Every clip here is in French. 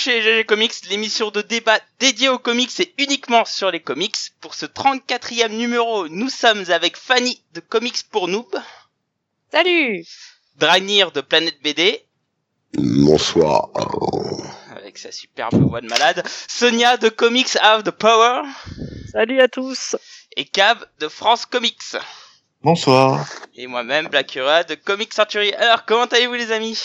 chez GG Comics, l'émission de débat dédiée aux comics et uniquement sur les comics. Pour ce 34e numéro, nous sommes avec Fanny de Comics pour Noob. Salut Dragnir de Planète BD. Bonsoir. Avec sa superbe voix de malade. Sonia de Comics Have the Power. Salut à tous. Et Cab de France Comics. Bonsoir. Et moi-même, Blackura de Comics Century. Alors, comment allez-vous les amis?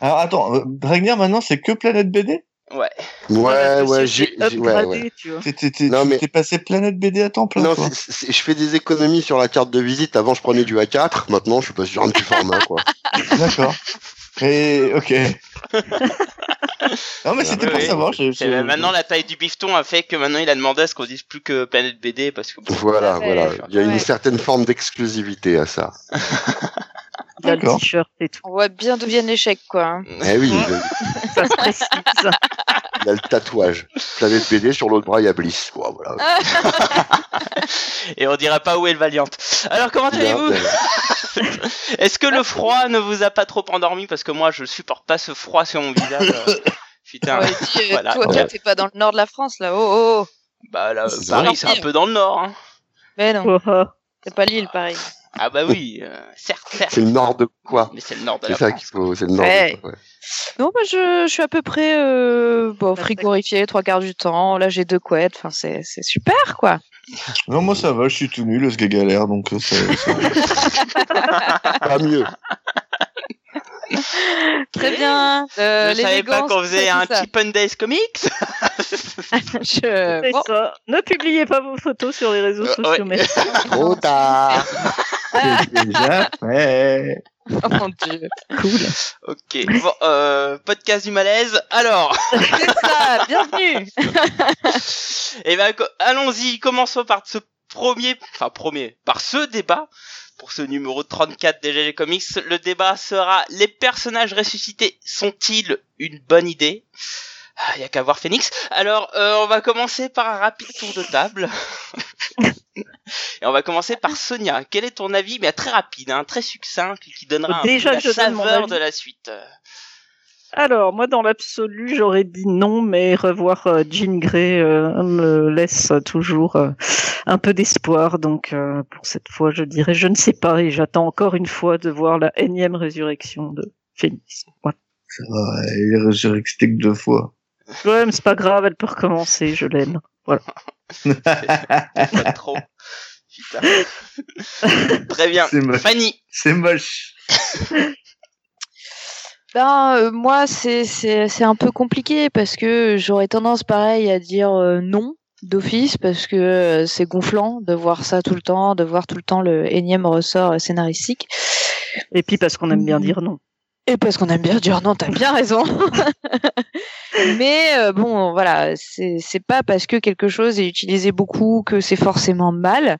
Alors attends, euh, Dragnir maintenant c'est que Planète BD Ouais. Ouais, ouais, j'ai ouais, upgradé, ouais. tu vois. T'es- mais- passé Planète BD à temps plein Non, je fais des économies sur la carte de visite. Avant, je prenais du A4. Maintenant, je suis pas sur un petit format, quoi. D'accord. Et ok. non mais c'était pour oui. savoir. je- C'est- je- Maintenant, la taille du bifton a fait que maintenant il a demandé à ce qu'on dise plus que Planète BD parce que Voilà, voilà. Il y a ouais. une certaine forme d'exclusivité à ça. Le t-shirt et tout. On voit bien d'où vient l'échec, quoi. hein. Eh oui, Ça se précise. il y a le tatouage. Planète BD sur l'autre bras, il y a Bliss. quoi, voilà. et on dira pas où est le Valiant. Alors, comment allez-vous Bien, Est-ce que le froid ne vous a pas trop endormi? Parce que moi, je supporte pas ce froid sur mon visage. Putain. Ouais, dis, euh, Voilà. toi, Ouais. t'es pas dans le nord de la France, là. Oh, oh, oh. Bah là, Paris, c'est un peu dans le nord. Hein. Mais non, Oh, c'est pas l'île, pareil. Ah bah oui, euh, certes, certes. C'est le nord de quoi Mais c'est le nord de C'est la ça France. qu'il faut. C'est le nord Ouais. de quoi, ouais. Non, bah, je, je suis à peu près euh, bon, frigorifié trois quarts du temps. Là, j'ai deux couettes. Enfin, c'est c'est super, quoi. Non moi ça va, je suis tout nul, ce gars galère donc euh, ça. ça- Pas mieux. Très bien. Euh, Je savais pas qu'on faisait un ça. Chip and Days Comics Je... C'est Bon, ça. Ne publiez pas vos photos sur les réseaux Euh, sociaux. ouais. merci. Trop tard. C'est déjà fait. oh mon dieu. Cool. Ok, bon, euh, podcast du malaise. Alors, C'est ça, bienvenue. eh ben, allons-y, commençons par ce premier, enfin premier, par ce débat. Pour ce numéro 34 des GG Comics, le débat sera les personnages ressuscités sont-ils une bonne idée? Il y a qu'à voir Phoenix. Alors, euh, on va commencer par un rapide tour de table. Et on va commencer par Sonia. Quel est ton avis, mais très rapide, hein, très succinct, qui donnera un Déjà peu la que mon saveur de la suite. Alors, moi, dans l'absolu, j'aurais dit non, mais revoir euh, Jean Grey euh, me laisse toujours euh, un peu d'espoir. Donc, euh, pour cette fois, je dirais je ne sais pas et j'attends encore une fois de voir la énième résurrection de Phoenix. Ça va, il est résurrecté que deux fois. Ouais, mais c'est pas grave, elle peut recommencer, je l'aime. Pas trop. Putain. Très bien. C'est moche. Fanny. C'est moche. Ben euh, moi c'est c'est c'est un peu compliqué parce que j'aurais tendance pareil à dire euh, non d'office parce que euh, c'est gonflant de voir ça tout le temps, de voir tout le temps le énième ressort scénaristique. Et puis parce qu'on aime bien dire non. Et parce qu'on aime bien dire non, t'as bien raison. Mais euh, bon, voilà, c'est pas parce que quelque chose est utilisé beaucoup que c'est forcément mal.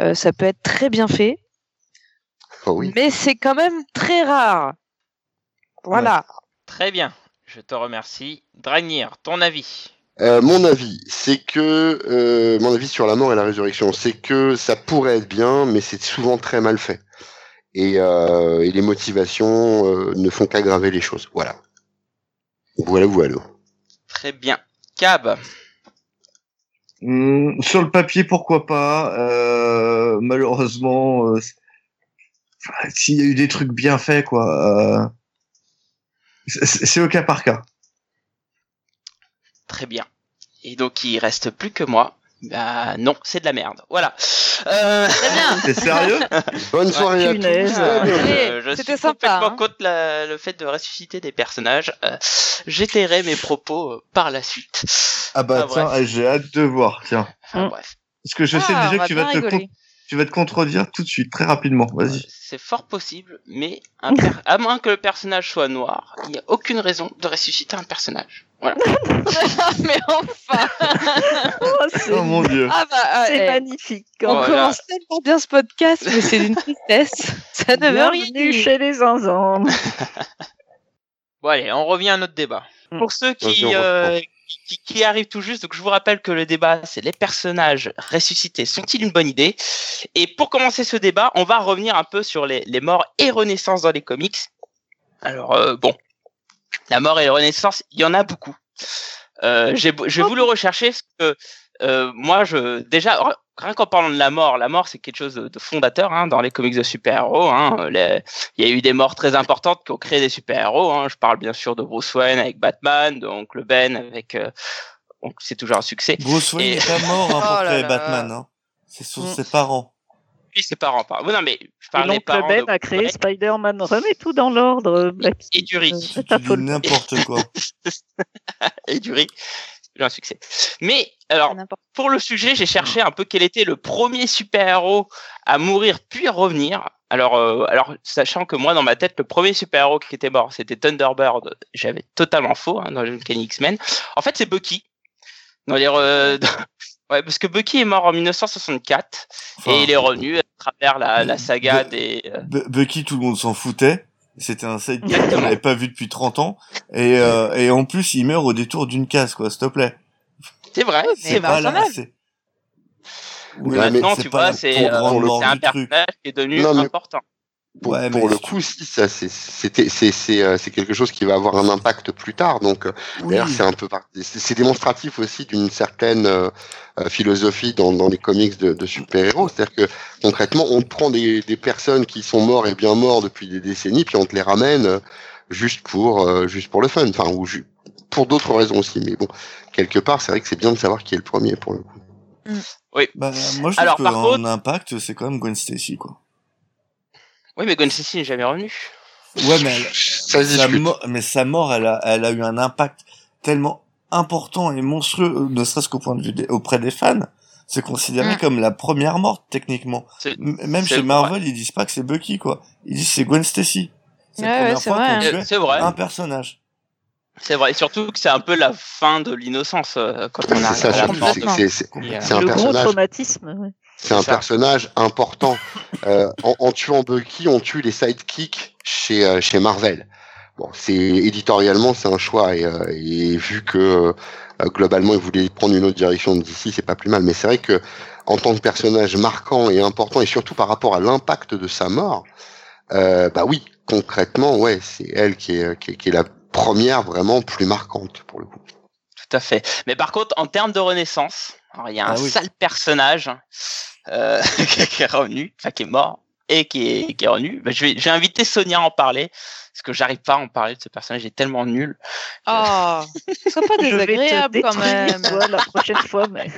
Euh, ça peut être très bien fait, Oh oui. mais c'est quand même très rare. Voilà. Très bien. Je te remercie. Dragnir, ton avis. Euh, mon avis, c'est que euh, mon avis sur la mort et la résurrection, c'est que ça pourrait être bien, mais c'est souvent très mal fait. Et, euh, et les motivations euh, ne font qu'aggraver les choses. Voilà. Voilà, voilà. Très bien. Cab. Hum, sur le papier, pourquoi pas. Euh, malheureusement, euh, s'il y a eu des trucs bien faits, quoi. euh, c'est c'est au cas par cas. Très bien. Et donc, il reste plus que moi. Bah non, c'est de la merde. Voilà. Euh... Très bien. T'es sérieux? Bonne soirée à tous. c'était suis sympa, complètement hein. contre la- le fait de ressusciter des personnages. Euh, J'étairai mes propos euh, par la suite. Ah bah Ah, tiens, bref. j'ai hâte de voir. Tiens, Enfin, Mm. bref. parce que je sais Ah, déjà que tu vas te tu vas te contredire tout de suite, très rapidement. Vas-y. C'est fort possible, mais un per- à moins que le personnage soit noir, il n'y a aucune raison de ressusciter un personnage. Voilà. Mais enfin. Oh, Oh mon dieu. Ah bah, ah, c'est eh, magnifique. on Voilà. commence tellement bien ce podcast, mais c'est d'une tristesse. Ça ne veut rien dire. chez les zinzans. Bon allez, on revient à notre débat. Mm. Pour ceux qui, euh, qui, arrivent tout juste, donc je vous rappelle que le débat, c'est les personnages ressuscités sont-ils une bonne idée? Et pour commencer ce débat, on va revenir un peu sur les, morts et renaissances dans les comics. Alors euh, bon, la mort et la renaissance, il y en a beaucoup. Euh, j'ai j'ai voulu rechercher ce que euh, moi je déjà rien qu'en parlant de la mort, la mort c'est quelque chose de, de fondateur hein, dans les comics de super-héros. Hein, les- il y a eu des morts très importantes qui ont créé des super-héros. Hein. Je parle bien sûr de Bruce Wayne avec Batman, de Oncle Ben avec euh, donc c'est toujours un succès. Bruce Wayne Et- n'est pas mort hein, pour Oh créer là. Batman. Hein. C'est sur Mm. ses parents. Puis ses parents. Oui, non mais je des l'oncle parents Ben de a créé Spider-Man. Remets tout dans l'ordre, Black. et du riz. Euh, n'importe quoi. et du riz. C'est un succès. Mais alors pour le sujet, j'ai cherché un peu quel était le premier super-héros à mourir puis à revenir. Alors, euh, alors, sachant que moi, dans ma tête, le premier super-héros qui était mort, c'était Thunderbird. J'avais totalement faux hein, dans le Uncanny X-Men. En fait, c'est Bucky. Dans les, euh, ouais, parce que Bucky est mort en 1964 Enfin, et il est revenu à travers la, la saga des. euh, Bu- Bucky, tout le monde s'en foutait. C'était un sidekick qu'on n'avait pas vu depuis 30 ans. Et, euh, et en plus, il meurt au détour d'une case, quoi, s'il te plaît. C'est vrai, c'est vrai. pas là, mais maintenant, c'est tu pas vois, c'est euh, un truc. personnage qui est devenu Non, mais- important. Pour, Ouais, pour mais le coup, si ça, c'est c'était- c'est c'est euh, c'est quelque chose qui va avoir un impact plus tard. Donc, euh, Oui. d'ailleurs, c'est un peu par- c'est démonstratif aussi d'une certaine euh, euh, philosophie dans, dans les comics de, de super-héros. C'est-à-dire que concrètement, on prend des, des personnes qui sont morts et bien morts depuis des décennies, puis on te les ramène euh, juste pour euh, juste pour le fun, enfin ou ju- pour d'autres raisons aussi. Mais bon, quelque part, c'est vrai que c'est bien de savoir qui est le premier pour le coup. Bah, moi, je Alors, trouve qu'en contre- impact, c'est quand même Gwen Stacy, quoi. Oui, mais Gwen Stacy n'est jamais revenu. Ouais, mais elle, Ça sa discute. mo- mais sa mort, elle a, elle a eu un impact tellement important et monstrueux, euh, ne serait-ce qu'au point de vue des, auprès des fans. C'est considéré Mm. comme la première morte, techniquement. Même chez vrai. Marvel, ils disent pas que c'est Bucky, quoi. Ils disent que c'est Gwen Stacy. C'est Ouais, la ouais, première c'est fois vrai, qu'on hein. vrai. un personnage. C'est vrai, et surtout que c'est un peu la fin de l'innocence euh, quand on C'est arrive ça, à la surtout, fin. c'est- Complètement. c'est c'est- Et, euh, c'est un le gros personnage traumatisme. ouais. C'est un ça. personnage important. Euh, en, en tuant Bucky, on tue les sidekicks chez euh, chez Marvel. Bon, c'est éditorialement c'est un choix et, euh, et vu que euh, globalement ils voulaient prendre une autre direction d'ici, c'est pas plus mal. Mais c'est vrai que en tant que personnage marquant et important et surtout par rapport à l'impact de sa mort, euh, bah oui, concrètement, ouais, c'est elle qui est, qui est qui est la première vraiment plus marquante pour le coup. Tout à fait. Mais par contre, en termes de renaissance, alors, il y a un Ah oui. sale personnage euh, qui est revenu, enfin qui est mort et qui est, qui est revenu. Bah, je vais, j'ai invité Sonia à en parler parce que j'arrive pas à en parler de ce personnage. Il est tellement nul. Oh, sois pas désagréable quand même. toi, la prochaine fois, mais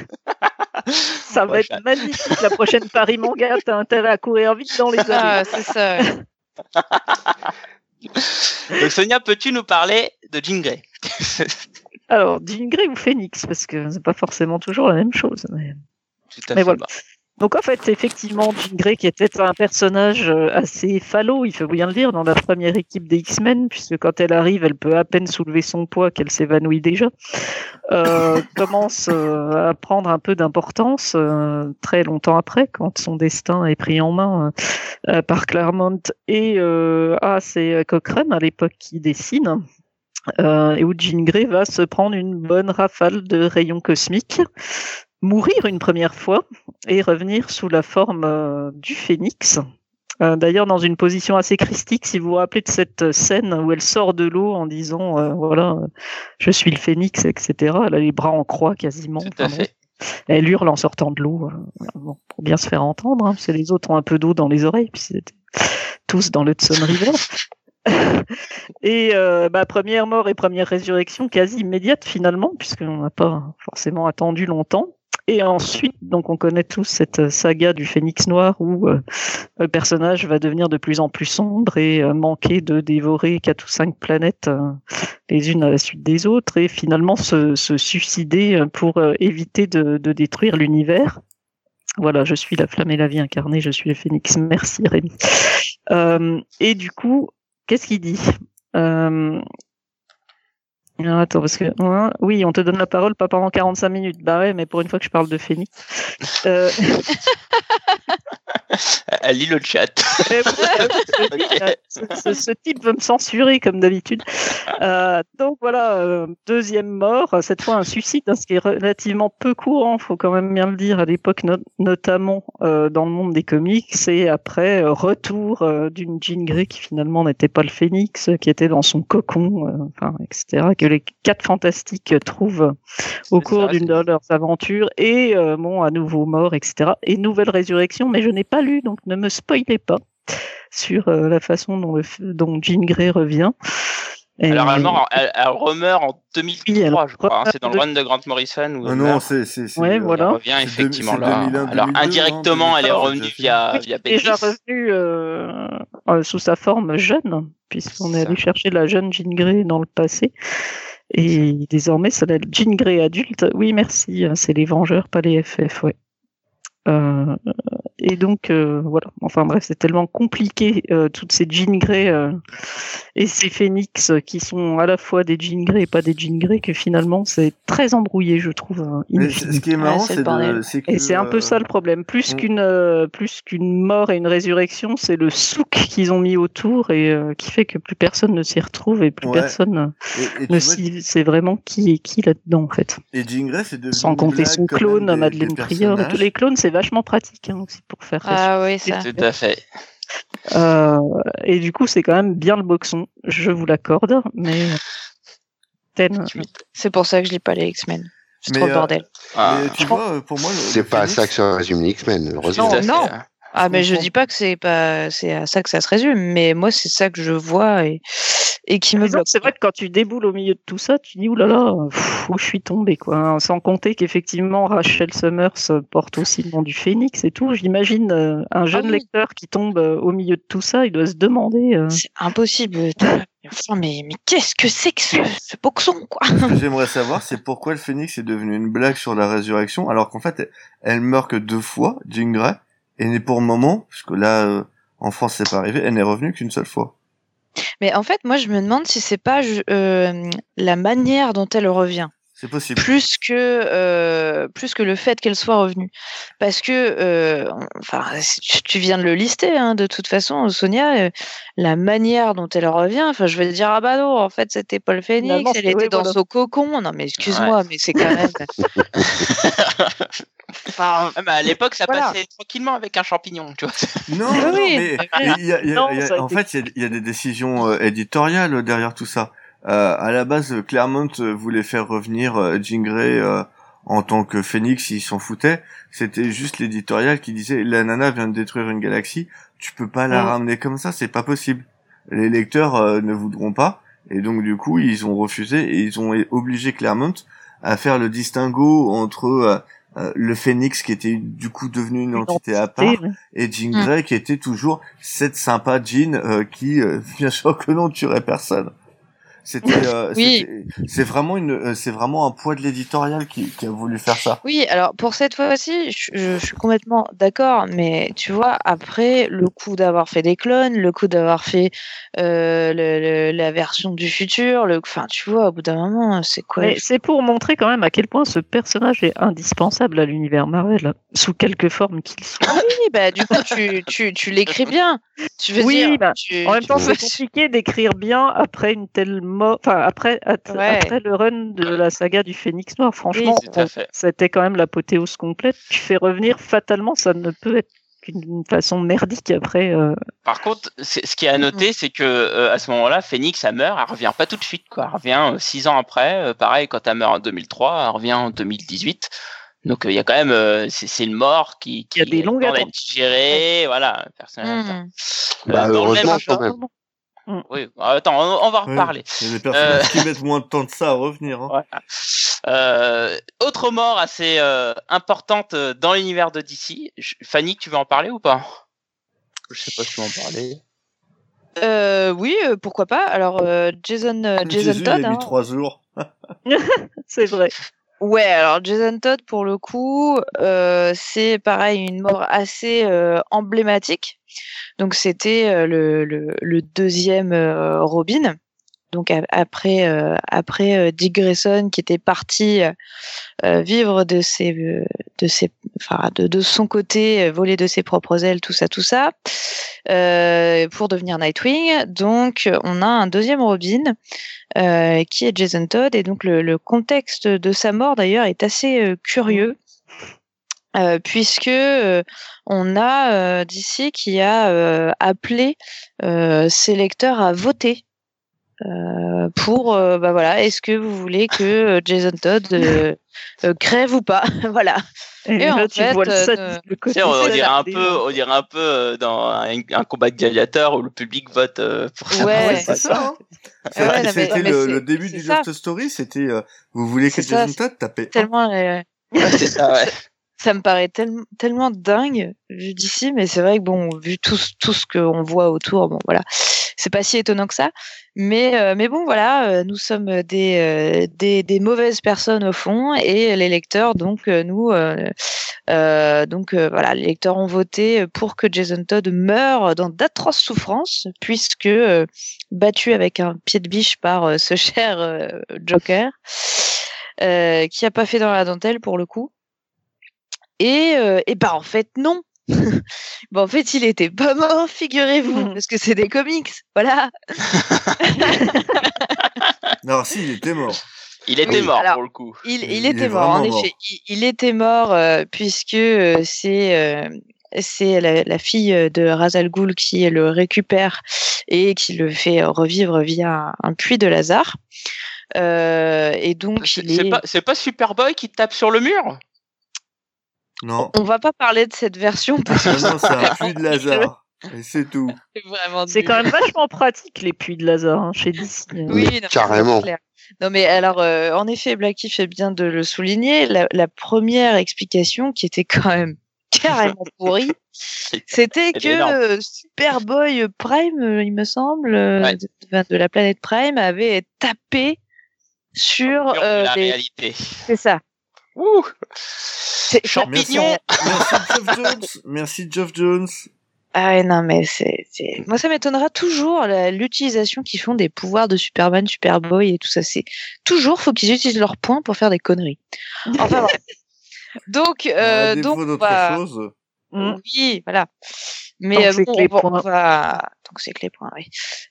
ça va être magnifique. La prochaine Paris Manga, t'as intérêt à courir vite dans les Ah, allées. c'est ça. Donc Sonia, peux-tu nous parler de Jean Grey Alors, Jean Grey ou Phoenix, parce que c'est pas forcément toujours la même chose. Mais... Tout à Mais fait. voilà. Bah, Donc en fait, effectivement Jean Grey qui était un personnage euh, assez falot, il faut bien le dire, dans la première équipe des X-Men, puisque quand elle arrive, elle peut à peine soulever son poids qu'elle s'évanouit déjà. Euh, commence euh, à prendre un peu d'importance euh, très longtemps après, quand son destin est pris en main euh, par Claremont et euh, ah c'est Cochrane à l'époque qui dessine. Euh, et où Jean Grey va se prendre une bonne rafale de rayons cosmiques, mourir une première fois, et revenir sous la forme euh, du phénix. Euh, D'ailleurs, dans une position assez christique, si vous vous rappelez de cette scène où elle sort de l'eau en disant euh, voilà, je suis le phénix, etc. Elle a les bras en croix quasiment. tout à Enfin, bon. fait. Elle hurle en sortant de l'eau, bon, pour bien se faire entendre, hein, parce que les autres ont un peu d'eau dans les oreilles, puis c'était tous dans le Hudson River. et euh, bah, première mort et première résurrection quasi immédiate finalement, puisqu'on n'a pas forcément attendu longtemps. Et ensuite, donc on connaît tous cette saga du Phénix Noir où euh, le personnage va devenir de plus en plus sombre et euh, manquer de dévorer quatre ou cinq planètes les unes à la suite des autres et finalement se, suicider pour éviter de, détruire l'univers. Voilà, je suis la flamme et la vie incarnée, je suis le phénix. Merci Rémi. Et du coup, qu'est-ce qu'il dit? Euh... alors, Attends, parce que oui, on te donne la parole pas pendant 45 minutes. Bah ouais, mais pour une fois que je parle de phénix. Euh... Elle lit le chat. Ce, ce- ce type veut me censurer comme d'habitude. Euh, donc voilà, euh, deuxième mort, cette fois un suicide, hein, ce qui est relativement peu courant, faut quand même bien le dire à l'époque, no- notamment euh, dans le monde des comics, et après retour d'une Jean Grey qui finalement n'était pas le Phénix, qui était dans son cocon, enfin etc. Que les quatre fantastiques trouvent au cours d'une de leurs aventures, et bon à nouveau mort, etc. Et nouvelle résurrection, mais je n'ai pas lu, donc ne me spoilez pas sur euh, la façon dont, le, dont Jean Grey revient. Et- Alors elle, meurt en- elle, elle remeurt en 2003, Oui, elle je crois. hein. C'est dans le run de Grant Morrison où Ah non, meurt. c'est. Ouais, euh, Elle revient effectivement là. c'est 2001, Alors 2002, indirectement, elle est 2003, revenue via, Oui, via déjà Bendis. revenu euh, euh, sous sa forme jeune, puisqu'on est allé chercher la jeune Jean Grey dans le passé. Et désormais, c'est la Jean Grey adulte. Oui, merci. hein, C'est les Vengeurs, pas les FF, ouais. Euh, et donc, euh, voilà. Enfin bref, c'est tellement compliqué, euh, toutes ces Jean Grey euh, et ces Phoenix qui sont à la fois des Jean Grey et pas des Jean Grey, que finalement, c'est très embrouillé, je trouve. hein, in Mais ce qui est marrant, c'est le c'est de. que, Et c'est un peu ça le problème. Plus on- qu'une euh, plus qu'une mort et une résurrection, c'est le souk qu'ils ont mis autour et euh, qui fait que plus personne ne s'y retrouve et plus Ouais. personne Et, et tu ne s'y c'est vraiment qui est qui là-dedans en fait. et Jean Grey, c'est devenu. Sans compter son clone des- Madeleine des personnages. Tous les clones, c'est vachement pratique hein, aussi pour faire ça. Ah oui, ça. Tout à fait. Euh, et du coup, c'est quand même bien le boxon. Je vous l'accorde, mais. C'est pour ça que je lis pas les X-Men. C'est trop le euh, bordel. Ah, Mais tu vois, pour moi. C'est pas à ça que se résume les X-Men, heureusement. fait. non. Ah, mais je dis pas que c'est pas, c'est à ça que ça se résume, mais moi, c'est ça que je vois et, et qui me bloque. C'est vrai que quand tu déboules au milieu de tout ça, tu dis oulala, pff, où je suis tombé quoi. hein. Sans compter qu'effectivement Rachel Summers porte aussi le nom du Phénix et tout. J'imagine euh, un jeune oui. lecteur qui tombe euh, au milieu de tout ça, il doit se demander. euh, C'est impossible. Enfin, mais, mais qu'est-ce que c'est que ce, ce boxon, quoi? Ce que j'aimerais savoir, c'est pourquoi le Phénix est devenu une blague sur la résurrection, alors qu'en fait, elle, elle meurt que deux fois, Jean Grey, et n'est pour le moment, parce que là, euh, en France, c'est pas arrivé, elle n'est revenue qu'une seule fois. Mais en fait, moi, je me demande si c'est pas euh, la manière dont elle revient, C'est possible. plus que euh, plus que le fait qu'elle soit revenue, parce que euh, enfin, tu, viens de le lister, hein, de toute façon, Sonia, euh, la manière dont elle revient, enfin, je vais dire ah bah non, en fait, c'était Paul Phoenix, elle était oui, dans voilà. son cocon. Non, mais excuse-moi, mais c'est quand même. enfin, Ah, bah, à l'époque, ça Voilà. passait tranquillement avec un champignon, tu vois. Non, Oui, non, mais Ouais. il y a- il y a- Non, y a- en été- fait, il y a- il y, a des décisions euh, éditoriales derrière tout ça. Euh, à la base, Claremont euh, voulait faire revenir euh, Jean Grey euh, en tant que Phénix, il s'en foutait. C'était juste l'éditorial qui disait la nana vient de détruire une galaxie, tu peux pas la Mm. ramener comme ça, c'est pas possible. Les lecteurs euh, ne voudront pas, et donc du coup ils ont refusé et ils ont obligé Claremont à faire le distinguo entre euh, le Phénix qui était du coup devenu une entité à part et Jean. Grey qui était toujours cette sympa Jean euh, qui euh, bien sûr que non tuerait personne. C'était euh, Oui. c'était- c'est vraiment une euh, c'est vraiment un poids de l'éditorial qui, qui a voulu faire ça. Oui, alors pour cette fois-ci, je, suis complètement d'accord, mais tu vois, après le coup d'avoir fait des clones, le coup d'avoir fait euh, le- le- la version du futur, le, enfin, tu vois, au bout d'un moment, c'est quoi c'est pour montrer quand même à quel point ce personnage est indispensable à l'univers Marvel, sous quelque forme qu'il soit. Oui, bah du coup, tu, tu, tu l'écris bien. Tu veux Oui, dire, bah, tu- En même temps, c'est compliqué d'écrire bien après une telle mort, enfin après at- Ouais. après le run de la saga du Phénix Noir. Franchement, Oui, c'était quand même l'apothéose complète. Tu fais revenir fatalement, ça ne peut être qu'une façon merdique après. euh, Par contre, c'est- ce qui est à noter, c'est que euh, à ce moment-là, Phoenix, elle meurt, elle revient pas tout de suite, quoi. Elle revient euh, six ans après. euh, pareil, quand elle meurt en 2003, elle revient en 2018. Donc euh, il y a quand même, euh, c'est c'est une mort qui, qui Il y a des longues d'être voilà. personnage. Hmm. Euh, Bah, dans le même- heureusement quand même. Oui, attends, on, on va Oui. reparler. Il y a des personnages Euh. qui mettent moins de temps de ça à revenir. Hein. Voilà. Euh, autre mort assez euh, importante euh, dans l'univers de DC. Fanny, tu veux en parler ou pas? Je sais pas si tu veux en parler. Euh, oui, euh, pourquoi pas. Alors, euh, Jason, euh, Jason Jésus, Todd. il a mis hein. trois jours. C'est vrai. Ouais, alors Jason Todd, pour le coup, euh, c'est pareil, une mort assez euh, emblématique. Donc, c'était euh, le, le, le deuxième euh, Robin. Donc, après, euh, après euh, Dick Grayson, qui était parti euh, vivre de ses, de ses enfin de, de son côté, voler de ses propres ailes, tout ça, tout ça, pour devenir Nightwing. Donc, on a un deuxième Robin qui est Jason Todd, et donc le, contexte de sa mort d'ailleurs est assez curieux. Euh, puisque on a euh, d'ici qui a appelé ses lecteurs à voter euh, pour euh, bah voilà est-ce que vous voulez que euh, Jason Todd euh, euh, crève ou pas? Voilà Et, Et là, en tu fait, vois le, côté on, on dirait ça. un peu, on dirait un peu euh, dans un, un combat de gladiateurs où le public vote euh, pour sa Ouais. C'est ça. Hein. Ouais, c'était le, début du ça. Lost Story, c'était euh, vous voulez que ça, Jason Todd tape tellement euh, Ouais, c'est ça, ouais. ça me paraît tellement tellement dingue vu d'ici mais c'est vrai que bon vu tout ce- tout ce qu'on voit autour bon voilà c'est pas si étonnant que ça mais euh, mais bon voilà euh, nous sommes des, euh, des des mauvaises personnes au fond et les lecteurs donc euh, nous donc voilà les lecteurs ont voté pour que Jason Todd meure dans d'atroces souffrances puisque battu avec un pied de biche par ce cher Joker euh, qui a pas fait dans la dentelle pour le coup et, euh, et bah en fait non. bah en fait il était pas mort, figurez-vous, parce que c'est des comics, voilà. Non, si, il était mort. Il était Oui, mort alors- pour le coup. Il, Il il est était mort, en effet. Il, il était mort euh, puisque euh, c'est euh, c'est la, la fille de Ra's al Ghul qui le récupère et qui le fait revivre via un, un puits de Lazare. Euh, et donc C'est il c'est est... pas, c'est pas Superboy qui tape sur le mur? Non. On va pas parler de cette version parce que Non, non, c'est un puits de Lazare. Et c'est tout. c'est vraiment C'est quand même vachement pratique les puits de Lazare hein, chez DC. Oui, non, carrément. Non, mais alors, euh, en effet, Blackie fait bien de le souligner. La, la première explication, qui était quand même carrément pourrie, c'était que euh, Superboy Prime, euh, il me semble, euh, Ouais. de, de la planète Prime, avait tapé sur euh, la les... réalité. C'est ça. Ouh Champignon merci Geoff Jones. Merci Geoff Jones. Ah ouais, non, mais c'est, c'est... Moi, ça m'étonnera toujours l'utilisation qu'ils font des pouvoirs de Superman, Superboy et tout ça. C'est toujours, faut qu'ils utilisent leurs points pour faire des conneries. Enfin bref. Donc, euh, donc, chose. Mm. oui, voilà. Mais Donc, euh, bon, on, va, on va- donc c'est que les points, oui.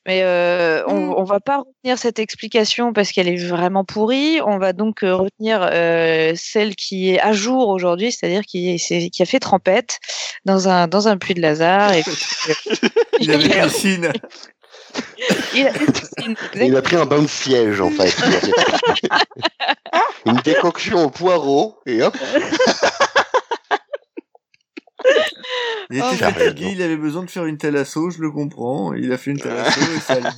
Mais euh, on, Mm. on va pas retenir cette explication parce qu'elle est vraiment pourrie. On va donc euh, retenir euh, celle qui est à jour aujourd'hui, c'est-à-dire qui, est- c'est- qui a fait trempette dans un dans un puits de Lazare et puis, Il avait piscine. il a une- Il a pris un bain de siège, en fait. Une décoction au poireau, et hop. Il Oh, était fatigué, il avait besoin de faire une telle assaut, je le comprends. Il a fait une telle assaut et ça allait.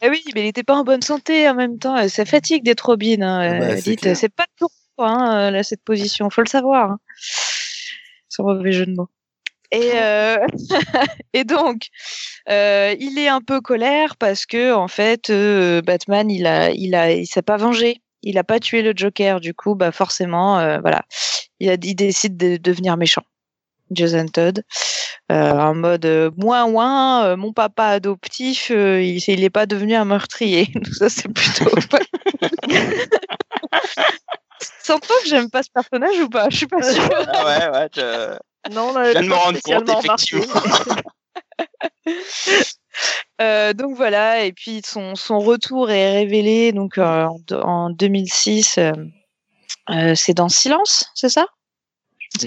Ah oui, mais il était pas en bonne santé en même temps. Ça fatigue d'être Robin. Hein. Ah bah, euh, c'est dites, c'est pas toujours hein, là, cette position. Faut le savoir. Hein. Sans mauvais jeu de mots. Et, euh, et donc, euh, il est un peu colère parce que en fait, euh, Batman, il a, il a, il s'est pas vengé. Il a pas tué le Joker. Du coup, bah forcément, euh, voilà, il, a, il décide de devenir méchant. Jason Todd, euh, en mode euh, moins moins, euh, mon papa adoptif, euh, il, il est pas devenu un meurtrier. Ça c'est plutôt. pas- Sens-toi que j'aime pas ce personnage ou pas? Je suis pas sûre. Ah ouais, ouais, je... Non, là, Je viens de me pas rendre compte, effectivement. Euh, donc voilà, et puis son, son retour est révélé donc euh, en, en 2006. euh, euh, c'est dans Silence, c'est ça?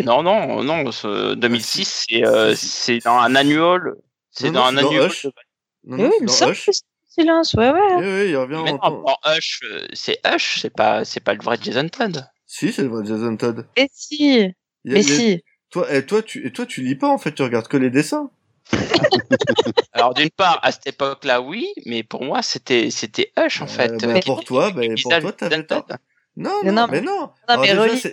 Non, non, non, ce 2006, c'est euh, c'est dans un annual. C'est dans non, un annual. Hush. de- Non, Eh non, oui, c'est il me semble que c'est Silence, ouais, ouais. Eh oui, il revient Mais en non, dans Hush, euh, c'est Hush, c'est pas, c'est pas le vrai Jason Todd. Si, c'est le vrai Jason Todd. Et si, a- mais a- si. Toi, et toi, tu, et toi, tu lis pas, en fait, tu regardes que les dessins. Alors d'une part, à cette époque-là, oui, mais pour moi, c'était, c'était Hush en Euh, fait. bah, Euh, pour toi, bah, pour toi, t'avais Jason tort. Todd? Non, Mais non, non, mais non. Non, Alors mais déjà,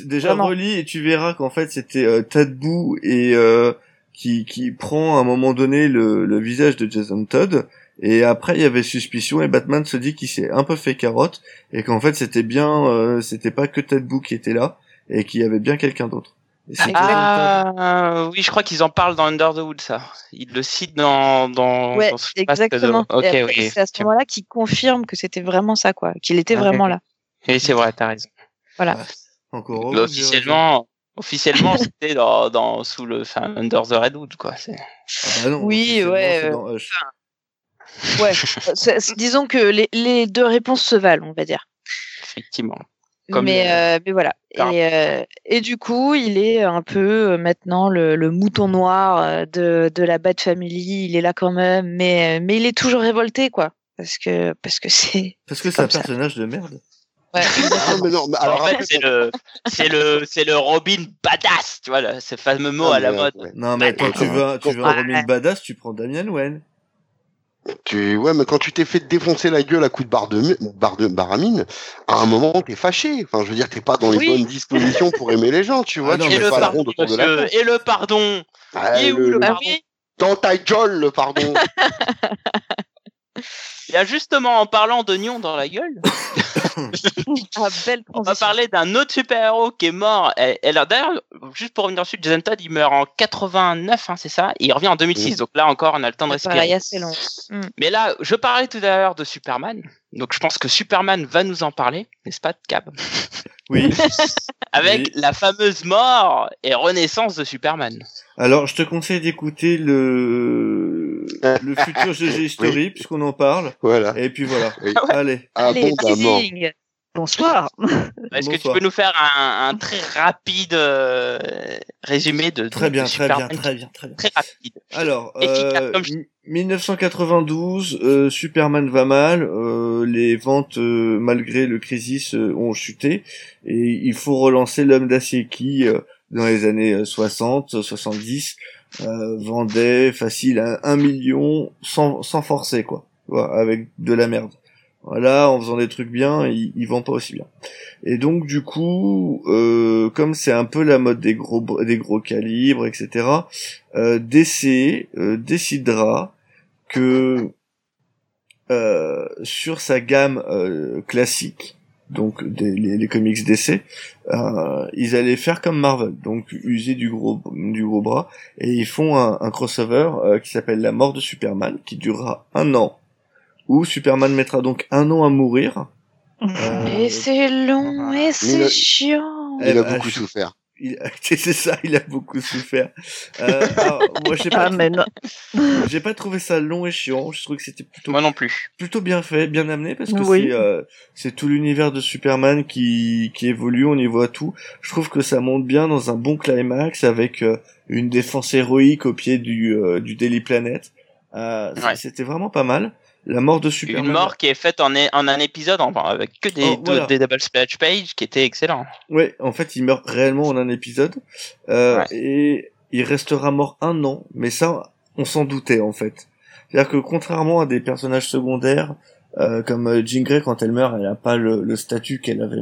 déjà Vraiment. relis et tu verras qu'en fait, c'était euh, Ted Boo et euh, qui, qui prend à un moment donné le, le visage de Jason Todd. Et après, il y avait suspicion et Batman se dit qu'il s'est un peu fait carotte et qu'en fait, c'était bien, euh, c'était pas que Ted Boo qui était là et qu'il y avait bien quelqu'un d'autre. Et. Ah, oui, je crois qu'ils en parlent dans Under the Hood, ça. Ils le citent dans, dans, Ouais, dans ce de- exactement. Ok, Et après, oui. c'est à ce moment-là qu'il confirme que c'était vraiment ça, quoi. Qu'il était vraiment là. Oui, c'est vrai, t'as raison. Encore heureux, officiellement, Officiellement, c'était dans, dans, sous le, enfin, Under the Redwood, quoi. C'est... Ah bah non, Oui, ouais, euh, dans Hush. Ouais. C'est- c'est- disons que les, les deux réponses se valent, on va dire. Effectivement. Comme mais, euh, mais voilà. Et, euh, et du coup, il est un peu euh, maintenant le, le mouton noir de, de la Bad Family. Il est là quand même, mais, mais il est toujours révolté, quoi. Parce que parce que c'est. Parce que c'est un ça. personnage de merde. Ouais. Ah, mais non, mais alors, en fait, c'est le, c'est le, c'est le Robin badass, tu vois, là, ce fameux mot ah, à la mode. ouais. Non, mais quand tu veux, un- tu veux un Ouais. Robin badass, tu prends Damian Wayne. Tu, ouais, mais quand tu t'es fait défoncer la gueule à coups de barre de, barre de baramine, à un moment, t'es fâché. Enfin, je veux dire, t'es pas dans les Oui. bonnes dispositions pour aimer les gens, tu vois. Ah non, tu et, le pas la pardon, ronde autour de la et le pardon. Ah, il est où, le- le Bah pardon. Dans ta gueule, le pardon. Et justement, en parlant d'oignon dans la gueule, Ah, belle on va parler d'un autre super-héros qui est mort. Et, d'ailleurs, juste pour revenir ensuite, Jason Todd, il meurt en 89, hein, c'est ça, et il revient en 2006. Mhm. Donc là encore, on a le temps de C'est pareil, respirer. assez long. Mais là, je parlais tout à l'heure de Superman. Donc je pense que Superman va nous en parler, n'est-ce pas, Cab? Oui. Avec Oui. la fameuse mort et renaissance de Superman. Alors, je te conseille d'écouter le, le futur GG Story, puisqu'on en parle. voilà. Et puis voilà. Oui. Allez. Allez, Abondamment. teasing. Bonsoir. Est-ce que tu peux nous faire un, un très rapide euh, résumé de Très de bien, très bien, Superman très bien, très bien. Très rapide. Alors, euh, comme je- mi- 1992, euh, Superman va mal, euh, les ventes euh, malgré le crisis euh, ont chuté et il faut relancer l'homme d'acier qui euh, dans les années euh, 60, 70 euh, vendait facile à 1 million sans, sans forcer quoi, Voilà, avec de la merde. Voilà, en faisant des trucs bien, il, il vend pas aussi bien. Et donc du coup, euh, comme c'est un peu la mode des gros des gros calibres, etc euh, DC euh, décidera que sur sa gamme classique, donc des, les, comics DC, ils allaient faire comme Marvel, donc user du gros du gros bras, et ils font un, un crossover qui s'appelle La mort de Superman, qui durera un an, où Superman mettra donc un an à mourir. Euh, Et c'est long, et c'est chiant. Il a ben, beaucoup souffert. il- c'est ça, il a beaucoup souffert. Euh, alors, moi, j'ai pas, j'ai pas trouvé ça long et chiant. Je trouve que c'était plutôt Moi non plus. plutôt bien fait, bien amené parce que Oui. c'est euh, c'est tout l'univers de Superman qui qui évolue, on y voit tout. Je trouve que ça monte bien dans un bon climax avec euh, une défense héroïque au pied du euh, du Daily Planet. Euh, Ouais. C'était vraiment pas mal. La mort de Superman. Une mort qui est faite en, en un épisode en, avec que des, Oh, voilà. des double splash page qui était excellent. Ouais, en fait, il meurt réellement en un épisode euh, Ouais. et il restera mort un an. Mais ça, on s'en doutait en fait. C'est-à-dire que contrairement à des personnages secondaires euh, comme euh, Jean Grey, quand elle meurt, elle n'a pas le, le statut qu'elle avait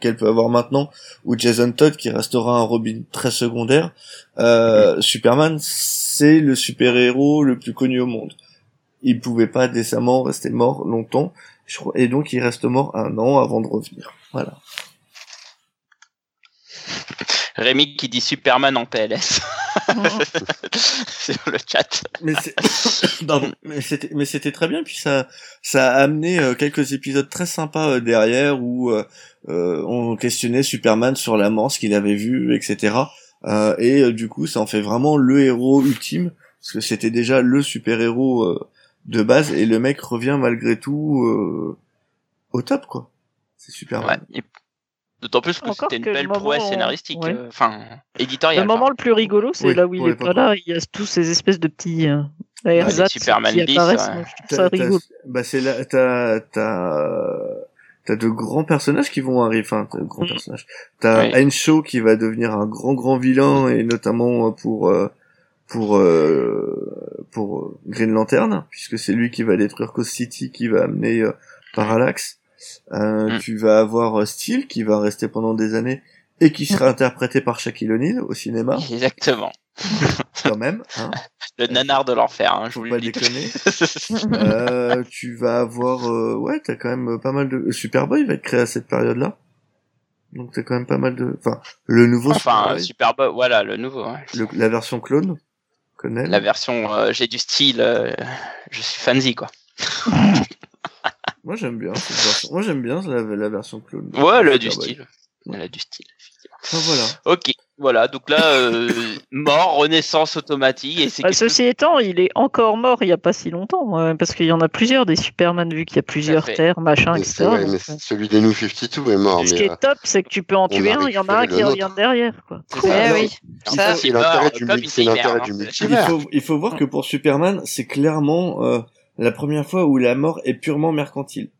qu'elle peut avoir maintenant, ou Jason Todd qui restera un Robin très secondaire. Euh, Superman, c'est le super-héros le plus connu au monde. Il pouvait pas décemment rester mort longtemps, je crois, et donc il reste mort un an avant de revenir. Voilà. Rémi qui dit Superman en PLS sur le chat. mais c'est pardon mais c'était mais c'était très bien puis ça ça a amené euh, quelques épisodes très sympas euh, derrière où euh, euh, on questionnait Superman sur la mort ce qu'il avait vu etc Euh, et euh, du coup ça en fait vraiment le héros ultime parce que c'était déjà le super héros de base et le mec revient malgré tout euh, au top quoi c'est Superman Ouais. Et D'autant plus que Encore c'était une que le belle moment- prouesse scénaristique, ouais. euh, enfin éditoriale. Le moment le plus rigolo, c'est Oui, là où il est pas là. Il y a tous ces espèces de petits euh, Superman qui bis, apparaissent. ouais. Moi, je trouve ça t'as- rigolo. bah c'est là t'as t'as t'as de grands personnages qui vont arriver enfin t'as de grands Mhm. personnages t'as Oui. Henshaw qui va devenir un grand grand vilain et notamment euh, pour euh, pour euh, pour Green Lantern puisque c'est lui qui va détruire Coast City qui va amener euh, Parallax. Euh, Mhm. tu vas avoir euh, Steel qui va rester pendant des années et qui sera interprété par Shaquille O'Neal au cinéma. Exactement. quand même hein, Le nanar de l'enfer, hein, je vous pas déconner. Euh, tu vas avoir euh, ouais t'as quand même pas mal de Superboy va être créé à cette période là donc t'as quand même pas mal de enfin le nouveau Enfin, Superboy, Superboy, voilà, le nouveau. le- la version clone La version euh, j'ai du style, euh, je suis fancy quoi. moi j'aime bien cette version moi j'aime bien la, la version clone Ouais, elle a du style. Elle a du style, effectivement. Enfin, voilà. Ok, voilà, donc là, euh, mort, renaissance automatique, et c'est Bah, ceci étant, il est encore mort il n'y a pas si longtemps, euh, parce qu'il y en a plusieurs des Superman, vu qu'il y a plusieurs terres, machin, etc. ouais, mais euh, celui des New 52 est mort. ce mais, qui euh, est top, c'est que tu peux en tuer un, il y en a un qui revient derrière. Quoi. Ouais, alors, oui. Ça, c'est l'intérêt du comme mul- il hein. Il multivers. faut, il faut voir que pour Superman, c'est clairement euh, la première fois où la mort est purement mercantile.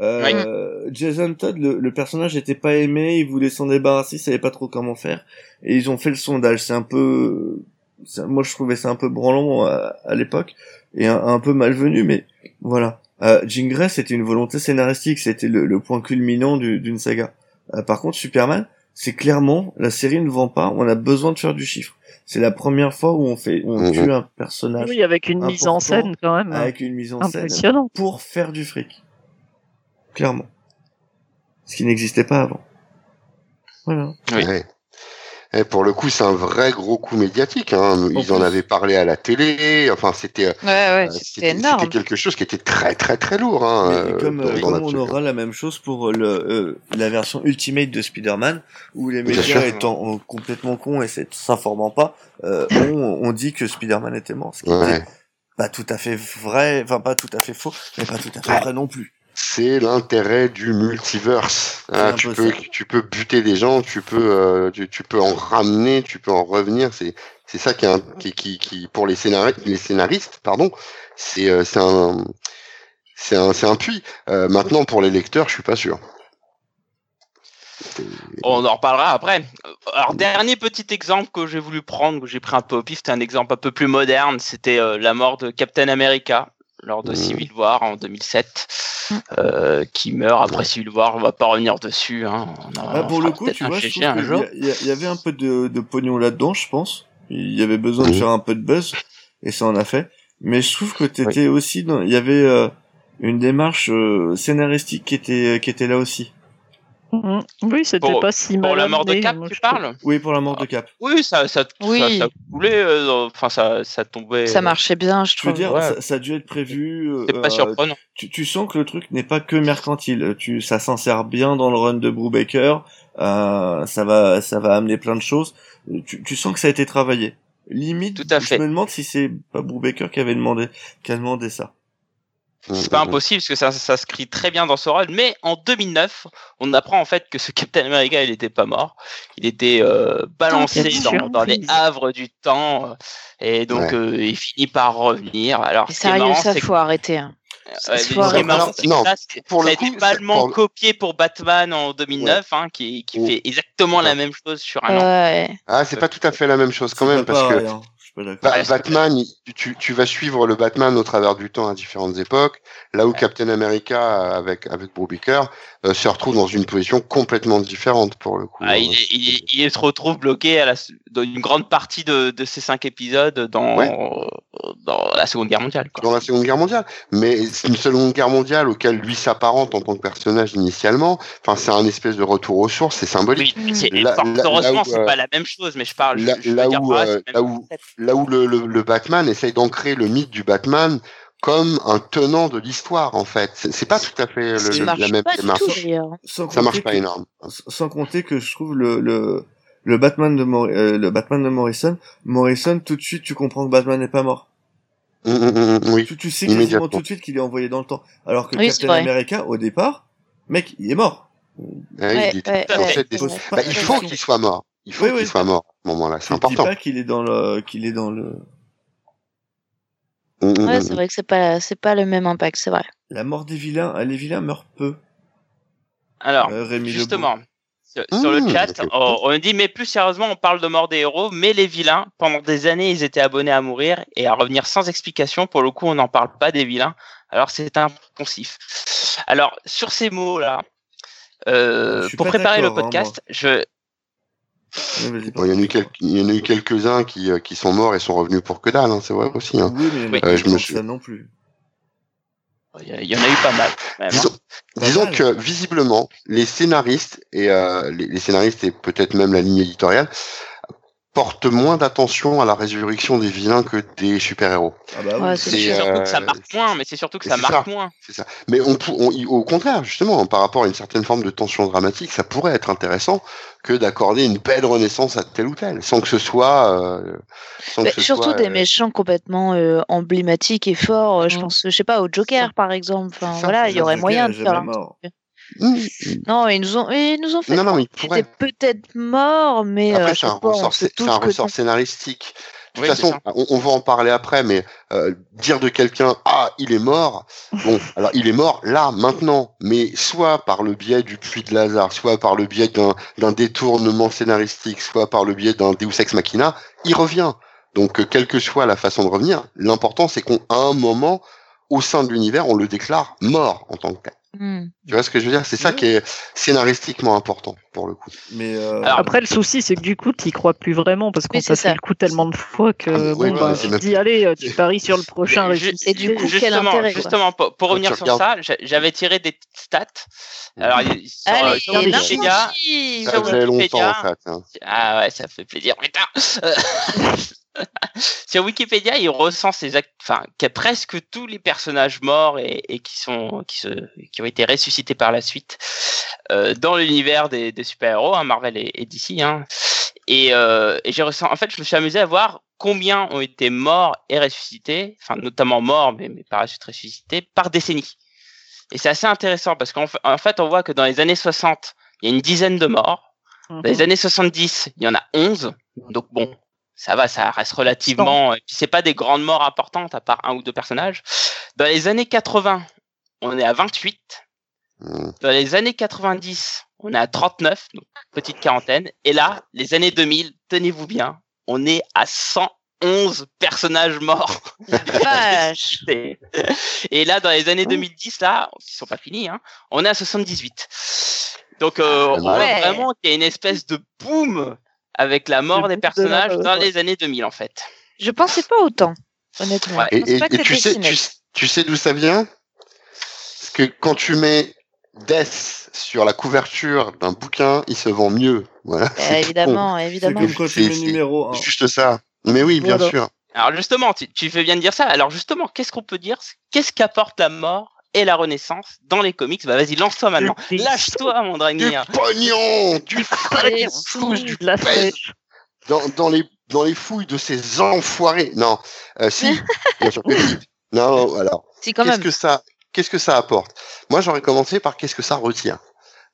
Euh, Jason Todd, le, le personnage n'était pas aimé, il voulait s'en débarrasser, il savait pas trop comment faire, et ils ont fait le sondage. C'est un peu, moi je trouvais ça un peu branlant à, à l'époque et un, un peu malvenu, mais voilà. Euh, Jean Grey, c'était une volonté scénaristique, c'était le, le point culminant du- d'une saga. Euh, par contre, Superman, c'est clairement la série ne vend pas, on a besoin de faire du chiffre. C'est la première fois où on fait, où on Mhm. tue un personnage Oui, avec une mise en scène quand même avec une mise en scène impressionnante. pour faire du fric. Clairement. Ce qui n'existait pas avant. Voilà. Oui. Ouais. Et pour le coup, c'est un vrai gros coup médiatique. Hein. Ils en avaient parlé à la télé. Enfin, c'était Ouais, ouais, euh, c'était énorme. c'était quelque chose qui était très très très lourd. Hein, Mais euh, comme, euh, comme on aura la même chose pour le, euh, la version Ultimate de Spider-Man, où les médias étant euh, complètement cons et c'est- s'informant pas, euh, on, on dit que Spider-Man était mort. Ce qui Ouais. était pas tout à fait vrai, enfin pas tout à fait faux, mais pas tout à fait Ouais. vrai non plus. C'est l'intérêt du multiverse. C'est Ah, un tu peu peux ça. tu peux buter des gens, tu peux euh, tu, tu peux en ramener, tu peux en revenir. C'est c'est ça qui, est un- qui, qui qui pour les scénaristes les scénaristes pardon c'est euh, c'est un c'est un c'est un puits. Euh, maintenant pour les lecteurs, je suis pas sûr. On en reparlera après. Alors, dernier petit exemple que j'ai voulu prendre, que j'ai pris un peu au pif, c'était un exemple un peu plus moderne, c'était euh, la mort de Captain America lors de Mhm. Civil War en 2007, euh, qui meurt après Civil War, on va pas revenir dessus. Hein. On en Ah, pour le coup, peut-être tu un vois, y, il y avait un peu de, de pognon là-dedans, je pense. Il y avait besoin de Mhm. faire un peu de buzz, et ça en a fait. Mais je trouve que t'étais aussi dans, il y avait euh, une démarche euh, scénaristique qui était, qui était là aussi. Mhm. Oui, c'était Pour- pas si mal Pour la mort de Cap, tu je parles? Oui, pour la mort de Cap. Oui, ça, ça, Oui. ça, ça coulait, euh, enfin ça, ça tombait. Ça marchait bien, je Je veux trouve. dire, Ouais. ça, ça a dû être prévu. C'est euh, pas surprenant. tu, tu sens que le truc n'est pas que mercantile. Tu, ça s'insère bien dans le run de Brubaker. Euh, ça va, ça va amener plein de choses. Tu, tu sens que ça a été travaillé. Limite, Tout à fait. je me demande si c'est pas Brubaker qui avait demandé, qui a demandé ça. C'est pas impossible parce que ça, ça se crie très bien dans ce rôle. Mais en 2009, on apprend en fait que ce Captain America, il était pas mort. Il était euh, balancé dans, les havres du temps. euh, Et donc, Ouais. euh, il finit par revenir. Alors, sérieux, marrant, ça, c'est faut arrêter. hein. Marrant, Non, ça, pour le été coup, pour- copié pour Batman en 2009, hein, qui, qui fait exactement la même chose sur un an. Ah, c'est pas tout à fait la même chose quand C'est même pas parce que pareil. Je suis pas d'accord. Ba- Ouais, c'est Batman, il- tu, tu vas suivre le Batman au travers du temps à différentes époques, là où Captain America avec avec Brubaker euh, se retrouve dans une position complètement différente pour le coup. Ah, il, est- il, est- il se retrouve bloqué à la, dans une grande partie de, de ces cinq épisodes dans, Ouais. dans la Seconde Guerre mondiale. Quoi. dans la Seconde Guerre mondiale, mais c'est une Seconde Guerre mondiale auquel lui s'apparente en tant que personnage initialement. Enfin, c'est un espèce de retour aux sources, c'est symbolique. Oui, heureusement, c'est euh, pas la même chose, mais je parle. là- je là où, euh, là où-. Là où le, le, le Batman essaye d'ancrer le mythe du Batman comme un tenant de l'histoire en fait. C'est pas tout à fait le- la même démarche. Ça marche compter pas que- énorme. Sans compter que je trouve le, le, le Batman de Mor- euh, le Batman de Morrison, Morrison, tout de suite, tu comprends que Batman n'est pas mort. Hum, hum, hum, oui. Tu, tu sais quasiment tout de suite qu'il est envoyé dans le temps. Alors que Oui, Captain. America, au départ, mec, il est mort. Ouais, Ouais, il ouais. Bah, il faut qu'il soit mort. Il faut Oui, qu'il oui. soit mort à ce moment-là. C'est important. pas qu'il est dans le, qu'il est dans le, Hum, hum, Ouais, hum. c'est vrai que c'est pas, c'est pas le même impact, c'est vrai. la mort des vilains. ah, Les vilains meurent peu. Alors, Euh, Rémi justement, sur, sur le Mmh, chat, on, on dit, mais plus sérieusement, on parle de mort des héros, mais les vilains, pendant des années, ils étaient abonnés à mourir et à revenir sans explication. Pour le coup, on n'en parle pas des vilains. Alors, c'est impensif. Alors, sur ces mots-là, euh, pour préparer le hein, podcast, je, Bon, il y en a eu quelques- il y en a eu quelques-uns qui, euh, qui sont morts et sont revenus pour que dalle, hein, c'est vrai aussi. Hein. Oui, mais il y en a Oui. pas Euh, je me suis- ça non plus. il y, en a eu pas mal. même, hein. Disons, Pas disons mal. que visiblement, les scénaristes et euh, les, les scénaristes et peut-être même la ligne éditoriale portent moins d'attention à la résurrection des vilains que des super-héros. Ah bah oui. Ouais, C'est C'est, surtout euh, que ça marque moins, mais c'est surtout que ça marque ça. moins. C'est ça. Mais on, pou- on- au contraire, justement, par rapport à une certaine forme de tension dramatique, ça pourrait être intéressant que d'accorder une belle renaissance à tel ou tel, sans que ce soit, euh, sans Mais que ce surtout soit, des euh, méchants complètement euh, emblématiques et forts. euh, Je pense, je sais pas, au Joker par exemple. Enfin voilà, il y aurait moyen de faire. un mort. truc. Non, ils nous ont, ils nous ont fait. Non, non, mais il croire qu'il pourrait. était peut-être mort, mais euh, Après, c'est un ressort, c'est un ressort scénaristique. De toute Oui, façon, on, on va en parler après, mais euh, dire de quelqu'un ah il est mort, bon alors il est mort là maintenant, mais soit par le biais du puits de Lazare, soit par le biais d'un d'un détournement scénaristique, soit par le biais d'un Deus ex machina, il revient. Donc euh, quelle que soit la façon de revenir, l'important c'est qu'à un moment au sein de l'univers on le déclare mort en tant que tel. Hmm. Tu vois ce que je veux dire? C'est ça qui est scénaristiquement important pour le coup. Mais euh, Alors, Après, le souci, c'est que du coup, tu crois plus vraiment parce qu'on t'a ça. fait le coup tellement de fois que Ah, bon, ouais, bah, tu te même- dis, allez, euh, tu paries sur le prochain. Et du coup, quel justement, intérêt, quoi? justement, pour, revenir sur regardes- ça, j'a- j'avais tiré des stats. Alors, il- sur, Allez, sur Wikipédia, Ça faisait longtemps en fait. hein. Ah ouais, ça fait plaisir, putain. Sur Wikipédia, il recense les act... enfin, presque tous les personnages morts et, et qui sont, qui se, qui ont été ressuscités par la suite euh, dans l'univers des, des super-héros, hein, Marvel et, et DC. Hein. Et, euh, et j'ai en fait, je me suis amusé à voir combien ont été morts et ressuscités, enfin notamment morts, mais, mais par la suite ressuscités par décennie. Et c'est assez intéressant parce qu'en fait, en fait, on voit que dans les années 60, il y a une dizaine de morts. Mhm. Dans les années 70, il y en a 11. Donc bon, ça va, ça reste relativement. Et puis c'est pas des grandes morts importantes à part un ou deux personnages. Dans les années 80, on est à 28. Mm. Dans les années 90, on est à 39, donc petite quarantaine. Et là, les années 2000, tenez-vous bien, on est à 111 personnages morts. Vache. Et là, dans les années 2010, là, qui sont pas finis, hein, on est à 78. Donc, euh, on voit vraiment qu'il y a une espèce de boom avec la mort des boom de la- personnages dans ouais. les années 2000, en fait. Je pensais pas autant, honnêtement. Ouais. Et, pensais et- pas que et tu sais, si tu, net. tu sais d'où ça vient? Parce que quand tu mets Death sur la couverture d'un bouquin, il se vend mieux. Voilà. Bah, évidemment, évidemment. C'est- mets c'est- numéro con. 1. Juste ça. Mais oui, bien Voilà. sûr. Alors, justement, tu, tu fais bien de dire ça. Alors, justement, qu'est-ce qu'on peut dire? Qu'est-ce qu'apporte la mort et la renaissance dans les comics Bah, vas-y, lance-toi maintenant. Lâche-toi, mon Du Dragnir. pognon, du sous, du la dans, dans les dans les fouilles de ces enfoirés. Non, euh, si, bien sûr que si. Non, alors. Si, quand qu'est-ce même. que ça qu'est-ce que ça apporte? Moi, j'aurais commencé par qu'est-ce que ça retient.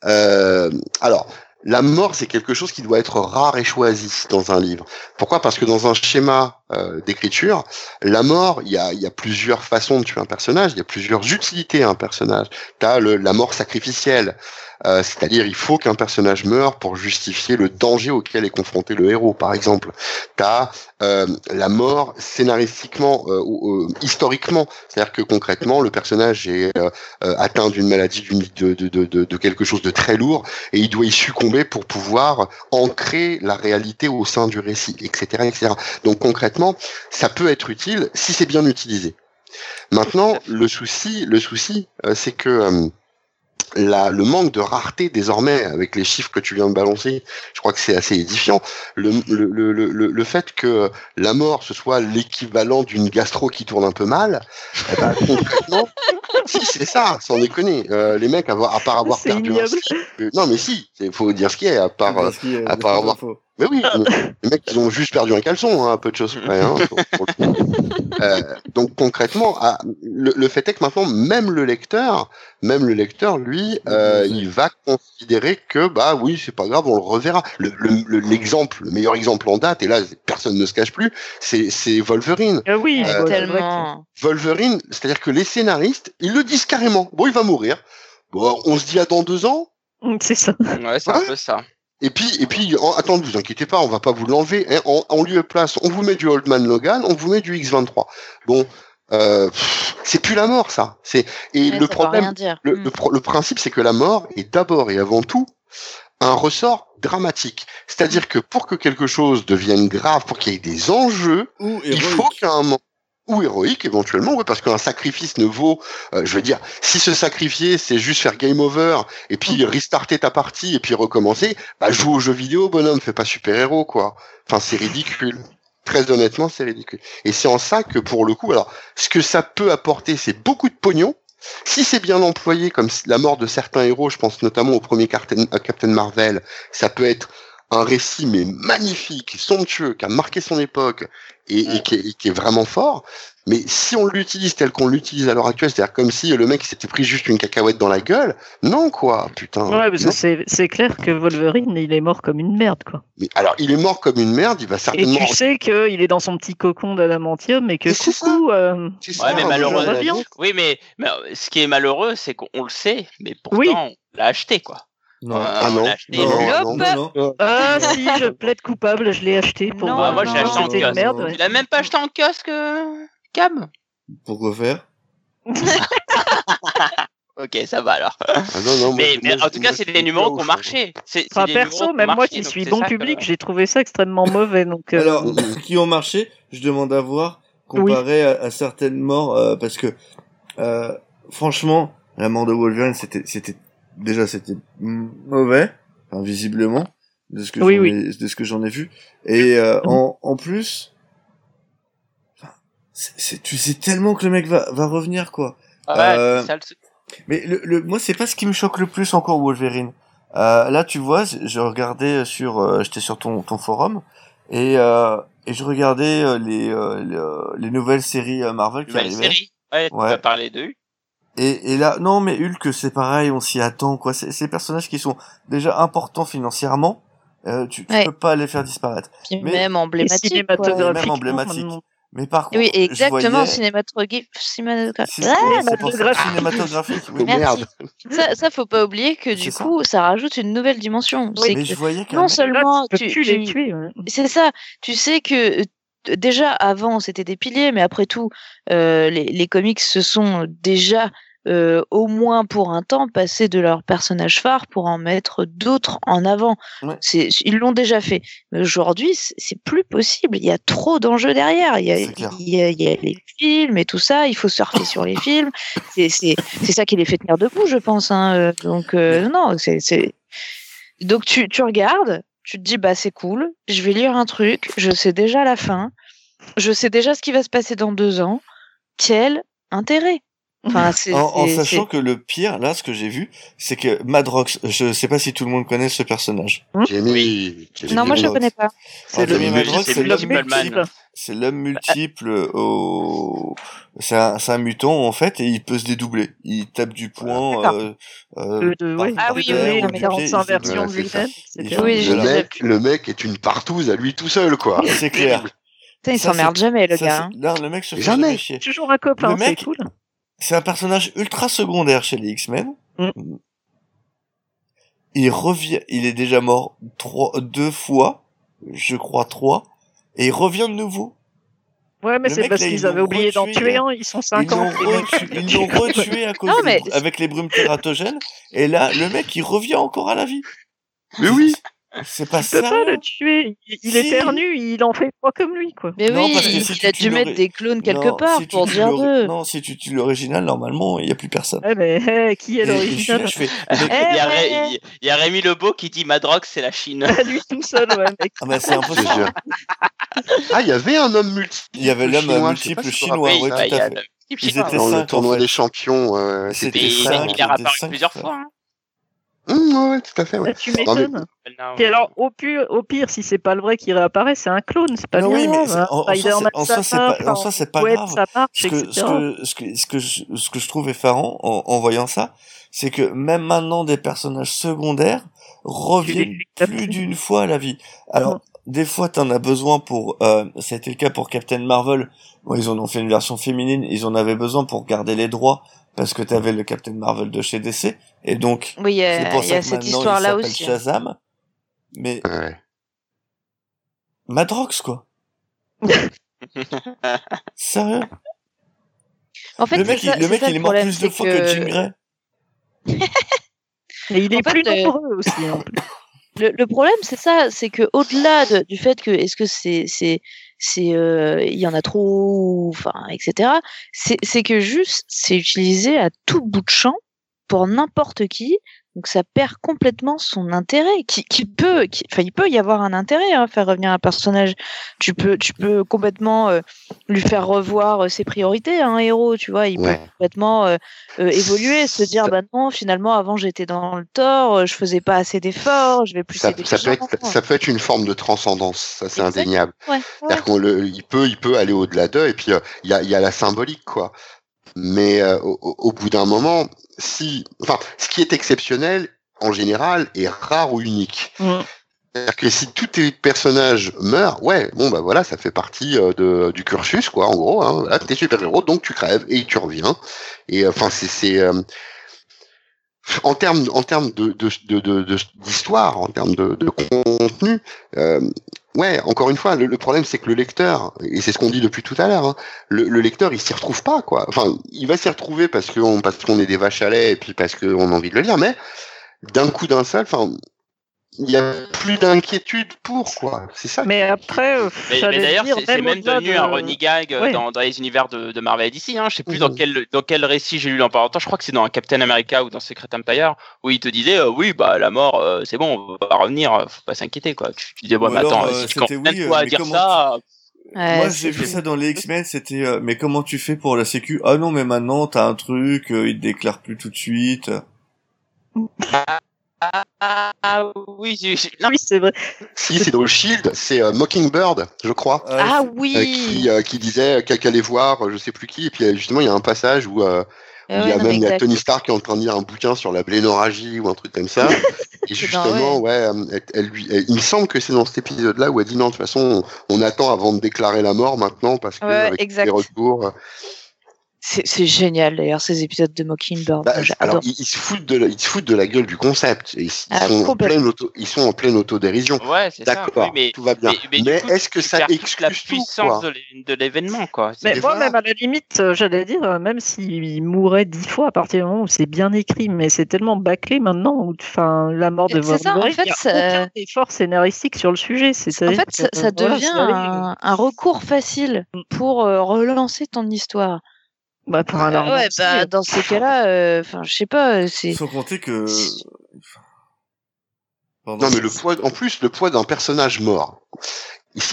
Euh, alors, la mort, c'est quelque chose qui doit être rare et choisi dans un livre. Pourquoi? Parce que dans un schéma euh, d'écriture, la mort, il y a, plusieurs façons de tuer un personnage, il y a plusieurs utilités à un personnage. T'as le la mort sacrificielle, euh, c'est-à-dire il faut qu'un personnage meure pour justifier le danger auquel est confronté le héros, par exemple. T'as euh, la mort scénaristiquement, historiquement, c'est-à-dire que concrètement, le personnage est atteint d'une maladie, de, de quelque chose de très lourd, et il doit y succomber pour pouvoir ancrer la réalité au sein du récit, etc., etc. Donc concrètement, ça peut être utile si c'est bien utilisé. Maintenant, le souci, le souci, euh, c'est que euh, la, le manque de rareté désormais, avec les chiffres que tu viens de balancer, je crois que c'est assez édifiant. Le, le, le, le, le fait que la mort ce soit l'équivalent d'une gastro qui tourne un peu mal, eh ben, concrètement, si c'est ça, sans déconner. Euh, les mecs, à part avoir perdu un slip, euh, non mais si, il faut dire ce qui est, à part. euh, Parce qu'il y a à part avoir-. Mais oui, les mecs, ils ont juste perdu un caleçon, hein, à peu de choses près. Hein, pour- pour le coup. Euh, donc concrètement, ah, le, le fait est que maintenant, même le lecteur, même le lecteur, lui, euh, il va considérer que bah oui, c'est pas grave, on le reverra. Le- le- le- L'exemple, le, meilleur exemple en date, et là personne ne se cache plus, c'est c'est Wolverine. Ah oui, Euh, Tellement. Wolverine, c'est-à-dire que les scénaristes, ils le disent carrément. Bon, il va mourir. Bon, on se dit à dans deux ans. C'est ça. Ouais, c'est un Ouais. peu ça. Et puis, et puis, en, attends, vous inquiétez pas, on va pas vous l'enlever. Hein, en, en lieu et place, on vous met du Old Man Logan, on vous met du X23. Bon, euh, c'est plus la mort, ça. C'est et Ouais, le problème, rien dire. le, Mm. le, pro- le principe, c'est que la mort est d'abord et avant tout un ressort dramatique. C'est-à-dire que pour que quelque chose devienne grave, pour qu'il y ait des enjeux, Ou il faut qu'à un moment ou héroïque éventuellement, oui, parce qu'un sacrifice ne vaut, euh, je veux dire, si se sacrifier c'est juste faire game over et puis restarter ta partie et puis recommencer, bah joue aux jeux vidéo, bonhomme, fais pas super héros quoi. Enfin c'est ridicule. Très honnêtement, c'est ridicule. Et c'est en ça que pour le coup, alors ce que ça peut apporter, c'est beaucoup de pognon. Si c'est bien employé, comme la mort de certains héros, je pense notamment au premier euh, Captain Marvel, ça peut être un récit mais magnifique, somptueux, qui a marqué son époque et, et, qui, est, et qui, est, vraiment fort. Mais si on l'utilise tel qu'on l'utilise à l'heure actuelle, c'est-à-dire comme si le mec s'était pris juste une cacahuète dans la gueule, non quoi, putain. Ouais, parce que c'est, c'est clair que Wolverine, il est mort comme une merde, quoi. Mais alors, il est mort comme une merde, il va certainement. Et tu sais qu'il est dans son petit cocon d'adamantium et que c'est coucou. Euh, ouais, ça, mais malheureusement. Oui, mais, mais ce qui est malheureux, c'est qu'on le sait, mais pourtant, Oui. on l'a acheté, quoi. Non. Euh, Ah on non. Non, non, non. Ah si, je plaide coupable, je l'ai acheté pour. Non, Ah, moi, je l'ai non, acheté en kiosque. merde. ouais. Il a même pas acheté en kiosque, euh, Cam? Pourquoi faire? Ok, ça va alors. Ah non, non, moi, mais, mais moi, en tout cas, c'est moi, des numéros qui ont marché. Enfin, perso, même moi qui suis bon public, j'ai trouvé ça extrêmement mauvais. Donc, euh, Alors, Mhm. qui ont marché, je demande à voir comparé à, à certaines morts, euh, parce que euh, franchement, la mort de Wolverine, c'était déjà c'était mauvais, enfin, visiblement, de ce que Oui, j'en oui. ai, de ce que j'en ai vu, et euh, en, en plus, enfin, c'est, tu sais tellement que le mec va, va revenir quoi. Ah ouais, Euh, c'est ça le truc. Mais le, le, moi, c'est pas ce qui me choque le plus encore Wolverine. Euh, là, tu vois, je regardais sur, euh, j'étais sur ton, ton forum et euh, et je regardais euh, les, euh, les, les nouvelles séries Marvel qui Nouvelle arrivaient. série. Ouais, tu Ouais. vas parler de Et, et là, non, mais Hulk, c'est pareil, on s'y attend, quoi. C'est ces personnages qui sont déjà importants financièrement. Euh, tu, tu Ouais. peux pas les faire disparaître. Puis Mais- même emblématique. Même emblématique. Mais par contre, Oui, exactement, voyais- cinématographique. cinématographique. Si- Ah, cinématographique. cinématographique. oui. Oh, Merci. merde. ça, ça, faut pas oublier que du ça. coup, ça rajoute une nouvelle dimension. C'est Mais que je voyais qu'un non seulement Là, tu tu, les tu- tuer. ouais. c'est ça, tu sais que euh, déjà avant c'était des piliers, mais après tout, euh, les, les comics se sont déjà euh, au moins pour un temps passés de leur personnage phare pour en mettre d'autres en avant. Ouais. C'est, ils l'ont déjà fait. Mais aujourd'hui, c'est plus possible. Il y a trop d'enjeux derrière. Il y, a, C'est clair. il, y a, il y a les films et tout ça. Il faut surfer sur les films. C'est, ça qui les fait tenir debout, je pense. Hein. Euh, Donc euh, non, c'est, c'est... donc tu, tu regardes, tu te dis bah c'est cool. Je vais lire un truc. Je sais déjà la fin. Je sais déjà ce qui va se passer dans deux ans. Quel intérêt? Enfin, En, en sachant que le pire, là, ce que j'ai vu, c'est que Madrox, je sais pas si tout le monde connaît ce personnage. Jamie, Jamie Non, moi je le Madrox. connais pas. C'est l'homme Multiple. C'est l'homme multiple au, c'est un, c'est un mutant, en fait, et il peut se dédoubler. Il tape du poing, euh, euh, De- de- par- oui, Ah oui, oui, mais pied, 45 il se versions Ouais, de c'est lui-même. Il etc. fait- Oui, Le je- mec, le mec est une partouze à lui tout seul, quoi. C'est clair. Putain, il s'emmerde jamais, le gars. hein. le mec se fait Jamais. chier. Toujours un copain, Le c'est cool. C'est un personnage ultra secondaire chez les X-Men. Mm. Il revient, il est déjà mort trois, deux fois, je crois trois, et il revient de nouveau. Ouais, mais c'est parce qu'ils avaient oublié d'en tuer un, ils sont Ils 50. l'ont les mecs. retué, ils l'ont retué à cause Non, des mais- br- avec les brumes tératogènes, et là, le mec, il revient encore à la vie. Mais oui. C'est pas Tu peux ça. pas le tuer. Il, Si. éternue, il en fait trois comme lui, quoi. Mais Non, oui, parce que il, si il tu a dû mettre des clones quelque Non, part si tu pour dire deux. Non, si tu tues l'original, normalement, il y a plus personne. Eh mais eh, qui est l'original fais, Eh Il y, a. Ré- y Rémi Lebeau qui dit Madrox c'est la Chine. À Lui tout seul, ouais, mec. ah bah c'est impossible. Ah, il y avait un homme multiple. Il y avait l'homme pas multiple tu chinois, oui, tout il y à fait. Ils étaient le tournoi des champions, ouais, C'était ça, il a apparu cinq, plusieurs fois. Hum, ouais, tout à fait, ouais. Ah, Tu mais- m'étonnes. Et alors, au pire, au pire, si c'est pas le vrai qui réapparaît, c'est un clone, c'est pas Non, bien oui, mais grave. c'est- hein. en- en soi, c'est- pas- marche, en soi, c'est pas Web, grave. ça marche, Ce que, ce que, ce que, ce que je, ce que je trouve effarant en, en voyant ça, c'est que même maintenant des personnages secondaires reviennent plus d'une fois à la vie. Alors, Non. des fois, t'en as besoin pour, euh, ça a été le cas pour Captain Marvel. Bon, ils en ont fait une version féminine, ils en avaient besoin pour garder les droits parce que t'avais le Captain Marvel de chez DC. Et donc, Oui, il y c'est a, pour il y ça a que cette maintenant il histoire-là s'appelle aussi. hein. Shazam. Mais Ouais. Madrox, quoi. Sérieux? En fait, le mec, ça- il, le mec, ça il est mort problème, plus de fois que Jean Grey. Et il est En fait, plus euh, nombreux aussi. en plus. le, le problème, c'est ça, c'est que au-delà de- du fait que est-ce que c'est c'est c'est euh, il y en a trop, enfin etc. C'est que juste c'est utilisé à tout bout de champ pour n'importe qui. Donc ça perd complètement son intérêt. Qui, qui peut, qui, enfin il peut y avoir un intérêt à faire revenir un personnage. Tu peux, tu peux complètement euh, lui faire revoir euh, ses priorités, un héros. Tu vois, il Ouais. peut complètement euh, euh, évoluer, se dire Ça- bah non, finalement avant j'étais dans le tort, je faisais pas assez d'efforts, je vais plus Ça, peut être, gens. ça peut être une forme de transcendance, ça c'est indéniable. Ouais, ouais. C'est-à-dire qu'on le, il peut, il peut aller au-delà d'eux, et puis il y, a, il y a la symbolique, quoi. Mais euh, au bout d'un moment, si, enfin, ce qui est exceptionnel en général est rare ou unique. Mm. C'est-à-dire que si tous tes personnages meurent, ouais, bon bah voilà, ça fait partie euh, de, du cursus, quoi. En gros, hein, voilà, t'es super héros, donc tu crèves et tu reviens. Et euh, enfin, c'est, c'est euh, en termes, en termes de, de, de, de- de- d'histoire, en termes de, de contenu. Ouais, encore une fois, le, problème c'est que le lecteur, et c'est ce qu'on dit depuis tout à l'heure, hein, le, le lecteur il s'y retrouve pas quoi. Enfin, il va s'y retrouver parce qu'on parce qu'on est des vaches à lait et puis parce qu'on a envie de le lire, mais d'un coup d'un seul, enfin, il y a plus d'inquiétude pour quoi. C'est ça. Mais après, euh, Mais, mais d'ailleurs, c'est même devenu de- un running gag euh, Ouais. dans, dans les univers de, de Marvel d'ici. Hein. Je sais plus dans Mhm. quel dans quel récit j'ai lu dans pas longtemps. Je crois que c'est dans Captain America ou dans Secret Empire où il te disait euh, oui bah la mort euh, c'est bon on va revenir, euh, faut pas s'inquiéter quoi. Tu, tu disais ouais alors, attends euh, si tu oui, toi euh, à dire comment ça, Ouais, Moi, j'ai vu ça dans les X-Men, c'était euh, mais comment tu fais pour la sécu? Ah non, mais maintenant t'as un truc, euh, il te déclare plus tout de suite. ah, ah, oui non, Oui, c'est vrai. Si c'est dans le Shield, c'est euh, Mockingbird, je crois. Euh, Ah euh, oui. qui, euh, qui disait qu'elle allait voir, euh, je sais plus qui, et puis euh, justement il y a un passage où, euh, où Ah il y a non, même il y a. Tony Stark qui est en train de lire un bouquin sur la blénorragie ou un truc comme ça. et justement, ouais, euh, elle, elle lui, elle- il me semble que c'est dans cet épisode-là où elle dit non, de toute façon, on, on attend avant de déclarer la mort maintenant parce que Ouais, avec exact. les retours. C'est génial d'ailleurs ces épisodes de Mockingbird. bah, alors ils, ils se foutent de la, ils se foutent de la gueule du concept. Ils, ils Ah, sont en pleine auto, ils sont en pleine autodérision. ouais c'est ça. D'accord, Oui, mais tout va bien. mais- est-ce que ça la excuse tout puissance quoi de l'é- de l'événement quoi. Mais moi, même à la limite, euh, j'allais dire, euh, même s'il mourait dix fois à partir du moment où c'est bien écrit, mais c'est tellement bâclé maintenant, où, enfin, la mort de C'est ça, en Wolverine, fait, il y a ça- aucun effort scénaristique sur le sujet. En fait, ça, que, ça voilà, devient un recours facile Mm. pour euh, relancer ton histoire. Bah, pour un Ah ouais, bah, euh, dans ces cas-là, enfin, je sais pas, euh, c'est. Sans compter que. Pardon. Non, mais le poids, en plus, le poids d'un personnage mort,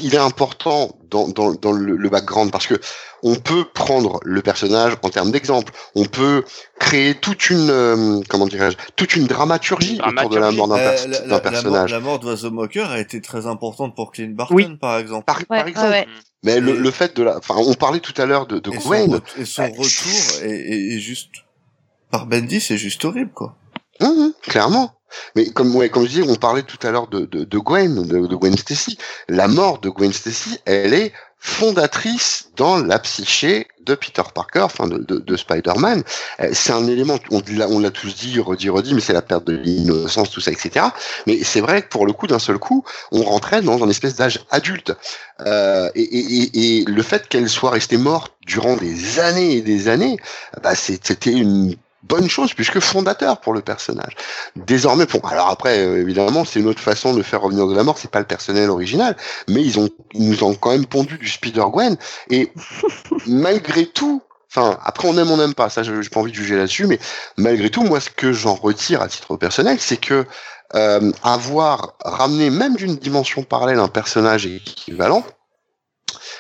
il- est important dans, dans, dans le, le background parce que on peut prendre le personnage en termes d'exemple, on peut créer toute une, euh, comment dirais-je, toute une dramaturgie, autour de la mort d'un Euh, pers- la, mort, personnage. la mort d'Oiseau Moqueur a été très importante pour Clint Barton, Oui. par exemple. Par, Ouais, par ouais, exemple. ouais. Mais le, le fait de la, enfin, on parlait tout à l'heure de, de et, son, Gwen. re- et son Ouais. retour est, est- est juste par Bendy, c'est juste horrible, quoi. Hum, hum, clairement. Mais comme, ouais, comme je disais, on parlait tout à l'heure de, de, de Gwen, de, de Gwen Stacy. La mort de Gwen Stacy, elle est fondatrice dans la psyché de Peter Parker, enfin de, de, de Spider-Man. Euh, C'est un élément, on l'a, tous dit, redit, redit, mais c'est la perte de l'innocence, tout ça, etc. Mais c'est vrai que pour le coup, d'un seul coup, on rentrait dans un espèce d'âge adulte. Euh, et, le fait qu'elle soit restée morte durant des années et des années, bah, c'était une bonne chose puisque fondateur pour le personnage. Désormais, bon, alors après, euh, évidemment, c'est une autre façon de faire revenir de la mort, c'est pas le personnel original, mais ils ont, ils nous ont quand même pondu du Spider-Gwen, et malgré tout, enfin, après on aime, on n'aime pas, ça, j'ai pas envie de juger là-dessus, mais malgré tout, moi, ce que j'en retire à titre personnel, c'est que euh, avoir ramené même d'une dimension parallèle un personnage équivalent,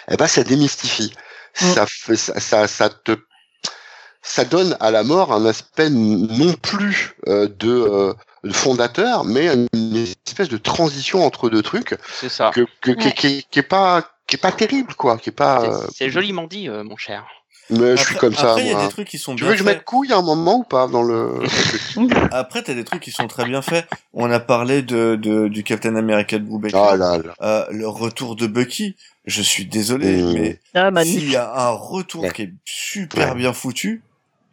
eh ben, ça démystifie. Mm. Ça, fait, ça, ça, ça te ça donne à la mort un aspect non plus euh, de, euh, de fondateur, mais une espèce de transition entre deux trucs C'est ça. que, que, qui- Ouais. qui, qui est pas qui est pas terrible quoi, qui est pas. C'est- euh, C'est joliment dit, euh, mon cher. mais je suis Après- comme ça. Après, il y a des trucs qui sont Tu bien veux que je mette couille à un moment ou pas dans le Après, t'as des trucs qui sont très bien faits. On a parlé de, de du Captain America de Brubaker. Ah là là. Euh, le retour de Bucky. Je suis désolé, Mmh. mais Ah, s'il y a un retour Ouais. qui est super Ouais. bien foutu,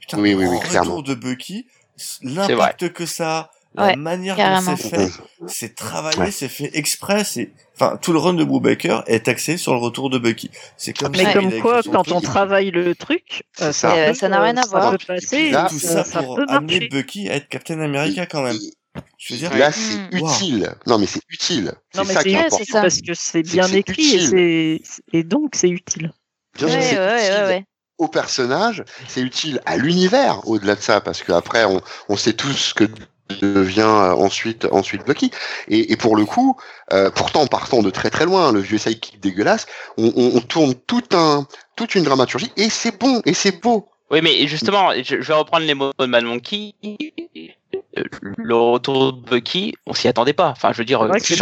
putain, Oui, oui, oui, le retour clairement. de Bucky, C'est l'impact que ça a, la Ouais, manière carrément. dont c'est fait, c'est travaillé, Ouais. c'est fait exprès, c'est, enfin, tout le run de Brubaker est axé sur le retour de Bucky. C'est comme Mais ça comme quoi, quand on travaille le truc, C'est euh, ça. Euh, n'a rien à voir. Peut passer, là, tout ça, ça pour amener marcher. Bucky à être Captain America quand même. Je veux dire, Là, c'est Mm. utile. Non, mais c'est utile. Non, C'est mais c'est important. c'est ça. parce que c'est C'est bien c'est écrit et, c'est- donc c'est utile. Bien Ouais, sûr, c'est ouais, ouais, ouais. Au personnage, c'est utile à l'univers au-delà de ça, parce qu'après, on, on sait tous ce que devient euh, ensuite ensuite Bucky. Et, et pour le coup, euh, pourtant partant de très très loin, le vieux sidekick dégueulasse, on, on, on tourne tout un toute une dramaturgie et c'est bon et c'est beau. Oui, mais justement, je, je vais reprendre les mots de Mad Monkey. Euh, Le retour de Bucky, on s'y attendait pas. Enfin, je veux dire, qui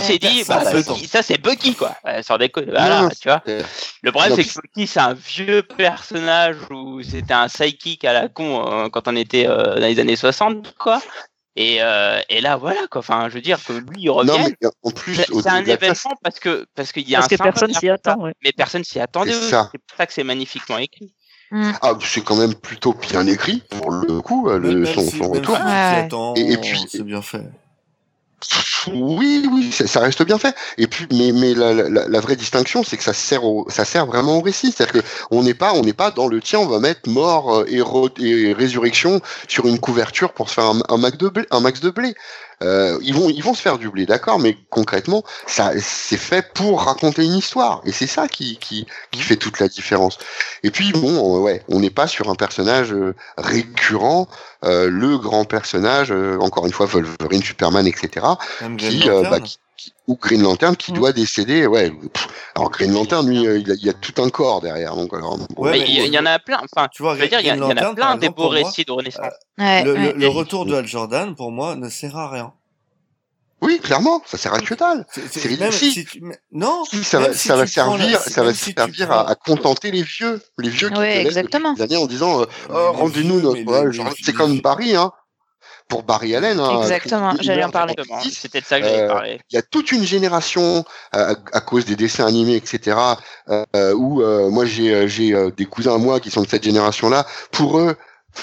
s'est dit, Ça, bah, ça Bucky, ça c'est Bucky quoi. Ouais, sans déconner. Voilà, Non, tu vois. euh, Le problème c'est que Bucky c'est un vieux personnage où c'était un psychic à la con euh, quand on était euh, dans les années 60 quoi. Et, euh, et là voilà quoi. Enfin, je veux dire que lui il revient. Non mais en plus, C'est un événement parce que parce qu'il y a Parce un que personne s'y attend. Ouais. Mais personne s'y attendait. C'est pour ça que c'est magnifiquement écrit. Ah, c'est quand même plutôt bien écrit pour le coup, euh, le, son, si, son même retour. si Ouais. attends, Et- et puis- c'est bien fait. Oui, oui, ça, ça reste bien fait. Et puis, mais, mais la, la, la vraie distinction, c'est que ça sert, au, ça sert vraiment au récit. C'est-à-dire que on n'est pas, on n'est pas dans le tien, on va mettre mort euh, et, et résurrection sur une couverture pour se faire un, un max de blé. Un max de blé. Euh, ils vont, ils vont se faire du blé, d'accord, mais concrètement, ça, c'est fait pour raconter une histoire, et c'est ça qui, qui, qui fait toute la différence. Et puis bon, ouais, on n'est pas sur un personnage euh, récurrent, euh, le grand personnage, euh, encore une fois, Wolverine, Superman, etc qui, euh, bah, qui- qui- ou Green Lantern qui Mm. doit décéder ouais alors Green Lantern lui euh, il, a, il y a tout un corps derrière donc alors, bon, Ouais, Mais mais il y, en a plein. Enfin, Tu vois, je veux dire, il y, en a plein des beaux récits de Renaissance. Ouais, le, ouais. le, le retour de Hal Jordan, pour moi, ne sert à rien. oui clairement ça sert à que dalle C'est- même si. tu- non, Si, ça va, si ça va la- servir, ça va si servir à, à contenter les vieux, les vieux qui Ouais, connaissent exactement. depuis des années en disant, euh, Mais oh, les rendez-nous notre, les- les- c'est les comme. Barry, hein, pour Barry Allen, hein, Exactement, j'allais en parler. en Exactement. 2010, C'était de ça que j'allais Euh, parler. il y a toute une génération euh, à, à cause des dessins animés, etc. Euh, où euh, moi j'ai des cousins à moi qui sont de cette génération-là. Pour eux,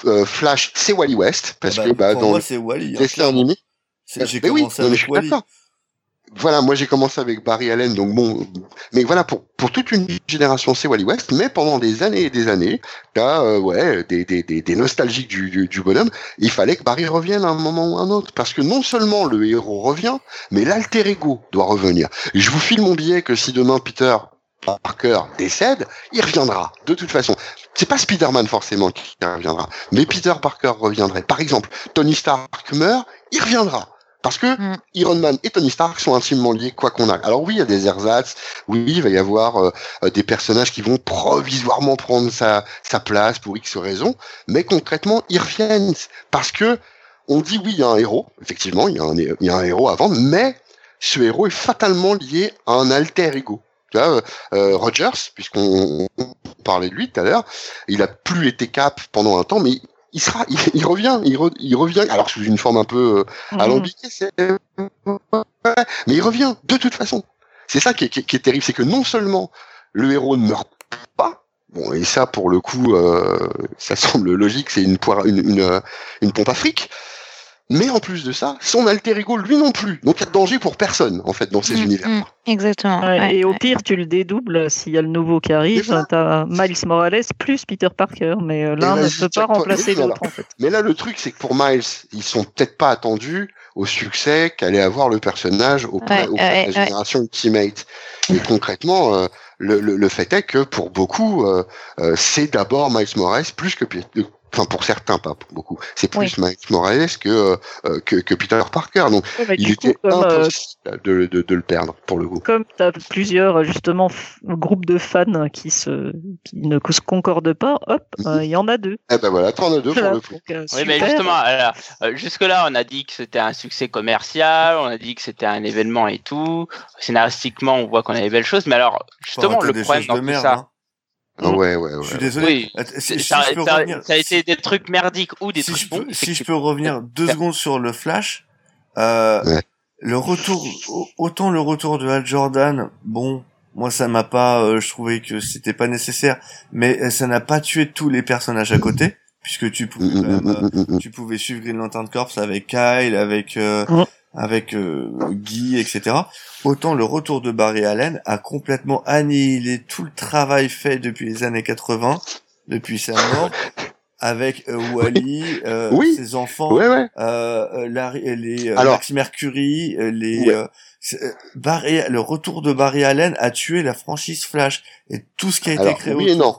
euh, Flash, c'est Wally West parce Ah que bah, pour dans moi, Wally. hein, dessin animé, J'ai mais oui, commencé je avec Wally. Voilà, moi j'ai commencé avec Barry Allen, donc bon, mais voilà pour pour toute une génération c'est Wally West, mais pendant des années et des années, t'as euh, ouais des, des, des, nostalgiques du, du, du bonhomme. Il fallait que Barry revienne à un moment ou à un autre, parce que non seulement le héros revient, mais l'alter ego doit revenir. Et je vous file mon billet que si demain Peter Parker décède, il reviendra de toute façon. C'est pas Spider-Man forcément qui reviendra, mais Peter Parker reviendrait. Par exemple, Tony Stark meurt, il reviendra. Parce que Mm. Iron Man et Tony Stark sont intimement liés, quoi qu'on a. Alors oui, il y a des ersatz, oui, il va y avoir euh, euh, des personnages qui vont provisoirement prendre sa, sa place pour X raisons, mais concrètement, ils reviennent. Parce que on dit oui, il y a un héros, effectivement, il y a un, il y a un héros avant, mais ce héros est fatalement lié à un alter ego. Tu vois, euh, Rogers, puisqu'on on parlait de lui tout à l'heure, il a plus été cap pendant un temps, mais il sera, il, il revient, il, re- il revient, alors sous une forme un peu euh, Mhm. alambiqué, c'est... Ouais, mais il revient de toute façon. C'est ça qui est, qui est- qui est terrible, c'est que non seulement le héros ne meurt pas, bon et ça pour le coup, euh, ça semble logique, c'est une poire, une, une, une pompe à fric, mais en plus de ça, son alter ego lui non plus. Donc il y a de danger pour personne en fait dans ces Mm, univers. mm, exactement. Ouais, ouais, et au pire, tu le dédoubles s'il y a le nouveau qui arrive. T'as Miles Morales plus Peter Parker, mais euh, l'un ne peut pas remplacer l'autre en fait. Mais là, le truc, c'est que pour Miles, ils sont peut-être pas attendus au succès qu'allait avoir le personnage auprès, Ouais, auprès ouais, de la ouais. génération Ultimate. Et concrètement, euh, le, le, le fait est que pour beaucoup, euh, euh, c'est d'abord Miles Morales plus que Pe- euh, Enfin, pour certains, pas pour beaucoup. C'est plus Miles Morales que, euh, euh, que, que Peter Parker. Donc, Ouais, mais il était coup, comme, euh, impossible de, de, de le perdre, pour le coup. comme tu as plusieurs justement groupes de fans qui se qui ne se concordent pas, hop, Mhm. euh, il y en a deux. Eh ben voilà, t'en as deux pour le coup. donc, euh, Oui, mais justement, euh, jusque-là, on a dit que c'était un succès commercial, on a dit que c'était un événement et tout. Scénaristiquement, on voit qu'on a des belles choses, mais alors, justement, le problème dans tout merde, ça, hein. Ah ouais, ouais, ouais. Je suis désolé. oui, Si, ça, je peux ça- revenir, ça a été des trucs merdiques ou des si trucs je bons. si je peux revenir deux secondes sur le Flash, euh, Ouais. le retour, au- autant le retour de Hal Jordan, bon, moi ça m'a pas, euh, je trouvais que c'était pas nécessaire, mais euh, ça n'a pas tué tous les personnages à côté, puisque tu pouvais, Mm, mm, euh, mm, mm. tu pouvais suivre Green Lantern Corps avec Kyle, avec euh. Avec euh, Guy, etc. Autant le retour de Barry Allen a complètement annihilé tout le travail fait depuis les années 80, depuis sa mort. avec euh, Wally, euh, Oui. ses enfants, Ouais, ouais. Larry- les Alors- Max Mercury, les Ouais. euh, euh, Barry, le retour de Barry Allen a tué la franchise Flash et tout ce qui a été Alors, créé. oui et non.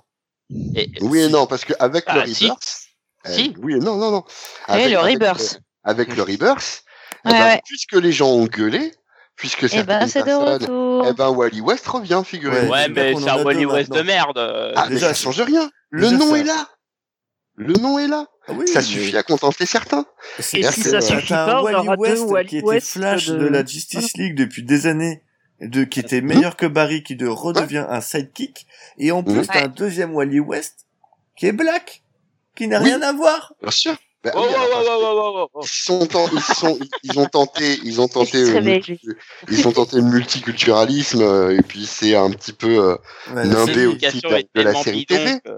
Et- Oui et non, parce que avec Ah, le si. Rebirth, euh, Si. oui et non, non, non. Oui, Avec- le avec Rebirth. avec le Rebirth, eh Ouais, ben, ouais. puisque les gens ont gueulé, puisque Eh certaines ben, c'est de retour. eh ben Wally West revient, figurez-vous. Ouais, c'est mais c'est un Wally deux West de merde. Ah, mais Déjà, ça change rien. Le déjà, nom ça- est là. Le nom est là. Ah oui, ça mais suffit à contenter certains. c'est- Et si c'est- ça c'est suffit pas, on Wally aura deux West Wally qui était West Flash de... de- la Justice League depuis des années, de qui était meilleur que Barry, qui de redevient un sidekick, et en plus Ouais. t'as un deuxième Wally West qui est Black, qui n'a Oui. rien à voir. Bien sûr. Bah, Oh, oui, oh, oh, oh, oh, oh, oh. Ils sont, ils sont, ils ont tenté, ils ont tenté, euh, multi- ils ont tenté le multiculturalisme euh, et puis c'est un petit peu euh, Ouais, mais aussi de- de la série bidon TV. que-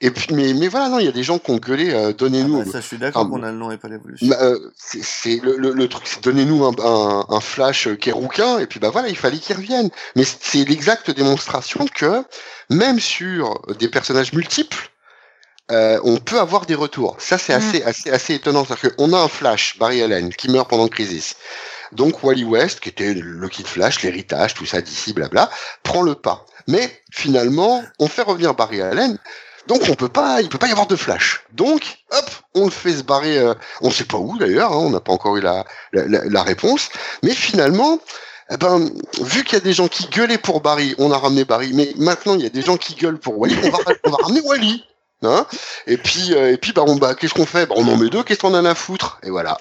et puis mais mais voilà non il y a des gens qui ont gueulé euh, Ah donnez-nous bah, ça, je suis d'accord Ah, qu'on a le nom et pas l'évolution. Bah, euh, c'est c'est le, le, le truc, c'est donnez-nous un, un, un flash euh, qui est rouquin, et puis bah voilà, il fallait qu'il revienne. Mais c'est l'exacte démonstration que même sur des personnages multiples, euh, on peut avoir des retours. Ça, c'est Mm. assez, assez, assez étonnant. C'est-à-dire qu'on a un Flash, Barry Allen, qui meurt pendant Crisis. Donc Wally West, qui était le Kid Flash, l'héritage, tout ça d'ici, blabla, prend le pas. Mais finalement, on fait revenir Barry Allen. Donc on peut pas, il peut pas y avoir de Flash. Donc, hop, on le fait se barrer. euh, on sait pas où d'ailleurs, hein, on n'a pas encore eu la, la, la- la réponse. Mais finalement, eh ben, vu qu'il y a des gens qui gueulaient pour Barry, on a ramené Barry. Mais maintenant, il y a des gens qui gueulent pour Wally. On va, on va ramener Wally. Hein et puis, euh, et puis, bah, on, bah, qu'est-ce qu'on fait? Bah, On en met deux. Qu'est-ce qu'on en a à foutre? Et voilà.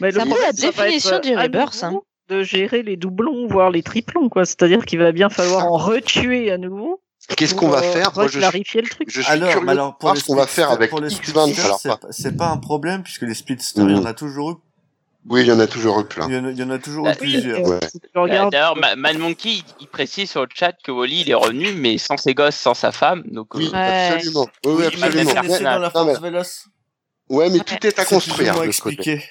Mais C'est un peu problème, la définition du à rebirth, nouveau De gérer les doublons, voire les triplons, quoi. C'est-à-dire qu'il va bien falloir en retuer à nouveau. Qu'est-ce qu'on va euh, faire? Moi, je suis, clarifier le truc. je suis Alors, curieux alors de pour voir ce qu'on va faire avec pour les X20. speedsters, Alors, c'est pas- pas- c'est pas un problème puisque les speedsters, il y en a toujours eu. Oui, il y en a toujours eu plein. Il y en a, il y en a toujours Bah, eu plusieurs. Ouais. Si tu regardes, D'ailleurs, Ma- Mad Monkey, il, il précise sur le chat que Wally, il est revenu, mais sans ses gosses, sans sa femme. Donc, Oui, euh, Ouais. absolument. Oui, oui, Oui, mais absolument. dans la Véloce. Ouais, mais Ouais. tout est à construire moins de ce côté.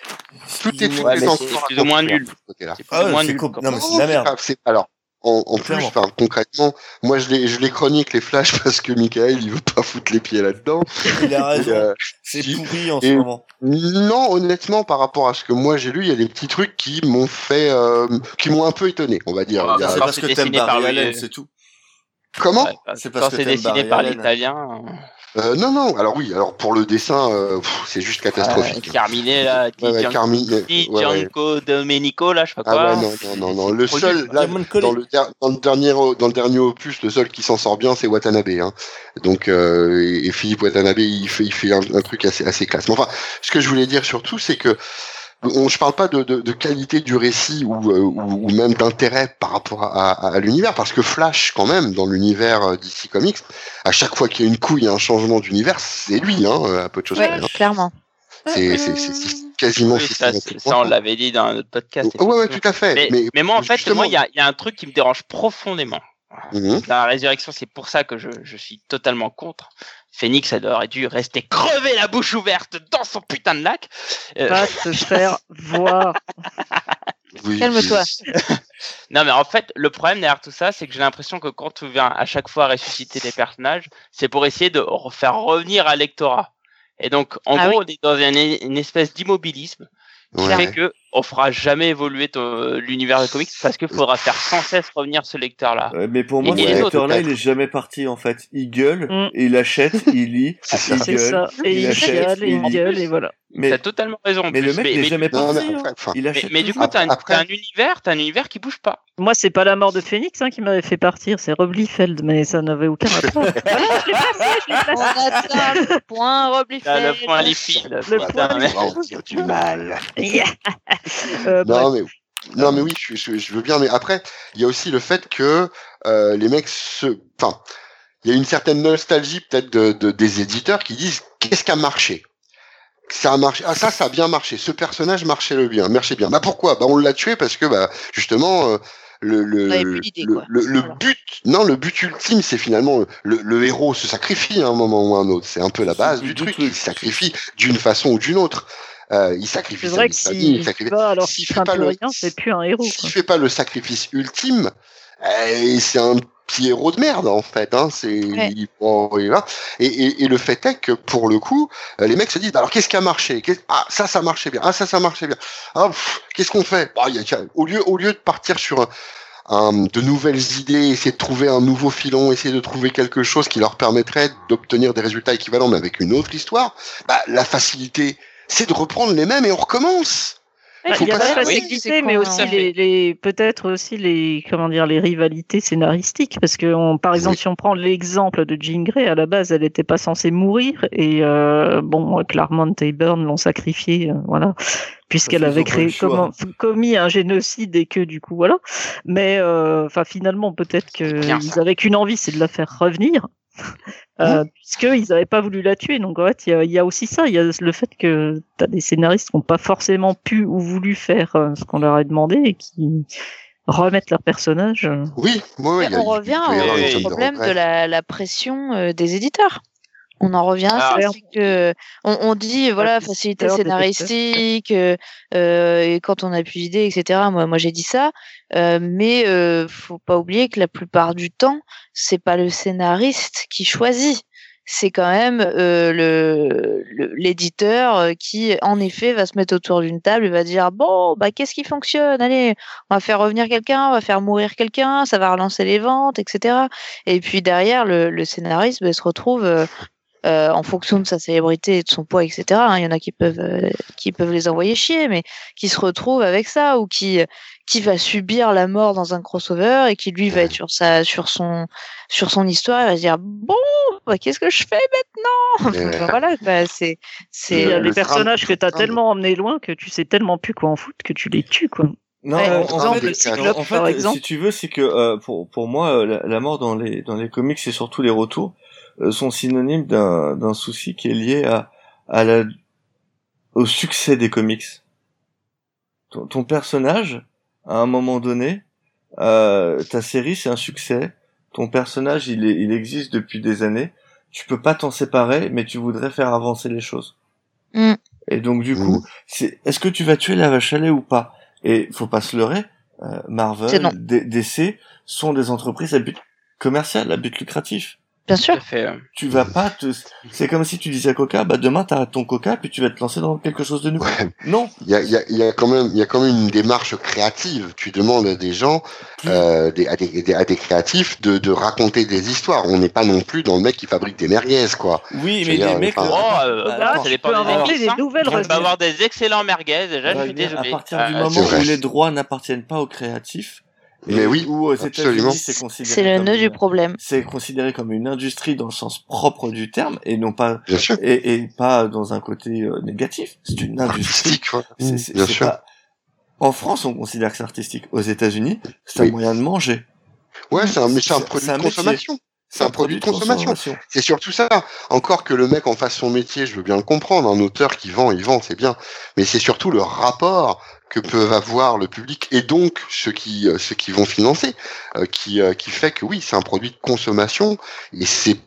Tout est, tout Ouais, est à plus ou moins construire nul. c'est Ah ou ouais, moins c'est nul. com- non, mais c'est la merde. alors, en, en plus, enfin, concrètement, moi, je les, je les chronique les flashs parce que Michael, il veut pas foutre les pieds là-dedans. Il a raison. euh, C'est pourri en ce moment. non, honnêtement, par rapport à ce que moi j'ai lu, il y a des petits trucs qui m'ont fait, euh, qui m'ont un peu étonné, on va dire. Ah, C'est parce que t'aimes Barry le- Allen, c'est tout. Comment C'est parce quand que c'est dessiné Barry par l'italien. Euh, Non, non. Alors oui, alors pour le dessin, euh, c'est juste Euh, catastrophique. Carmine, là, Di Ouais, Gian- Carmine, euh, Di ouais, ouais. Gianco Domenico, là, je sais pas Ah quoi. ouais, non, non, non, non. Le seul, là, dans le, der- dans le dernier o- dans le dernier opus, le seul qui s'en sort bien, c'est Watanabe. Hein. Donc euh, et, et Philippe Watanabe, il fait il fait un, un truc assez assez classe. Mais enfin, ce que je voulais dire surtout, c'est que on, je parle pas de, de, de qualité du récit ou, euh, ou, ou même d'intérêt par rapport à, à, à l'univers, parce que Flash, quand même, dans l'univers euh, DC Comics, à chaque fois qu'il y a une couille, un changement d'univers, c'est lui, hein, euh, à peu de choses Ouais, près, hein. clairement. C'est quasiment Oui, ça, ça, on l'avait dit dans un autre podcast. Ouais, ouais, tout à fait. Mais, mais, mais moi, en fait, justement- moi, il y a, il y a un truc qui me dérange profondément. Mhm. La résurrection, c'est pour ça que je, je suis totalement contre. Phoenix, elle aurait dû rester crever la bouche ouverte dans son putain de lac. Euh, va se faire voir. Oui, Calme-toi. non, mais en fait, le problème derrière tout ça, c'est que j'ai l'impression que quand tu viens à chaque fois ressusciter des personnages, c'est pour essayer de re- faire revenir à lectorat. Et donc, en Ah gros, on est dans une, une espèce d'immobilisme qui Ouais. fait que on fera jamais évoluer l'univers de comics parce qu'il faudra faire sans cesse revenir ce lecteur-là. Ouais, mais pour moi, Et ce lecteur-là, il est jamais parti, en fait. Il gueule, Mm. et il achète, il lit, C'est ça. il gueule. ça. Et il il achète, gueule, et il gueule, et voilà. Mais, T'as totalement raison. en mais le mec n'est mais jamais Non, parti. mais hein. après, enfin, Il mais, achète mais du coup, t'as un, univers, t'as un univers qui bouge pas. Moi, c'est pas la mort de Phoenix hein, qui m'avait fait partir, c'est Rob Liefeld, mais ça n'avait aucun rapport. voilà, je l'ai placé, je l'ai On attend le point T'as Roblifeld. le point Liefeld. Le point du mal. Euh. Non mais non mais oui, je, je, je veux bien. Mais après, il y a aussi le fait que euh, les mecs se, enfin, il y a une certaine nostalgie peut-être de, de- des éditeurs qui disent qu'est-ce qui a marché? Ça a marché. Ah ça, ça a bien marché. Ce personnage marchait le bien, marchait bien. Bah pourquoi? Bah on l'a tué parce que bah justement. euh, le, le, le, quoi. le- le Voilà. but, non, le but ultime, c'est finalement le, le héros se sacrifie à un moment ou à un autre. C'est un peu la base du truc. truc. Il se sacrifie d'une façon ou d'une autre. Euh, il sacrifie C'est sa vrai vie s'il il sacrifie- va alors s'il fait pas le- rien, c'est plus un héros. s'il fait pas le sacrifice ultime, eh, c'est un, anti-héros de merde en fait. Hein. C'est Ouais. il- bon, et, là. et, et, et le fait est que pour le coup, euh, les mecs se disent bah, alors qu'est-ce qui a marché? Ah ça ça marchait bien. Ah ça ça marchait bien. Ah qu'est-ce qu'on fait? Bah, il y a- tiens, Au lieu au lieu de partir sur un, un- de nouvelles idées, essayer de trouver un nouveau filon, essayer de trouver quelque chose qui leur permettrait d'obtenir des résultats équivalents mais avec une autre histoire, bah, la facilité c'est de reprendre les mêmes et on recommence. Ouais, Faut il y a pas- la facilité, mais aussi les, les peut-être aussi les comment dire les rivalités scénaristiques, parce que on, par exemple, Oui. si on prend l'exemple de Jean Grey, à la base, elle n'était pas censée mourir, et euh, bon, Claremont et Byrne l'ont sacrifiée, euh, voilà, puisqu'elle avait créé comment, commis un génocide et que du coup voilà. Mais euh, enfin, finalement, peut-être qu'ils avaient qu'une envie, c'est de la faire revenir. Euh, puisqu'ils n'avaient pas voulu la tuer. Donc, en fait, il y a, il y a aussi ça. Il y a le fait que tu as des scénaristes qui n'ont pas forcément pu ou voulu faire euh, ce qu'on leur a demandé et qui remettent leur personnage. euh. Oui, oui, oui, il y a- on revient au- problème de la, la pression euh, des éditeurs. On en revient Ah. c'est que on, on dit voilà facilité scénaristique euh, euh, et quand on a plus d'idées etc. Moi moi j'ai dit ça, euh, mais euh, faut pas oublier que la plupart du temps c'est pas le scénariste qui choisit, c'est quand même euh, le l'éditeur qui en effet va se mettre autour d'une table et va dire bon bah qu'est-ce qui fonctionne? Allez on va faire revenir quelqu'un, on va faire mourir quelqu'un, ça va relancer les ventes, etc. Et puis derrière, le, le scénariste ben, se retrouve euh, en fonction de sa célébrité et de son poids, etc. hein, Il y en a qui peuvent euh, qui peuvent les envoyer chier, mais qui se retrouve avec ça ou qui qui va subir la mort dans un crossover et qui lui va être sur sa sur son sur son histoire, il va se dire bon, bah, qu'est-ce que je fais maintenant? Enfin, Voilà, bah, c'est Il y c'est a le des drame- personnages que tu as drame. tellement emmenés loin que tu sais tellement plus quoi en foutre que tu les tues. quoi. Non, Ouais, en, exemple, en fait, Cyclope, en fait, par exemple. si tu veux, c'est que euh, pour pour moi, euh, la, la mort dans les dans les comics et surtout les retours euh, sont synonymes d'un d'un souci qui est lié à à la au succès des comics. Ton, ton personnage, à un moment donné, euh, ta série c'est un succès. Ton personnage, il est il existe depuis des années. Tu peux pas t'en séparer, mais tu voudrais faire avancer les choses. Mm. Et donc du Mm. coup, c'est est-ce que tu vas tuer la vache à lait ou pas? Et faut pas se leurrer, euh, Marvel, DC sont des entreprises à but commercial, à but lucratif. Bien Tout sûr. à fait. euh. Tu vas pas te, c'est comme si tu disais à Coca, bah demain t'arrêtes ton Coca puis tu vas te lancer dans quelque chose de nouveau. Ouais. Non, Il y a, il y, a, il y a quand même, il y a quand même une démarche créative. Tu demandes à des gens, euh, des, à, des, des- à des créatifs, de, de raconter des histoires. On n'est pas non plus dans le mec qui fabrique des merguez, quoi. oui, mais dire, les mecs, enfin, euh, Oh, euh, bah, ça dépend des des nouvelles On va avoir des excellents merguez, déjà, je suis désolé. à partir du Euh, moment vrai. où les droits n'appartiennent pas aux créatifs, et Mais oui, où aux absolument. États-Unis c'est considéré C'est le comme nœud une- du problème. c'est considéré comme une industrie dans le sens propre du terme et non pas Bien sûr. et, et pas dans un côté euh, négatif. C'est une industrie. Artistique, quoi. C'est- c'est- Bien c'est sûr. pas- En France, on considère que c'est artistique. Aux États-Unis, c'est Oui. un moyen de manger. Ouais, c'est un, mais c'est un C'est- produit c'est un de métier. consommation. C'est un produit de consommation. consommation. C'est surtout ça. Encore que le mec en fasse son métier, je veux bien le comprendre. Un auteur qui vend, il vend, c'est bien. Mais c'est surtout le rapport que peuvent avoir le public et donc ceux qui euh, ceux qui vont financer, euh, qui euh, qui fait que oui, c'est un produit de consommation et c'est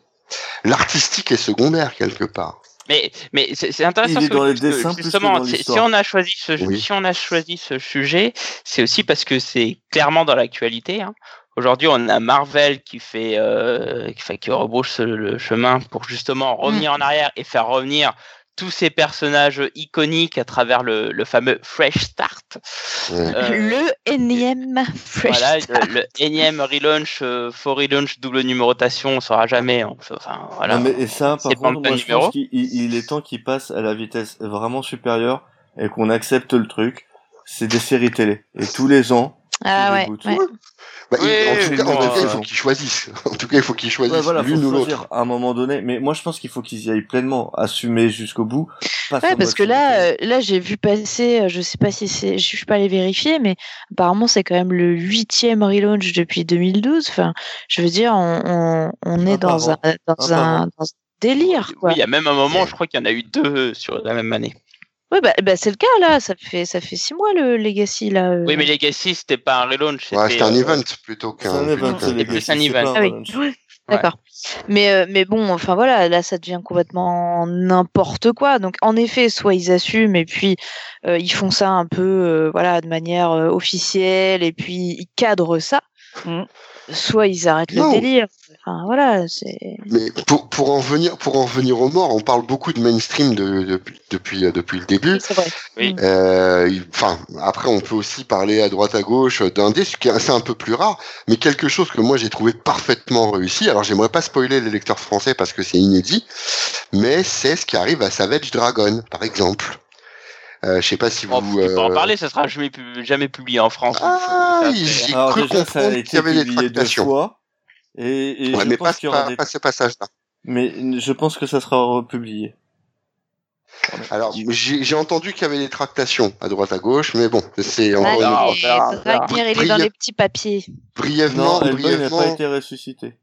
l'artistique est secondaire quelque part. Mais, mais c'est intéressant Il est que- les plus justement, dans si- on a choisi ce, Oui. si on a choisi ce sujet, c'est aussi parce que c'est clairement dans l'actualité. Hein. Aujourd'hui, on a Marvel qui fait, euh, qui fait, qui rebrouche le, le chemin pour justement revenir en arrière et faire revenir tous ces personnages iconiques à travers le, le fameux Fresh Start. Ouais. Euh, le énième fresh voilà, start. le, le énième relaunch, euh, faux relaunch, double numérotation, on saura jamais. hein. Enfin, voilà. Non, mais, et ça, par contre, moi, je pense qu'il il- il est temps qu'il passe à la vitesse vraiment supérieure et qu'on accepte le truc. C'est des séries télé. Et tous les ans, Ah ouais. Bah, il- Oui, en tout cas, en bon, tout cas, il euh, faut qu'ils choisissent. En tout cas, il faut qu'ils choisissent Ouais, voilà, l'une ou l'autre. à un moment donné. Mais moi, je pense qu'il faut qu'ils y aillent pleinement, assumer jusqu'au bout. Ouais, parce que là, euh, là, j'ai vu passer, euh, je sais pas si c'est, je suis pas allé vérifier, mais apparemment c'est quand même le huitième relaunch depuis 2012. Enfin, je veux dire, on, on, on est par dans an. un, dans Un par un, an. dans un délire, quoi. Oui, il y a même un moment, je crois qu'il y en a eu deux sur la même année. Ouais, bah, bah, c'est le cas là. Ça fait, ça fait six mois le Legacy là. euh. Oui, mais Legacy, c'était pas un relaunch. Ouais, c'était un euh, event plutôt C'est qu'un. un event, plutôt qu'un-. Legacy, plus un event. Ah oui. Ouais. D'accord. Mais, euh, mais bon, enfin voilà, là ça devient complètement n'importe quoi. Donc en effet, soit ils assument et puis euh, ils font ça un peu, euh, voilà, de manière euh, officielle et puis ils cadrent ça. Mm. Soit ils arrêtent le délire. Enfin voilà, c'est. Mais pour, pour en venir pour en revenir aux morts, on parle beaucoup de mainstream de, de- depuis euh, depuis le début. C'est vrai. Oui. Euh, Enfin, après, on peut aussi parler à droite à gauche d'indé, ce qui est un peu plus rare, mais quelque chose que moi j'ai trouvé parfaitement réussi. Alors, j'aimerais pas spoiler les lecteurs français parce que c'est inédit, mais c'est ce qui arrive à Savage Dragon, par exemple. Euh, je sais pas si On vous. peut pas en euh, parler, ça sera jamais, pu- jamais publié en France. Ah, j'ai cru comprendre qu'il y avait des deux tractations. fois. Et, et Ouais, je mais pas, pense qu'il y aura pas, des... pas ce passage-là. Mais je pense que ça sera republié. Alors, j'ai entendu qu'il y avait des tractations à droite à gauche, mais bon, c'est encore une- on on. Dragnir, il est dans les petits papiers. brièvement, Non, Elbon n'a brièvement, pas été ressuscité.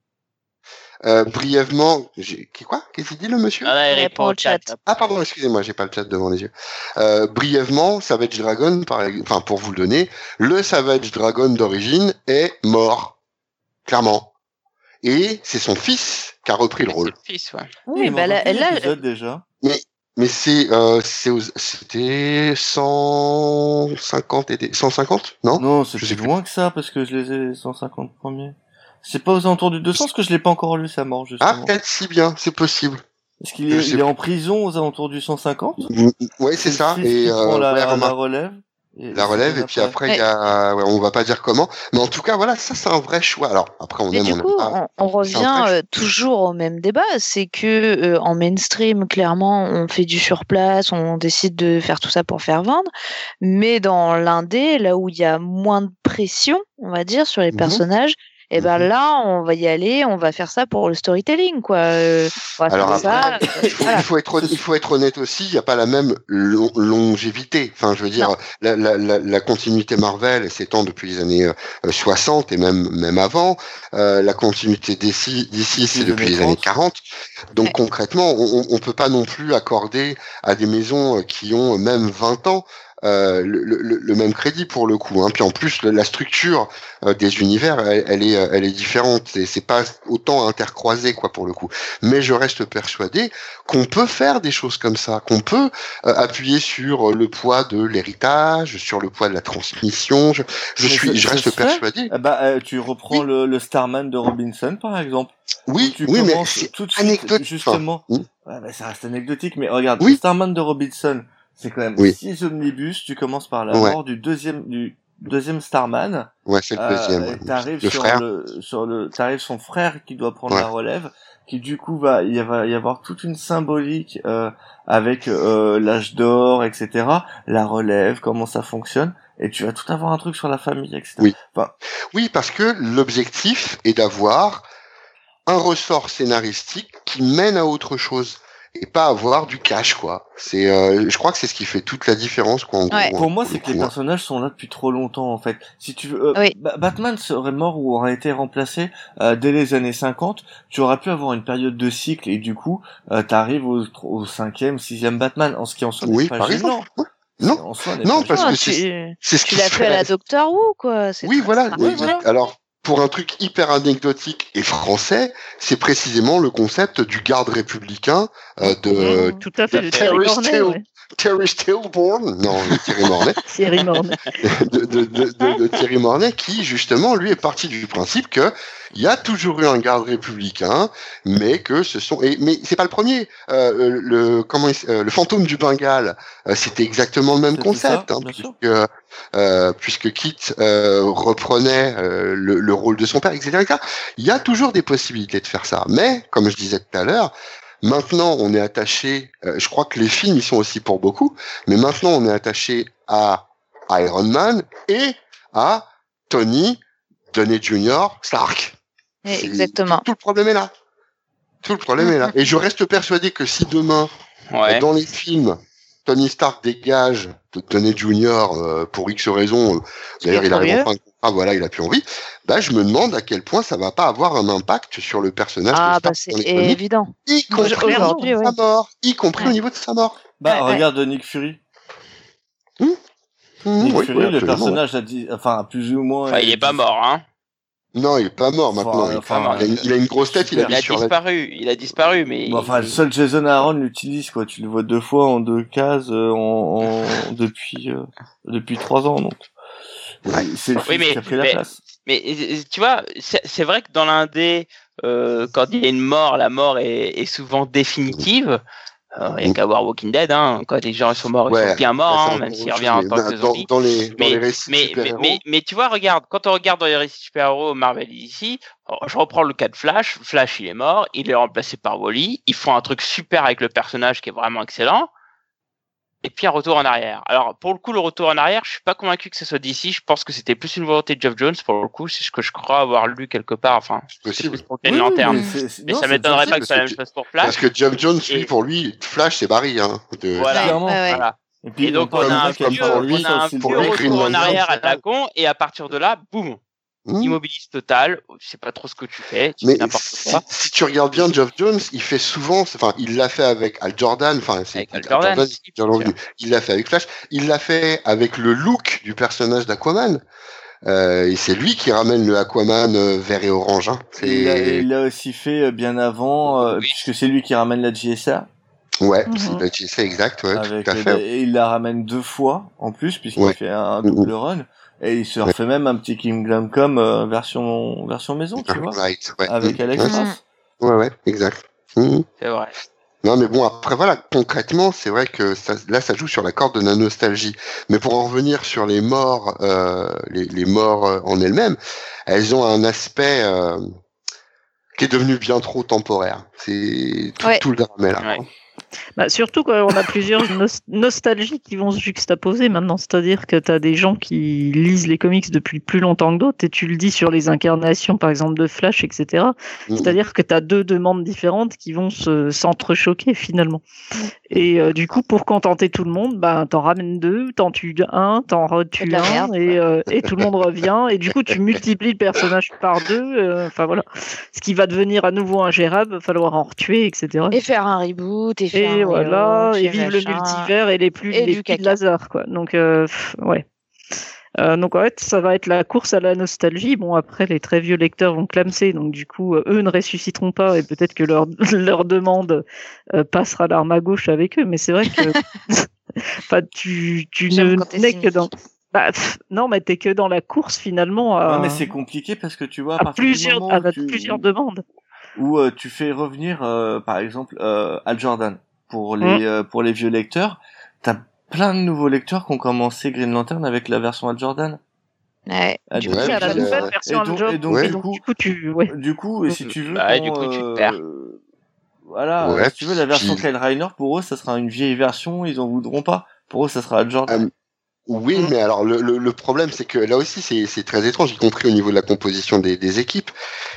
Euh, brièvement. j'ai- qui- Quoi? Qu'est-ce qu'il dit le monsieur? Ah, là, il répond au chat. Ah pardon, excusez-moi, j'ai pas le chat devant les yeux. Euh, brièvement, Savage Dragon, par, enfin pour vous le donner, le Savage Dragon d'origine est mort, clairement, et c'est son fils qui a repris le rôle. Fils, ouais. Oui, est bah là, là, déjà Mais c'est, euh, c'est aux- c'était 150 et des, 150, non, Non, c'est loin que ça, parce que je les ai les 150 premiers. C'est pas aux alentours du 200, parce que je l'ai pas encore lu sa mort, Ah justement. peut-être si bien, c'est possible. Est-ce qu'il est, il en prison aux alentours du 150 Mm, Ouais, c'est ça. Et euh, la, ouais, la relève. Et la relève et puis après il y a ouais, on va pas dire comment mais en tout cas voilà ça c'est un vrai choix alors après on Mais aime du on coup, aime pas on, revient euh, toujours au même débat, c'est que euh, en mainstream, clairement, on fait du surplace, on décide de faire tout ça pour faire vendre, mais dans l'indé, là où il y a moins de pression, on va dire, sur les Mhm. personnages, et ben Mhm. là, on va y aller, on va faire ça pour le storytelling, quoi. Euh, on va Alors faire après, ça. il faut, voilà. il faut être honnête- il faut être honnête aussi il n'y a pas la même lo- longévité enfin je veux dire la, la, la, la continuité Marvel s'étend depuis les années euh, 60 et même même avant Euh, la continuité d'ici d'ici c'est Depuis les années 30. 40 donc Ouais. concrètement on, on- on peut pas non plus accorder à des maisons euh, qui ont même 20 ans euh, le, le- le même crédit pour le coup. Hein. Puis en plus, la structure euh, des univers, elle, elle est, euh, elle est différente. C'est, c'est pas autant intercroisé quoi pour le coup. Mais je reste persuadé qu'on peut faire des choses comme ça, qu'on peut euh, appuyer sur le poids de l'héritage, sur le poids de la transmission. Je, suis, je reste persuadé. Ah bah, tu reprends Oui. le, le Starman de Robinson, par exemple. Oui, tu oui, mais c'est tout de suite, anecdotique. justement. Enfin, Ouais, bah, ça reste anecdotique, mais regarde, Oui. le Starman de Robinson, c'est quand même Oui. six omnibus. Tu commences par la Ouais. mort du deuxième, du deuxième Starman. ouais, c'est le deuxième. Euh. T'arrives Le sur frère. le, sur le, t'arrives son frère qui doit prendre Ouais. la relève, qui du coup va, il va y avoir toute une symbolique euh, avec euh, l'âge d'or, etc. La relève, comment ça fonctionne, et tu vas tout avoir un truc sur la famille, etc. Oui. Enfin, Oui, parce que l'objectif est d'avoir un ressort scénaristique qui mène à autre chose et pas avoir du cash quoi. C'est, euh, je crois que c'est ce qui fait toute la différence quoi. Ouais. Pour moi, c'est que les personnages sont là depuis trop longtemps, en fait. Si tu veux, euh, Oui. Batman serait mort ou aurait été remplacé euh, dès les années 50. Tu aurais pu avoir une période de cycle et du coup, euh, t'arrives au, au cinquième, sixième Batman, en ce qui en soi n'est Oui, pas par gênant. exemple. Ouais. Non, En soi, Non, parce que c'est- c'est ce tu qui l'as fait à la Doctor Who, quoi. c'est Oui, voilà. Et- voilà. Alors, pour un truc hyper anecdotique et français, c'est précisément le concept du garde républicain euh, de Tout à fait, de ouais. Terry Stillborn, non, Thierry Mornay, Thierry Mornay. de, de, de, de- de Thierry Mornay, qui justement lui est parti du principe que il y a toujours eu un garde républicain, mais que ce sont et mais c'est pas le premier. Euh, le comment euh, le fantôme du Bengale, euh, c'était exactement le même concept, ça, hein, puisque euh, puisque Kit euh, reprenait euh, le, le rôle de son père, etc., etc. Il y a toujours des possibilités de faire ça, mais comme je disais tout à l'heure. Maintenant, on est attaché. euh, je crois que les films y sont aussi pour beaucoup, mais maintenant, on est attaché à Iron Man et à Tony Downey Jr. Stark. Eh, Exactement. Tout, le problème est là. Tout le problème est là. Et je reste persuadé que si demain, Ouais. dans les films, Tony Stark dégage de Downey Jr. euh, pour X raisons, euh, d'ailleurs il arrive furieux. Contrat, voilà, il a plus envie, bah je me demande à quel point ça va pas avoir un impact sur le personnage Ah, de bah c'est évident. y compris au niveau Aujourd'hui, de ouais. sa mort, y compris au niveau de sa mort. Bah, Ouais, ouais. regarde Nick Fury. Mmh, Nick oui, Fury, oui, le personnage a dit, enfin, plus ou moins. Enfin, il est pas mort, hein. Non, il est pas mort Enfin, maintenant. il, enfin, il a une, il a une grosse tête, il Il a la disparu, il a disparu, mais. Bon, enfin, le seul Jason Aaron l'utilise, quoi. Tu le vois deux fois en deux cases euh, en, en- depuis euh, depuis trois ans, donc. Ouais. C'est Oui, mais- qui a pris la mais- place. mais tu vois, c'est vrai que dans l'indé, euh, quand il y a une mort, la mort est, est souvent définitive. Euh, Il n'y a qu'à voir Walking Dead, hein. quand les gens sont morts, ils Ouais, sont bien morts, Ouais, hein, même s'ils reviennent en tant que dans, zombie. dans les, dans Mais, les récits mais, mais, mais, mais tu vois, regarde, quand on regarde dans les récits super-héros Marvel ici, je reprends le cas de Flash. Flash, il est mort, il est remplacé par Wally. Ils font un truc super avec le personnage qui est vraiment excellent. Et puis un retour en arrière. Alors pour le coup, le retour en arrière, je suis pas convaincu que ce soit d'ici. Je pense que c'était plus une volonté de Geoff Jones pour le coup. C'est ce que je crois avoir lu quelque part. Enfin, c'est c'est possible. plus pour Green Oui, oui, Lantern. mais Mais non, ça m'étonnerait pas que ce soit la même chose pour Flash. Parce que Jeff Jones, lui, Et- pour lui, Flash, c'est Barry. Hein, de... Voilà. Clairement. Ouais, ouais. Voilà. Et puis Et donc on a un vieux, parlé pour lui, on a un aussi pour vieux lui, retour Green en arrière à la con, et à partir de là, boum, Hmm. immobilise total. Tu sais pas trop ce que tu fais, tu Mais fais n'importe si, quoi. si tu regardes bien Geoff Jones, il fait souvent, enfin, il l'a fait avec Al Jordan, enfin, c'est Avec Al Jordan, il si, bien l'a fait avec Flash, il l'a fait avec le look du personnage d'Aquaman. Euh, et c'est lui qui ramène le Aquaman euh, vert et orange. Hein. Il l'a C'est il l'a aussi fait euh, bien avant, euh, Oui. puisque c'est lui qui ramène la GSA. ouais, Mhm. c'est bah, c'est exact, ouais, avec, tout à fait. et il la ramène deux fois en plus, puisqu'il Ouais. fait un Mhm. double run. Et il se refait même un petit Kingdom Come euh, version, version maison, tu vois. Right, ouais. Avec Mhm. Alex Ouais, Ross. ouais, ouais, exact. Mhm. C'est vrai. Non, mais bon, après, voilà, concrètement, c'est vrai que ça, là, ça joue sur la corde de la nostalgie. Mais pour en revenir sur les morts, euh, les, les morts euh, en elles-mêmes, elles ont un aspect euh, qui est devenu bien trop temporaire. C'est tout, Ouais. tout le drame là. Bah, surtout quand on a plusieurs nos- nostalgies qui vont se juxtaposer maintenant. C'est-à-dire que tu as des gens qui lisent les comics depuis plus longtemps que d'autres, et tu le dis sur les incarnations, par exemple, de Flash, etc. C'est-à-dire que tu as deux demandes différentes qui vont se s'entrechoquer finalement. Et euh, du coup, pour contenter tout le monde, bah, t'en ramènes deux, t'en tues un, t'en retues un, merde, et, euh, et tout le monde revient. Et du coup, tu multiplies le personnage par deux. euh, Enfin voilà. Ce qui va devenir à nouveau ingérable, va falloir en retuer, etc. Et faire un reboot, et faire Et un voilà, reboot, et vive le multivers et les plus Et les plus de. Lazare, quoi. Donc, euh, ouais. Euh, donc en fait, ça va être la course à la nostalgie. Bon, après, les très vieux lecteurs vont clamser, donc du coup, euh, eux ne ressusciteront pas et peut-être que leur, leur demande euh, passera l'arme à gauche avec eux. Mais c'est vrai que, enfin, tu, tu ne n'es que dans, bah, pff, non, mais t'es que dans la course finalement à, Ouais, mais c'est compliqué parce que tu vois, à, à plusieurs, moment à tu- plusieurs demandes. où euh, tu fais revenir, euh, par exemple, euh, Al Jordan pour Mm. les euh, pour les vieux lecteurs, t'as plein de nouveaux lecteurs qui ont commencé Green Lantern avec la version Al Jordan. Ouais. Ah, Du coup, c'est à la nouvelle euh, version et donc- Al et donc, Ouais. et du coup, du coup, tu, ouais. du coup, si tu veux, Bah, qu'on, du coup, tu te euh, perds. Voilà, Ouais, si tu veux la version Kyle Reiner, pour eux, ça sera une vieille version, ils en voudront pas. Pour eux, ça sera Al Jordan. Oui, mais alors le, le, le problème, c'est que là aussi, c'est c'est très étrange, y compris au niveau de la composition des, des équipes.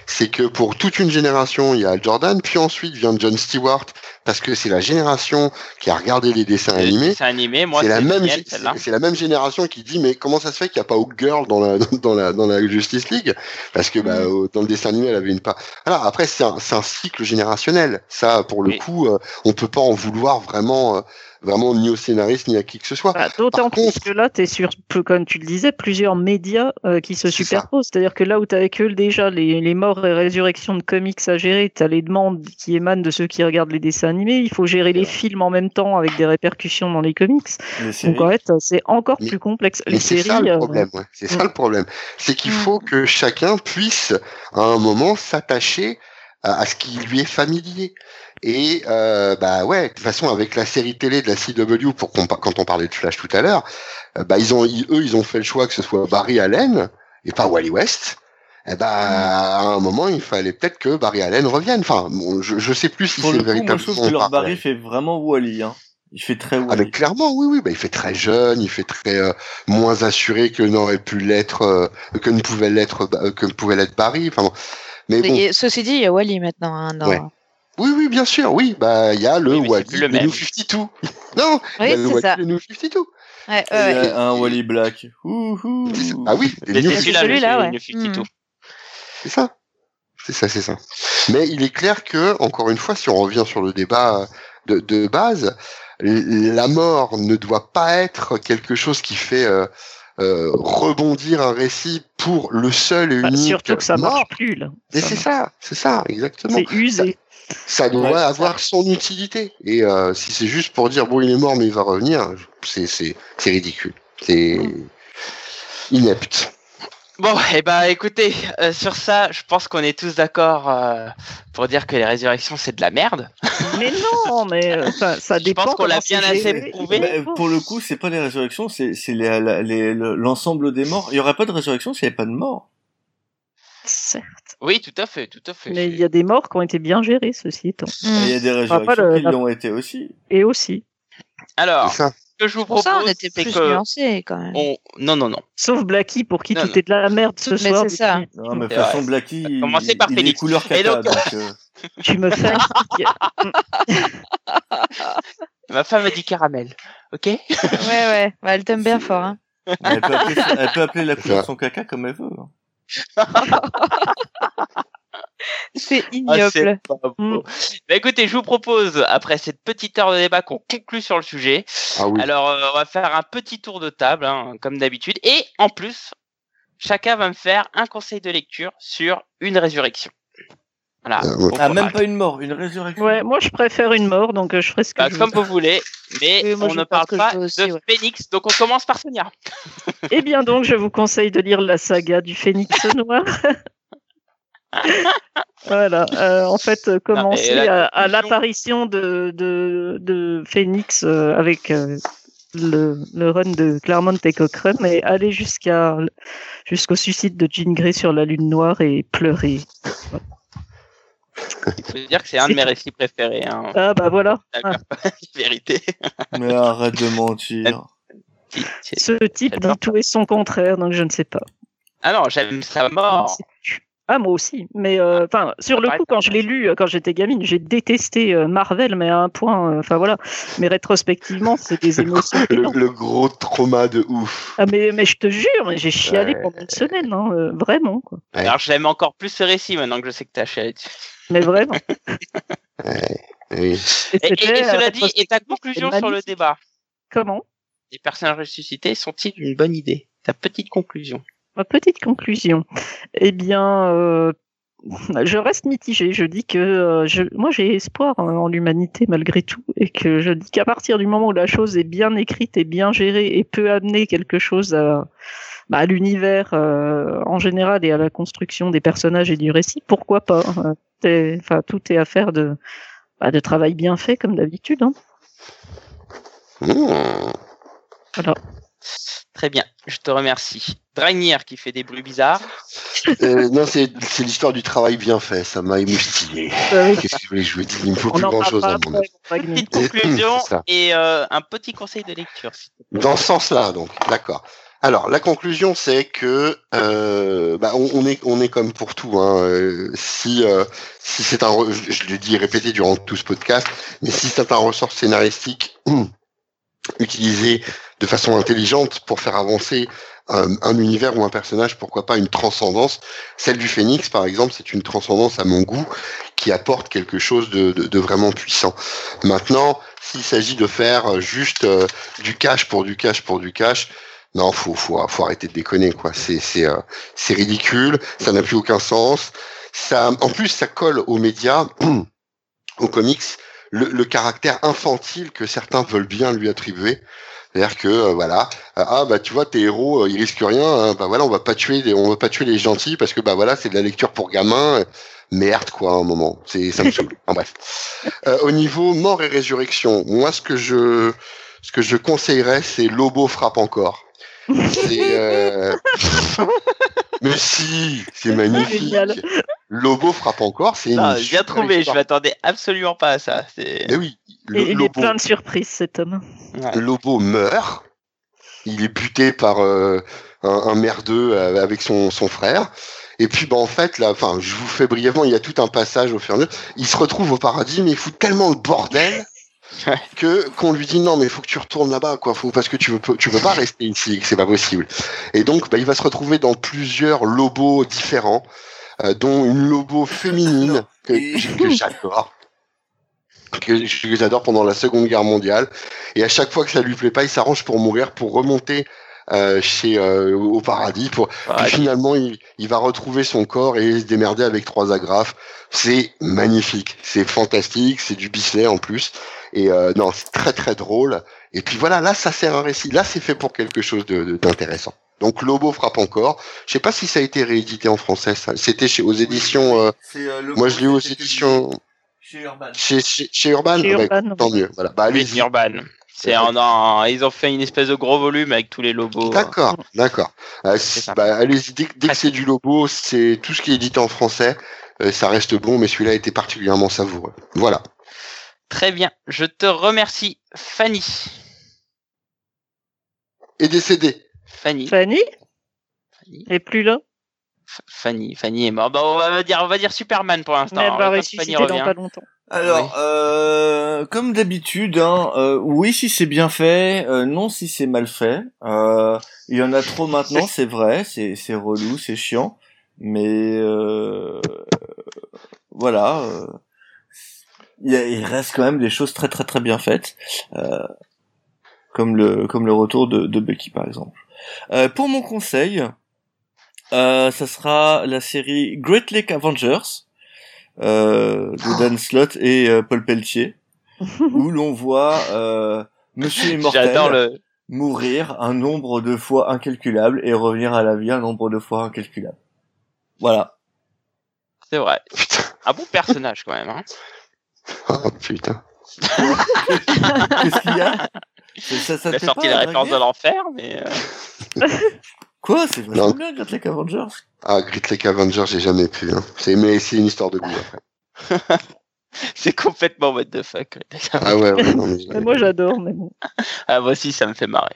C'est que pour toute une génération, il y a Al Jordan, puis ensuite vient John Stewart, parce que c'est la génération qui a regardé les dessins Les animés. dessins animés, moi, C'est la même, c'est la même génération qui dit mais comment ça se fait qu'il n'y a pas Hawk Girl dans la dans la dans la Justice League? Parce que bah, Mm. dans le dessin animé elle avait une part. Voilà après c'est un c'est un cycle générationnel ça pour le Oui. coup euh, on peut pas en vouloir vraiment euh, vraiment ni au scénariste ni à qui que ce soit. Bah, D'autant contre- que là, tu es sur, comme tu le disais, plusieurs médias euh, qui se superposent. C'est-à-dire que là où tu as que déjà les, les morts et résurrections de comics à gérer, tu as les demandes qui émanent de ceux qui regardent les dessins animés, il faut gérer les films en même temps avec des répercussions dans les comics. Les. Donc en fait, c'est encore Mais- plus complexe. Mais Les c'est ça le euh, problème, ouais. c'est ça le problème, c'est qu'il Mm. faut que chacun puisse à un moment s'attacher à, à ce qui lui est familier. Et euh, bah ouais, de toute façon avec la série télé de la CW, pour qu'on quand on parlait de Flash tout à l'heure, euh, bah ils ont ils- eux ils ont fait le choix que ce soit Barry Allen et pas Wally West. Et bah à un moment il fallait peut-être que Barry Allen revienne. Enfin, bon, je je sais plus si Pour c'est le coup, moi, je véritablement. trouve que leur Barry fait vraiment Wally, hein. Il fait très ah Wally. mais clairement, oui, oui, bah, il fait très jeune, il fait très euh, moins assuré que n'aurait pu l'être, euh, que ne pouvait l'être, euh, que ne pouvait l'être Barry. Enfin bon. Mais bon, Et ceci dit, il y a Wally maintenant. Hein, dans... Ouais. Oui, oui, bien sûr, oui, bah il y a le Oui, Wally, le. New 52. non, il y Oui, a le c'est Wally, ça. le New 52. Ouais, Il ouais, y a un Wally Black. Ouhou. Ah oui, c'est 52, celui-là, ouais. New 52. Mm. c'est ça. C'est ça, c'est ça. Mais il est clair que, encore une fois, si on revient sur le débat de, de base, la mort ne doit pas être quelque chose qui fait euh, euh, rebondir un récit pour le seul et bah, unique surtout que ça mort. marche plus là. Mais c'est ça, c'est ça, exactement. C'est usé. Ça doit Ouais, avoir son utilité. Et euh, si c'est juste pour dire bon il est mort mais il va revenir, c'est c'est c'est ridicule. C'est inepte. Bon, et bah écoutez, euh, sur ça, je pense qu'on est tous d'accord euh, pour dire que les résurrections c'est de la merde. Mais non, mais euh, ça, ça Je dépend. pense qu'on l'a bien assez prouvé. Bah, pour le coup, c'est pas les résurrections, c'est l'ensemble des morts. Il y aurait pas de résurrection s'il n'y avait pas de morts. Certes. Oui, tout à fait, tout à fait. Mais il y a des morts qui ont été bien gérés, ceci étant. Il y a des résurrections le- qui la- l'ont été aussi. Et aussi. Alors, ça. Que je vous Pour propose, ça, on était plus que nuancés quand même. on... non, non, non. Sauf Blacky, pour qui Non, tout non. est de la merde ce Mais soir. c'est ça. Non, mais de C'est toute façon. Blacky, il, par il est couleur caca. donc- donc, euh, Tu me fais. Ma femme a dit caramel, ok? Ouais, ouais. Bah, elle t'aime bien fort. Hein. elle, peut appeler, elle peut appeler la couleur de son caca comme elle veut. hein. C'est Ah, ignoble. c'est pas beau. Mm. Bah écoutez, je vous propose, après cette petite heure de débat, qu'on conclue sur le sujet. Ah oui. Alors, euh, on va faire un petit tour de table, hein, comme d'habitude. Et en plus, chacun va me faire un conseil de lecture sur une résurrection. Voilà. Euh, ouais. Ah, même pas une mort, une résurrection. Ouais, moi je préfère une mort, donc euh, je ferai ce que Bah, je comme veux. vous voulez, mais Oui, moi, on ne parle pas aussi, de ouais. Phoenix. Donc, on commence par Sonia. Eh bien donc, je vous conseille de lire la saga du Phénix Noir. voilà, euh, en fait, euh, commencer à, l'apparition de, de, de Phoenix euh, avec euh, le, le run de Claremont et Cochrane et aller jusqu'à jusqu'au suicide de Jean Grey sur la Lune Noire et pleurer. Je veux dire que c'est un de mes récits préférés. Hein. Ah bah voilà, D'accord. Vérité. Mais arrête de mentir. Ce type dit tout et son contraire, donc je ne sais pas. Ah non, j'aime sa mort. Ah moi aussi, mais euh, enfin sur le coup quand je l'ai lu euh, quand j'étais gamine, j'ai détesté euh, Marvel, mais à un point, euh, enfin voilà. Mais rétrospectivement, c'est des émotions. Le, gros trauma de ouf. Ah mais mais je te jure, mais j'ai chialé Ouais. pendant une semaine, hein, euh, vraiment quoi. Ouais. Alors, j'aime encore plus ce récit maintenant que je sais que t'as chialé dessus. Mais vraiment. Oui. Et, Et, et- c'était, et euh, cela dit, et ta conclusion sur le débat? Comment? Les personnages ressuscités sont-ils une bonne idée? Ta petite conclusion. Ma petite conclusion. Eh bien, euh, je reste mitigé. Je dis que euh, je, moi j'ai espoir en, en l'humanité malgré tout, et que je dis qu'à partir du moment où la chose est bien écrite et bien gérée et peut amener quelque chose à, bah, à l'univers euh, en général et à la construction des personnages et du récit, pourquoi pas c'est- Enfin, tout est affaire de, bah, de travail bien fait comme d'habitude. Hein. Mmh. Très bien, je te remercie. Dragnir qui fait des bruits bizarres. Euh, non, c'est l'histoire du travail bien fait. Ça m'a émoustillé. Oui, Qu'est-ce que je voulais que je vous dise? Il me faut on plus en grand chose parlera à mon après, avis. Wagner. Petite conclusion et euh, un petit conseil de lecture. Dans ce sens-là, donc, d'accord. Alors, la conclusion, c'est que euh, bah, on, on est on est comme pour tout. Hein, euh, si euh, si c'est un, je, je l'ai dit et répété durant tout ce podcast, mais si c'est un ressort scénaristique utilisé de façon intelligente pour faire avancer un, un univers ou un personnage, pourquoi pas une transcendance. Celle du Phénix, par exemple, c'est une transcendance à mon goût qui apporte quelque chose de, vraiment puissant. Maintenant, s'il s'agit de faire juste euh, du cash pour du cash pour du cash, non, faut faut faut arrêter de déconner quoi. C'est euh, ridicule, ça n'a plus aucun sens. Ça, en plus, ça colle aux médias, aux comics, le caractère infantile que certains veulent bien lui attribuer. C'est-à-dire que euh, voilà, euh, ah bah tu vois tes héros euh, ils risquent rien, hein, bah voilà on va pas tuer les, on va pas tuer les gentils parce que bah voilà c'est de la lecture pour gamins. Merde quoi à un moment, c'est ça me saoule. En bref. Euh, au niveau mort et résurrection, moi ce que je ce que je conseillerais c'est Lobo frappe encore. C'est euh... mais si, c'est magnifique. Génial. Lobo frappe encore, c'est une Ah, bien trouvé, je m'attendais absolument pas à ça. C'est... Mais oui, le- il est Lobo, plein de surprises cet homme. Ouais. Lobo meurt. Il est buté par euh, un, un merdeux euh, avec son, son frère. Et puis, bah, en fait, là, enfin, je vous fais brièvement, il y a tout un passage au fur et à mesure. Il se retrouve au paradis, mais il fout tellement le bordel que qu'on lui dit non, mais il faut que tu retournes là-bas, quoi. Faut, parce que tu veux, tu peux pas rester ici, que c'est pas possible. Et donc, bah, il va se retrouver dans plusieurs lobos différents, euh, dont une lobo féminine que, que j'adore que que j'adore pendant la Seconde Guerre mondiale. Et à chaque fois que ça lui plaît pas, il s'arrange pour mourir, pour remonter euh, chez euh, au paradis. Pour puis finalement, il, il va retrouver son corps et se démerder avec trois agrafes. C'est magnifique, c'est fantastique, c'est du Bisley en plus. Et euh, non, c'est très très drôle. Et puis voilà, là, ça sert un récit. Là, c'est fait pour quelque chose de- de- d'intéressant. Donc Lobo frappe encore. Je sais pas si ça a été réédité en français. Ça. C'était chez aux éditions. euh, euh, moi, je l'ai aux éditions publié Chez Urban. chez chez, chez Urban. Chez Ah bah, Urban, tant mieux. Voilà. Bah. Urban. C'est en- ils ont fait une espèce de gros volume avec tous les logos. D'accord, d'accord. Euh, bah, allez-y, dès, dès que c'est du Lobo, c'est tout ce qui est édité en français. euh, ça reste bon, mais celui-là était particulièrement savoureux. Voilà. Très bien. Je te remercie, Fanny. Et décédé. Fanny. Fanny? Fanny. est plus là, Fanny. Fanny est morte. Bah, on va dire, on va dire Superman pour l'instant. elle Le va ressusciter Fanny dans revient. pas longtemps. Alors, euh, comme d'habitude, hein, euh, oui si c'est bien fait, euh, non si c'est mal fait. Euh, il y en a trop maintenant, c'est vrai, c'est c'est relou, c'est chiant, mais euh, voilà, il, y a- il reste quand même des choses très très très bien faites, euh, comme le comme le retour de, de Bucky par exemple. Euh, pour mon conseil, euh, ça sera la série Great Lake Avengers euh, de Dan Slott et euh, Paul Pelletier, où l'on voit euh, Monsieur Immortel le. mourir un nombre de fois incalculable et revenir à la vie un nombre de fois incalculable. Voilà. C'est vrai. Putain. Un bon personnage quand même. Hein. Oh putain. Qu'est-ce qu'il y a? Ça, ça, Il a sorti pas, la référence de l'enfer, mais. Quoi? C'est vachement bien, Great Lake Avengers. Ah, Great Lake Avenger, j'ai jamais pu. Hein. C'est mais c'est une histoire de goût après. C'est complètement what the fuck. Ah ouais, ouais non, mais moi j'adore, mais bon. Ah, moi aussi, ça me fait marrer.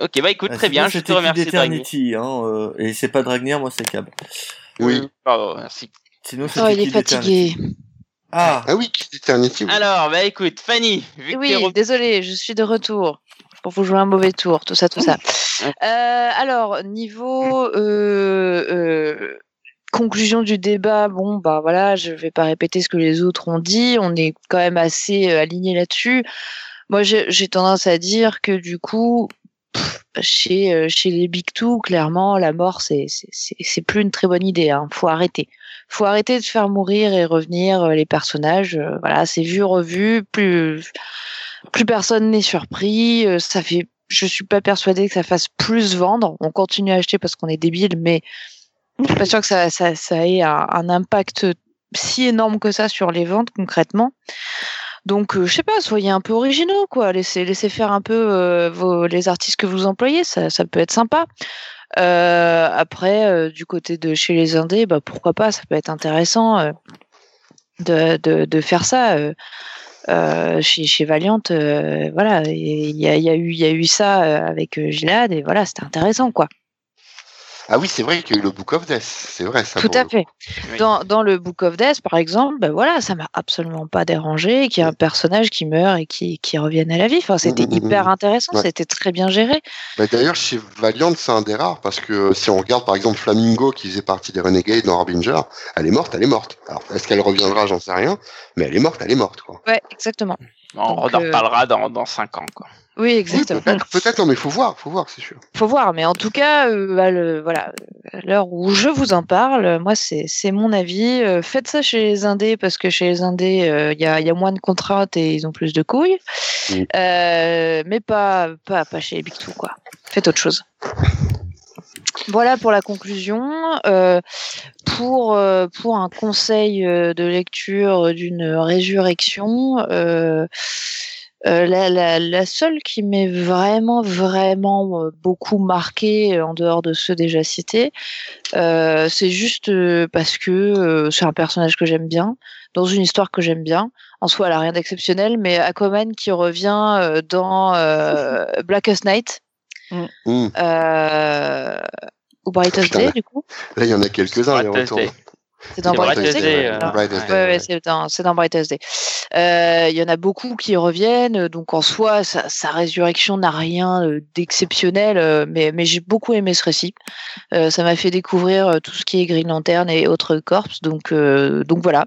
Ok, bah écoute, Ah, très bien, je te remercie. Eternity, hein, euh, et c'est pas Dragnir, moi c'est Cab. Oui. Euh, Pardon, merci. Sinon, Oh, il est fatigué. Ah, Ah oui, Kid Eternity. oui. Alors, bah écoute, Fanny, vu que Oui, désolé, je suis de retour pour vous jouer un mauvais tour, tout ça, tout ça. Euh, alors, niveau euh, euh, conclusion du débat, bon, bah voilà, je vais pas répéter ce que les autres ont dit, on est quand même assez alignés là-dessus. Moi, j'ai tendance à dire que du coup, chez, chez les Big Two, clairement, la mort, c'est plus une très bonne idée. Hein. Faut arrêter. Faut arrêter de faire mourir et revenir les personnages. voilà, c'est vu, revu. Plus plus personne n'est surpris. ça fait. Je suis pas persuadée que ça fasse plus vendre. On continue à acheter parce qu'on est débile, mais je suis pas sûre que ça, ait un, impact si énorme que ça sur les ventes concrètement. Donc, euh, je sais pas, soyez un peu originaux, quoi. Laissez, laissez faire un peu euh, les artistes que vous employez, ça, peut être sympa. Euh, après, euh, du côté de chez les indés, bah pourquoi pas, ça peut être intéressant de faire ça. Euh. Chez, chez Valiant, euh, voilà, il y a, y, a eu, y a eu ça euh, avec euh, Gilad et voilà, c'était intéressant, quoi. Ah oui, c'est vrai qu'il y a eu le Book of Death. C'est vrai ça. Tout à fait. Oui. Dans, dans le Book of Death, par exemple, ben voilà, ça m'a absolument pas dérangé qu'il y ait un personnage qui meurt et qui, qui revienne à la vie. Enfin, c'était Mm, mm, mm, hyper mm. intéressant, Ouais. c'était très bien géré. Bah, D'ailleurs, chez Valiant, c'est un des rares, parce que si on regarde par exemple Flamingo, qui faisait partie des Renegades dans Harbinger, elle est morte, elle est morte. Alors, est-ce qu'elle reviendra, j'en sais rien, mais elle est morte, elle est morte, quoi. Ouais, exactement. On Donc, en euh, reparlera dans, dans 5 ans, quoi. Oui, exactement. peut-être, peut-être, non, mais faut voir, faut voir, c'est sûr. Faut voir, mais en tout cas, euh, bah, le- voilà, à l'heure où je vous en parle, moi, c'est c'est mon avis. Euh, faites ça chez les indés parce que chez les indés, euh, il y, a, il y a moins de contraintes et ils ont plus de couilles. Euh, mais pas, pas, pas chez les Big Two, quoi. Faites autre chose. Voilà pour la conclusion. Euh, pour, euh, pour un conseil euh, de lecture d'une résurrection, euh, euh, la, la, la seule qui m'est vraiment, vraiment beaucoup marquée en dehors de ceux déjà cités, euh, c'est juste parce que euh, c'est un personnage que j'aime bien, dans une histoire que j'aime bien. En soi, elle a rien d'exceptionnel, mais Aquaman qui revient euh, dans euh, Blackest Night Hmm. euh, ou Brightest Putain, Day, là. du coup. Là, il y en a quelques-uns, les retours. C'est dans Brightest Day. Day, euh, ouais. Ouais, ouais, c'est dans, Brightest Day. Euh, Il y en a beaucoup qui reviennent, donc en soi, sa, sa résurrection n'a rien euh, d'exceptionnel, euh, mais, mais j'ai beaucoup aimé ce récit. Euh, ça m'a fait découvrir tout ce qui est Green Lantern et autres corps, donc, euh, donc voilà.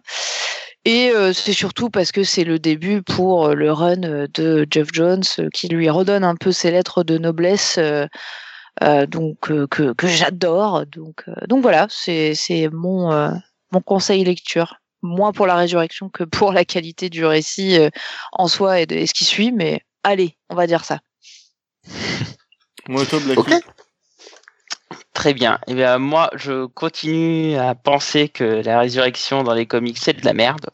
Et euh, c'est surtout parce que c'est le début pour le run de Jeff Jones, qui lui redonne un peu ses lettres de noblesse. Euh, donc euh, que, que j'adore donc euh, donc voilà c'est c'est mon euh, mon conseil lecture moins pour la résurrection que pour la qualité du récit euh, en soi et de et ce qui suit mais allez on va dire ça. Très bien. Et bien moi, je continue à penser que la résurrection dans les comics c'est de la merde.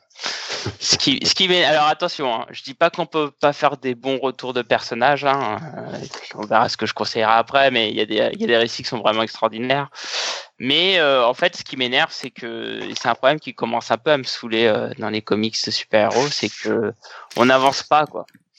Ce qui, ce qui. Alors attention, hein, je dis pas qu'on peut pas faire des bons retours de personnages. Hein, euh, on verra ce que je conseillerai après, mais il y a des, récits qui sont vraiment extraordinaires. Mais euh, en fait, ce qui m'énerve, c'est que c'est un problème qui commence un peu à me saouler euh, dans les comics de super-héros, c'est que on n'avance pas.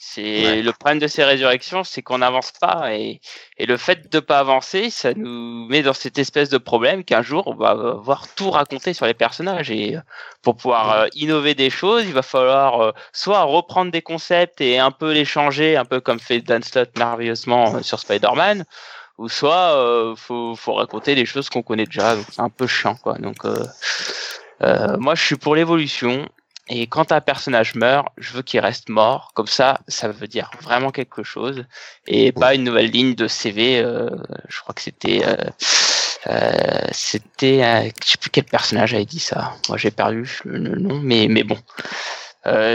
C'est Ouais. le problème de ces résurrections, c'est qu'on n'avance pas et, et le fait de pas avancer, ça nous met dans cette espèce de problème qu'un jour on va voir tout raconter sur les personnages et euh, pour pouvoir euh, innover des choses, il va falloir euh, soit reprendre des concepts et un peu les changer, un peu comme fait Dan Slott merveilleusement euh, sur Spider-Man, ou soit euh, faut faut raconter des choses qu'on connaît déjà, donc c'est un peu chiant quoi. Donc euh, euh, moi je suis pour l'évolution. Et quand un personnage meurt, je veux qu'il reste mort. Comme ça, ça veut dire vraiment quelque chose. Et pas une nouvelle ligne de CV. euh, je crois que c'était... Euh, euh, c'était... je sais plus quel personnage avait dit ça. Moi, j'ai perdu le, le nom. Mais, mais bon.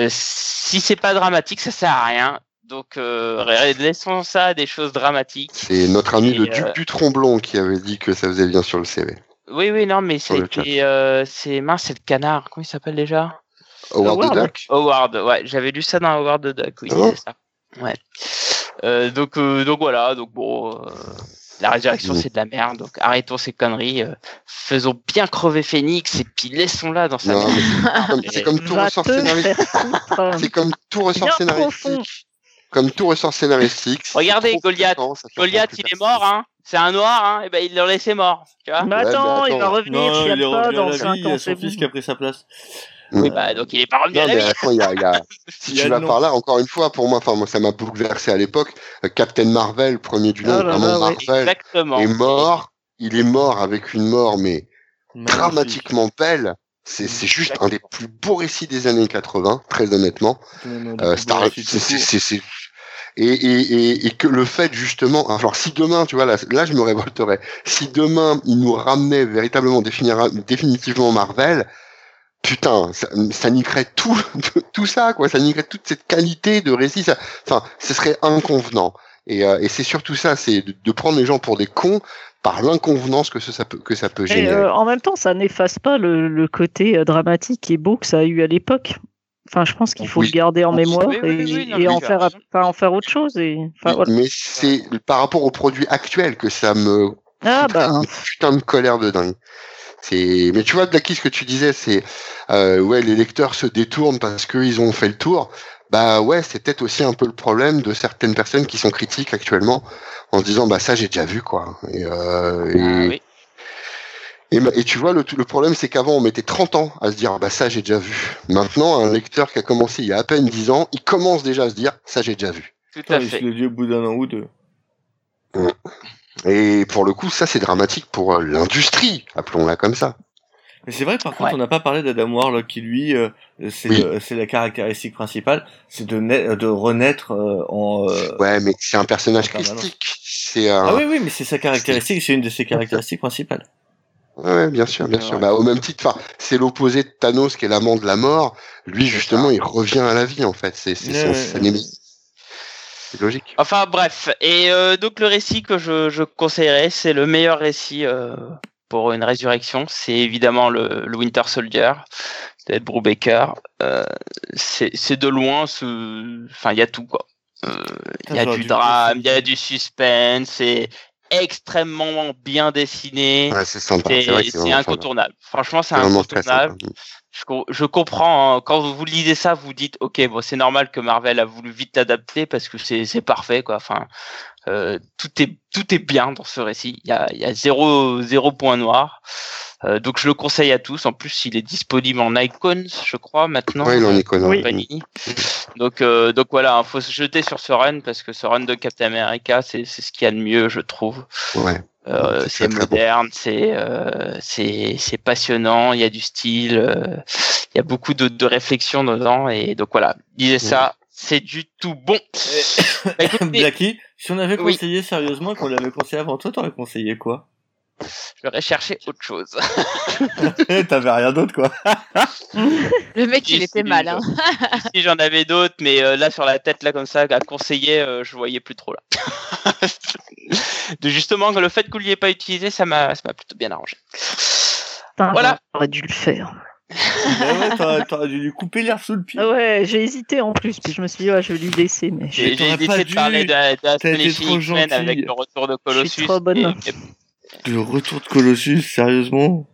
Si c'est pas dramatique, ça sert à rien. Donc, laissons ça à des choses dramatiques. C'est notre ami Et, le Duc du Tromblon qui avait dit que ça faisait bien sur le CV. Oui, oui, non, mais c'était... C'est mince, c'est le canard. Comment il s'appelle déjà? Howard the Howard. Duck Howard, ouais, j'avais lu ça dans Howard the Duck, oui, il bon disait ça. Ouais. Euh, donc, euh, donc voilà, donc bon, euh, la résurrection Mhm. c'est de la merde, donc arrêtons ces conneries, euh, faisons bien crever Phoenix et puis laissons-la dans sa mais c'est comme, c'est comme tout ressort scénaristique. C'est comme tout ressort Bien profond. scénaristique. Comme tout ressort scénaristique. Regardez, c'est Goliath. Goliath, il est mort, hein. C'est un noir, hein. Et ben il l'a laissé mort, tu vois. Mais Ouais, attends, il va revenir, Non, il est y a pas revenu à dans la 5 vie, il y a c'est son fils qui a pris sa place. Oui, bah donc il est pas revenu à la mais vie. attends, il y a, il y a- si tu vas par là, encore une fois, pour moi, enfin, moi, ça m'a bouleversé à l'époque. euh, Captain Marvel, premier du nom, ouais. Marvel, Exactement. est mort. Il est mort avec une mort, mais Magnifique. dramatiquement belle. C'est, juste un des plus beaux récits des années 80, très honnêtement. Euh, Star, c'est, et, et, et, et que le fait justement, alors si demain, tu vois, là, là je me révolterais. Si demain il nous ramenait véritablement définira- définitivement Marvel, putain, ça, ça niquerait tout, tout ça, quoi. Ça niquerait toute cette qualité de récit. Ça, enfin, ce serait inconvenant. Et, euh, et c'est surtout ça, c'est de, de prendre les gens pour des cons par l'inconvenance que ce- ça peut que ça peut Et générer. euh, en même temps, ça n'efface pas le, le côté euh, dramatique et beau que ça a eu à l'époque. Enfin, je pense qu'il faut Oui. le garder en Oui, mémoire oui, oui, et, en faire, enfin, en faire autre chose. Et, enfin, Mais- voilà. Mais c'est par rapport au produit actuel que ça me Ah bah, une putain de colère de dingue. C'est, mais tu vois, Blacky, ce que tu disais, c'est, euh, ouais, les lecteurs se détournent parce qu'ils ont fait le tour. Bah ouais, c'est peut-être aussi un peu le problème de certaines personnes qui sont critiques actuellement, en se disant, bah ça j'ai déjà vu quoi. Et, euh, et, Ah oui. et, ma- et tu vois, le, le problème c'est qu'avant on mettait 30 ans à se dire, bah ça j'ai déjà vu. Maintenant, un lecteur qui a commencé il y a à peine 10 ans, il commence déjà à se dire, ça j'ai déjà vu. Tout à il se fait. le dit au bout d'un an ou deux. Et pour le coup, ça c'est dramatique pour euh, l'industrie, appelons-la comme ça. Mais c'est vrai, par contre, Ouais. on n'a pas parlé d'Adam Warlock qui, lui, euh, c'est Oui. euh, c'est la caractéristique principale, c'est de, de renaître euh, en... euh, Ouais, mais c'est un personnage christique. C'est un... Ah oui, oui, mais c'est sa caractéristique, c'est une de ses caractéristiques principales. Ouais, bien sûr, bien Ouais. sûr. Bah, au même titre, enfin, c'est l'opposé de Thanos qui est l'amant de la mort. Lui, justement, il revient à la vie, en fait. C'est, son, ouais, ouais. C'est logique. Enfin bref, et euh, donc le récit que je, je conseillerais, c'est le meilleur récit euh, pour une résurrection, c'est évidemment le, le Winter Soldier d'Ed Brubaker. Euh, c'est c'est de loin, ce... enfin il y a tout quoi. Euh, Il y a du drame, il y a du suspense, c'est extrêmement bien dessiné. Ouais, c'est incontournable. Franchement, c'est incontournable. Je, je comprends, hein, quand vous lisez ça, vous dites, ok, bon, c'est normal que Marvel a voulu vite l'adapter parce que c'est c'est parfait, quoi. Enfin, euh, tout est tout est bien dans ce récit. Il y a, il y a zéro zéro point noir. Euh, donc je le conseille à tous. En plus, il est disponible en icons, je crois, maintenant. Ouais, il en est connu. Oui. Panini. Donc, euh, donc voilà, il faut se jeter sur ce run parce que ce run de Captain America, c'est c'est ce qu'il y a de mieux, je trouve. Ouais. Euh, C'est moderne, c'est euh, c'est c'est passionnant, il y a du style, euh, il y a beaucoup de, de réflexion dedans et donc voilà, lisez ça, c'est du tout bon. Bah, écoutez, Blacky, si on avait Oui. conseillé sérieusement, qu'on l'avait conseillé avant toi, t'aurais conseillé quoi? J'aurais cherché autre chose. T'avais rien d'autre, quoi. Le mec, il était si, mal. Hein. si j'en avais d'autres, mais euh, là sur la tête, là comme ça, à conseiller, euh, je voyais plus trop là. de justement que le fait que vous l'ayez pas utilisé, ça m'a, ça m'a plutôt bien arrangé. Putain, Voilà. J'aurais dû le faire. Bah ouais, t'aurais- dû lui couper l'air sous le pied. Ouais, j'ai hésité en plus, puis je me suis dit, ouais, je vais lui laisser, mais je, J'ai, essayé de dû. parler de, de avec le retour de Colossus. trop bonne. et- et- Le retour de Colossus, sérieusement?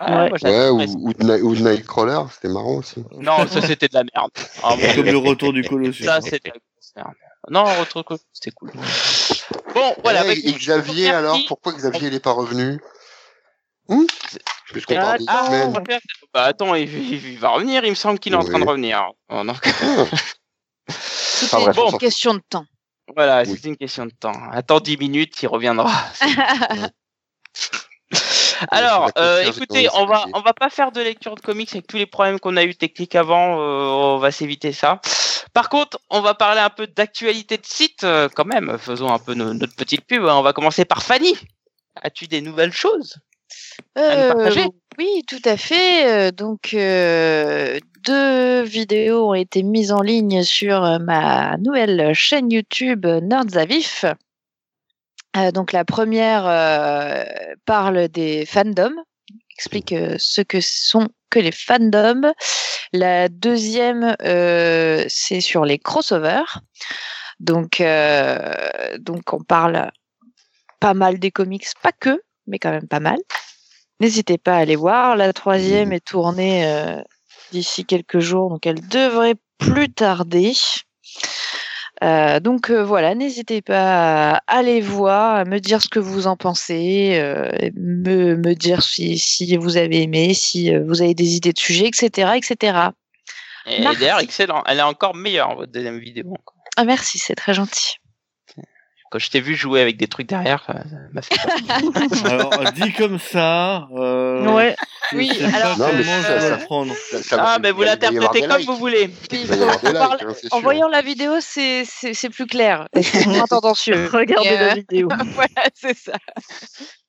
Ah, Ouais. moi, Ouais, j'adore, ou, de Night- ou de Nightcrawler, c'était marrant aussi. Non, ça c'était de la merde. Ah, bon, Comme le retour du Colossus. ça c'était de la merde. Non, retour de Colossus, c'était cool. Bon, voilà. Ouais, bah, et Xavier, merci. alors, pourquoi Xavier il est pas revenu? Hum Puisqu'on parle des Ah, X-Men. on va faire- bah attends, il, il- il va revenir, il me semble qu'il est en train de revenir. Oh, non. Tout Ah, est bref, on une question de temps. Voilà, Oui. c'est une question de temps. Attends 10 minutes, il reviendra. Alors, euh, écoutez, on va on va pas faire de lecture de comics avec tous les problèmes qu'on a eu techniques avant. euh, on va s'éviter ça. Par contre, on va parler un peu d'actualité de site euh, quand même. Faisons un peu no- notre petite pub. On va commencer par Fanny. As-tu des nouvelles choses à nous partager? oui, tout à fait. Donc, euh, deux vidéos ont été mises en ligne sur ma nouvelle chaîne YouTube Nerds à vif. Euh, donc, la première euh, parle des fandoms, explique euh, ce que sont que les fandoms. La deuxième, c'est sur les crossovers. Donc, on parle pas mal des comics, pas que, mais quand même pas mal. N'hésitez pas à aller voir. La troisième est tournée d'ici quelques jours, donc elle devrait plus tarder. Euh, donc euh, voilà, n'hésitez pas à aller voir, à me dire ce que vous en pensez, euh, et me, me dire si, si vous avez aimé, si euh, vous avez des idées de sujets, etc. etc. Et Merci. d'ailleurs, excellent. Elle est encore meilleure votre deuxième vidéo. Ah, merci, c'est très gentil. Quand je t'ai vu jouer avec des trucs derrière, ça ça m'a fait peur. Alors, dit comme ça, euh, Ouais, Oui, alors, Non, mais comment ça- Ah, mais vous l'interprétez comme vous voulez. En hein, En voyant la vidéo, c'est c'est- plus clair. C'est moins tendancieux. regardez la euh, vidéo. voilà, c'est ça.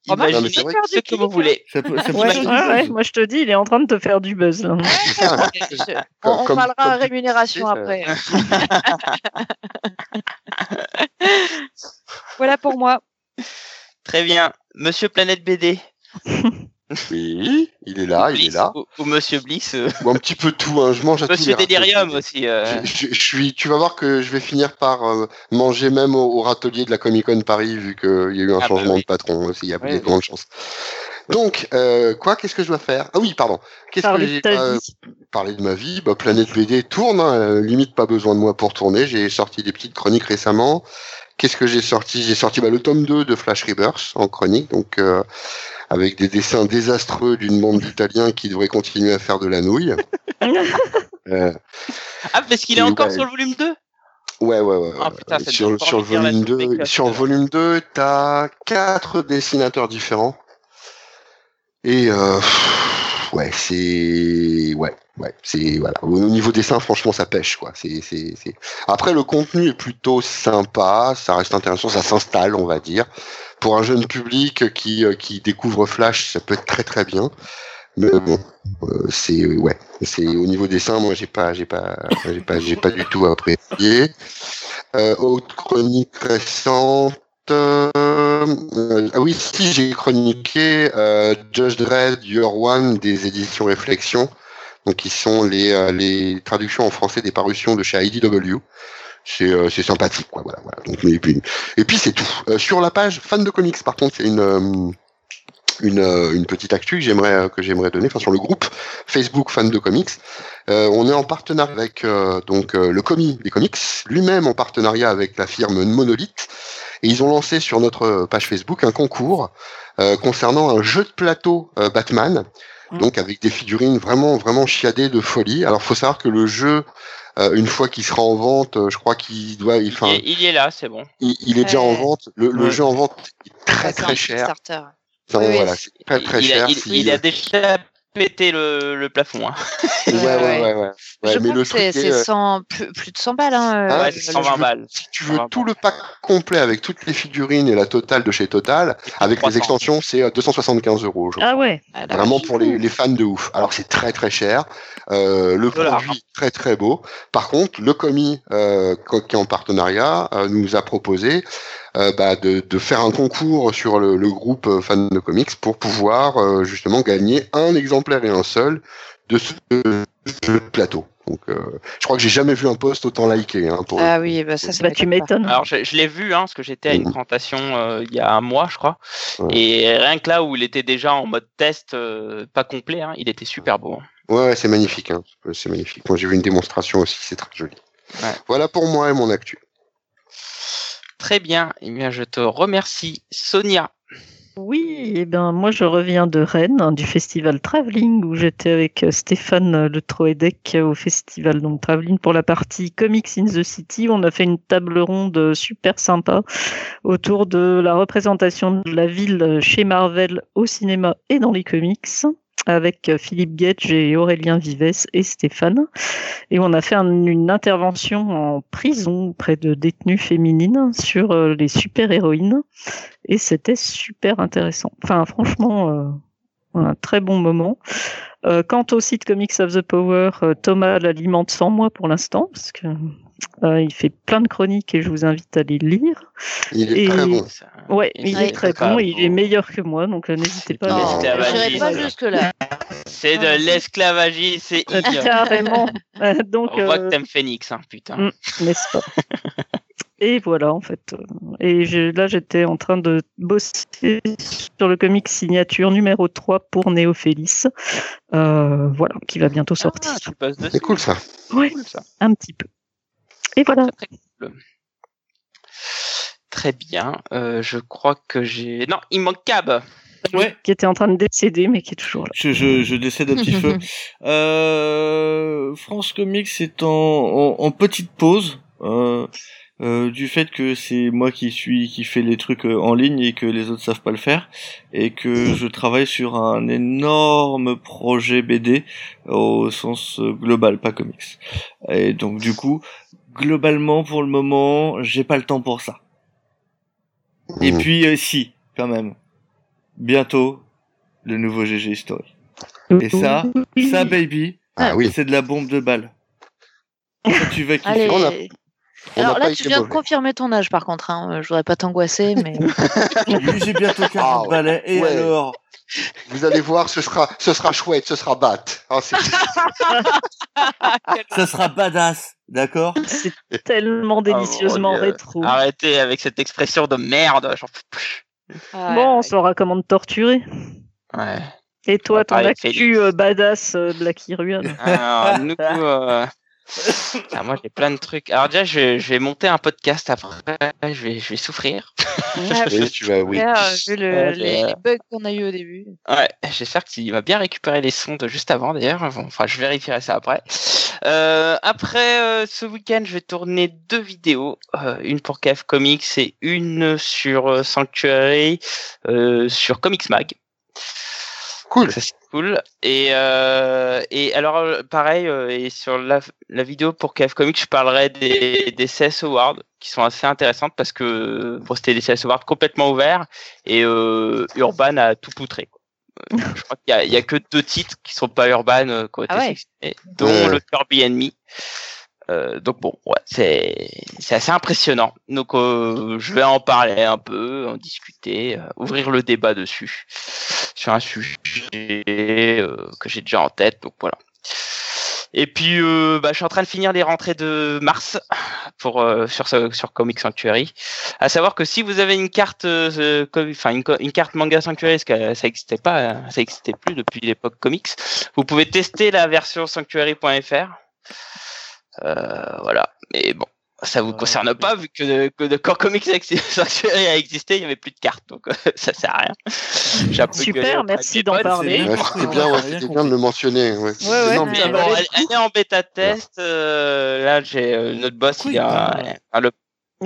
Non, vrai ce que vous voulez. Ça peut, ça peut Ouais, être- ouais, ouais, moi je te dis, il est en train de te faire du buzz là. Je- on, on Comme- parlera comme rémunération sais, après. voilà pour moi. Très bien. Monsieur Planète BD. Oui, il est là, il est là. Ou, ou Monsieur Bliss. euh, Ou un petit peu tout, hein. je mange à tous Monsieur les Delirium râteliers. aussi. euh. Je, je- je suis, tu vas voir que je vais finir par euh, manger même au, au râtelier de la Comic Con Paris vu qu'il y a eu un Ah bah changement oui. de patron aussi, il y a Oui, des oui. grandes chances. Donc, euh, quoi, qu'est-ce que je dois faire? Ah oui, pardon. Qu'est-ce que Parler j'ai parlé de ma vie? Bah, Planète BD tourne, hein, limite pas besoin de moi pour tourner. J'ai sorti des petites chroniques récemment. Qu'est-ce que j'ai sorti? J'ai sorti bah, le tome 2 de Flash Rebirth en chronique, donc euh, avec des dessins désastreux d'une bande d'Italiens qui devraient continuer à faire de la nouille. Euh, Ah, parce qu'il est encore ouais. sur le volume 2 Ouais, ouais, ouais. Ah, putain, sur, le volume suite 2, des classes, sur le volume 2, t'as quatre dessinateurs différents. Et euh, ouais, c'est ouais, ouais, c'est voilà. Au niveau dessin, franchement, ça pêche quoi. C'est c'est. Après, le contenu est plutôt sympa, ça reste intéressant, ça s'installe, on va dire. Pour un jeune public qui euh, qui découvre Flash, ça peut être très très bien. Mais bon, euh, c'est ouais, c'est au niveau dessin, moi j'ai pas j'ai pas j'ai pas j'ai pas du tout apprécié. Euh, autre chronique récente. euh, euh, ah oui, si j'ai chroniqué euh, Judge Dredd Year One des éditions Réflexion, donc qui sont les euh, les traductions en français des parutions de chez IDW. C'est euh, c'est sympathique et puis c'est tout. Euh, sur la page fan de comics, par contre, c'est une euh, une, euh, petite actu que j'aimerais euh, que j'aimerais donner, sur le groupe Facebook fan de comics. Euh, on est en partenariat avec euh, donc euh, le commis des comics, lui-même en partenariat avec la firme Monolith, et ils ont lancé sur notre page Facebook un concours euh, concernant un jeu de plateau euh, Batman, Mm. donc avec des figurines vraiment vraiment chiadées de folie. Alors faut savoir que le jeu euh, une fois qu'il sera en vente, euh, je crois qu'il doit, il, il, est- il y est là, c'est bon. il, il est déjà en vente. Le, le Ouais. jeu en vente est très c'est très un cher. Kickstarter. Enfin, Oui, voilà, c'est- c'est très très il, cher. a, il, Si- il a déjà péter le, le plafond. Hein. Ouais, ouais, ouais. ouais. je mais crois le que c'est est, c'est euh, 100 plus, plus de 100 balles. Hein, Ah, euh, ouais, si c'est tu veux- 120 balles. Si tu veux 120 tout le pack complet avec toutes les figurines et la totale de chez Total, avec 300. les extensions, c'est euh, 275 euros. je Ah ouais. ah, Vraiment pour les, les fans de ouf. Alors c'est très très cher. Euh, le Dollars. produit très très beau. Par contre, le commis euh, qui est en partenariat euh, nous a proposé euh, bah, de, de faire un concours sur le, le groupe euh, fans de comics pour pouvoir euh, justement gagner un exemplaire et un seul de ce jeu de plateau. Donc euh, je crois que j'ai jamais vu un post autant liké. Hein, pour Ah oui, bah ça, ça Bah tu m'étonnes. Alors je, je l'ai vu, hein, parce que j'étais à une Mhm. présentation euh, il y a un mois, je crois. Ouais. Et rien que là où il était déjà en mode test, euh, pas complet, hein, il était super beau. Ouais, ouais, c'est magnifique. Hein. C'est magnifique. Moi j'ai vu une démonstration aussi, c'est très joli. Ouais. Voilà pour moi et mon actu. Très bien. Eh bien, je te remercie, Sonia. Oui, et ben moi je reviens de Rennes, hein, du festival Travelling, où j'étais avec euh, Stéphane euh, Le Troedec euh, au festival donc Travelling pour la partie Comics in the City. On a fait une table ronde super sympa autour de la représentation de la ville chez Marvel au cinéma et dans les comics avec euh, Philippe Gage et Aurélien Vives et Stéphane. Et on a fait un- une intervention en prison auprès de détenues féminines sur euh, les super-héroïnes et c'était super intéressant. Enfin, franchement, euh, un très bon moment. Euh, quant au site Comics of the Power, euh, Thomas l'alimente sans moi pour l'instant, parce que euh, il fait plein de chroniques et je vous invite à les lire. Il est Et- très bon. Ça- Ouais, il il est est très bon, et il est meilleur que moi, donc euh, n'hésitez pas à Non, pas jusque là. C'est de l'esclavagisme, c'est Euh, idiot. Carrément. Euh, donc, On voit euh, que t'aimes Phoenix, hein, putain. Mm. n'est-ce pas? Et voilà, en fait. Et je- là, j'étais en train de bosser sur le comic signature numéro 3 pour Néophélis. Euh, voilà, qui va bientôt sortir. Ah, dessus. C'est cool ça. Cool, ça. un petit peu. Et voilà. Très, très cool. Très bien. Euh, je crois que j'ai. Non, il manque Cab. Ouais, Qui était en train de décéder, mais qui est toujours là. je, je, je décède un petit feu. Euh, France Comics est en, en, en petite pause. Euh, euh, du fait que c'est moi qui suis qui fait les trucs euh, en ligne et que les autres savent pas le faire et que je travaille sur un énorme projet BD au sens euh, global pas comics et donc du coup globalement pour le moment j'ai pas le temps pour ça et Mm. puis euh, si quand même bientôt le nouveau GG History et ça ça baby Ah oui. c'est de la bombe de balle Ça, tu vas kiffer Allez. On a- On Alors là, tu viens de confirmer ton âge, par contre. Hein. Je voudrais pas t'angoisser, mais j'ai bientôt 40 Ah, balais. Et ouais. alors Vous allez voir, ce sera, ce sera chouette, ce sera bat. Ah, c'est- Ça sera badass, d'accord C'est tellement délicieusement Oh, Dieu. rétro. Arrêtez avec cette expression de merde. peux plus. Bon, on saura comment te torturer. Ouais. Et toi, ton actu euh, badass euh, Blacky Ruan? Alors, nous, euh, ah, moi j'ai plein de trucs. Alors déjà, je vais, je vais monter un podcast après. Je vais, je vais souffrir. Ah, Oui, tu vas, oui. super, vu le- Ouais, les, euh, les bugs qu'on a eu au début. Ouais, j'espère qu'il va bien récupérer les sons de juste avant d'ailleurs. Bon, enfin, je vérifierai ça après. Euh, après euh, ce week-end, je vais tourner deux vidéos, euh, une pour KF Comics et une sur euh, Sanctuary, euh, sur Comics Mag. Cool. Ça c'est cool. Et euh, et alors euh, pareil euh, et sur la, la vidéo pour KF Comics, je parlerai des des CS Awards qui sont assez intéressantes parce que bon, c'était des CS Awards complètement ouverts et euh, Urban a tout poutré. quoi. Euh, je crois qu'il y a, il y a que deux titres qui sont pas Urban euh, été Ah ouais. dont Ouais. le Kirby Enemy. Euh, donc bon, ouais, c'est assez impressionnant. Donc euh, je vais en parler un peu, en discuter, euh, ouvrir le débat dessus sur un sujet euh, que j'ai déjà en tête. Donc voilà. Et puis euh, bah, je suis en train de finir les rentrées de mars pour euh, sur sur Comic Sanctuary. À savoir que si vous avez une carte, enfin une carte manga Sanctuary, parce que ça n'existait pas, hein, ça n'existait plus depuis l'époque comics, vous pouvez tester la version sanctuary.fr. Euh, voilà. Mais bon, ça vous Euh, concerne oui. pas vu que, que de, quand Comics Sanctuary a existé, il y avait plus de cartes, donc euh, ça sert à rien. Super, merci d'en parler. c'était bien, ouais, bien de le mentionner. Ouais. Ouais, ouais, Non, mais bon, elle, est en bêta test. euh, là, j'ai euh, notre boss. Il a, le-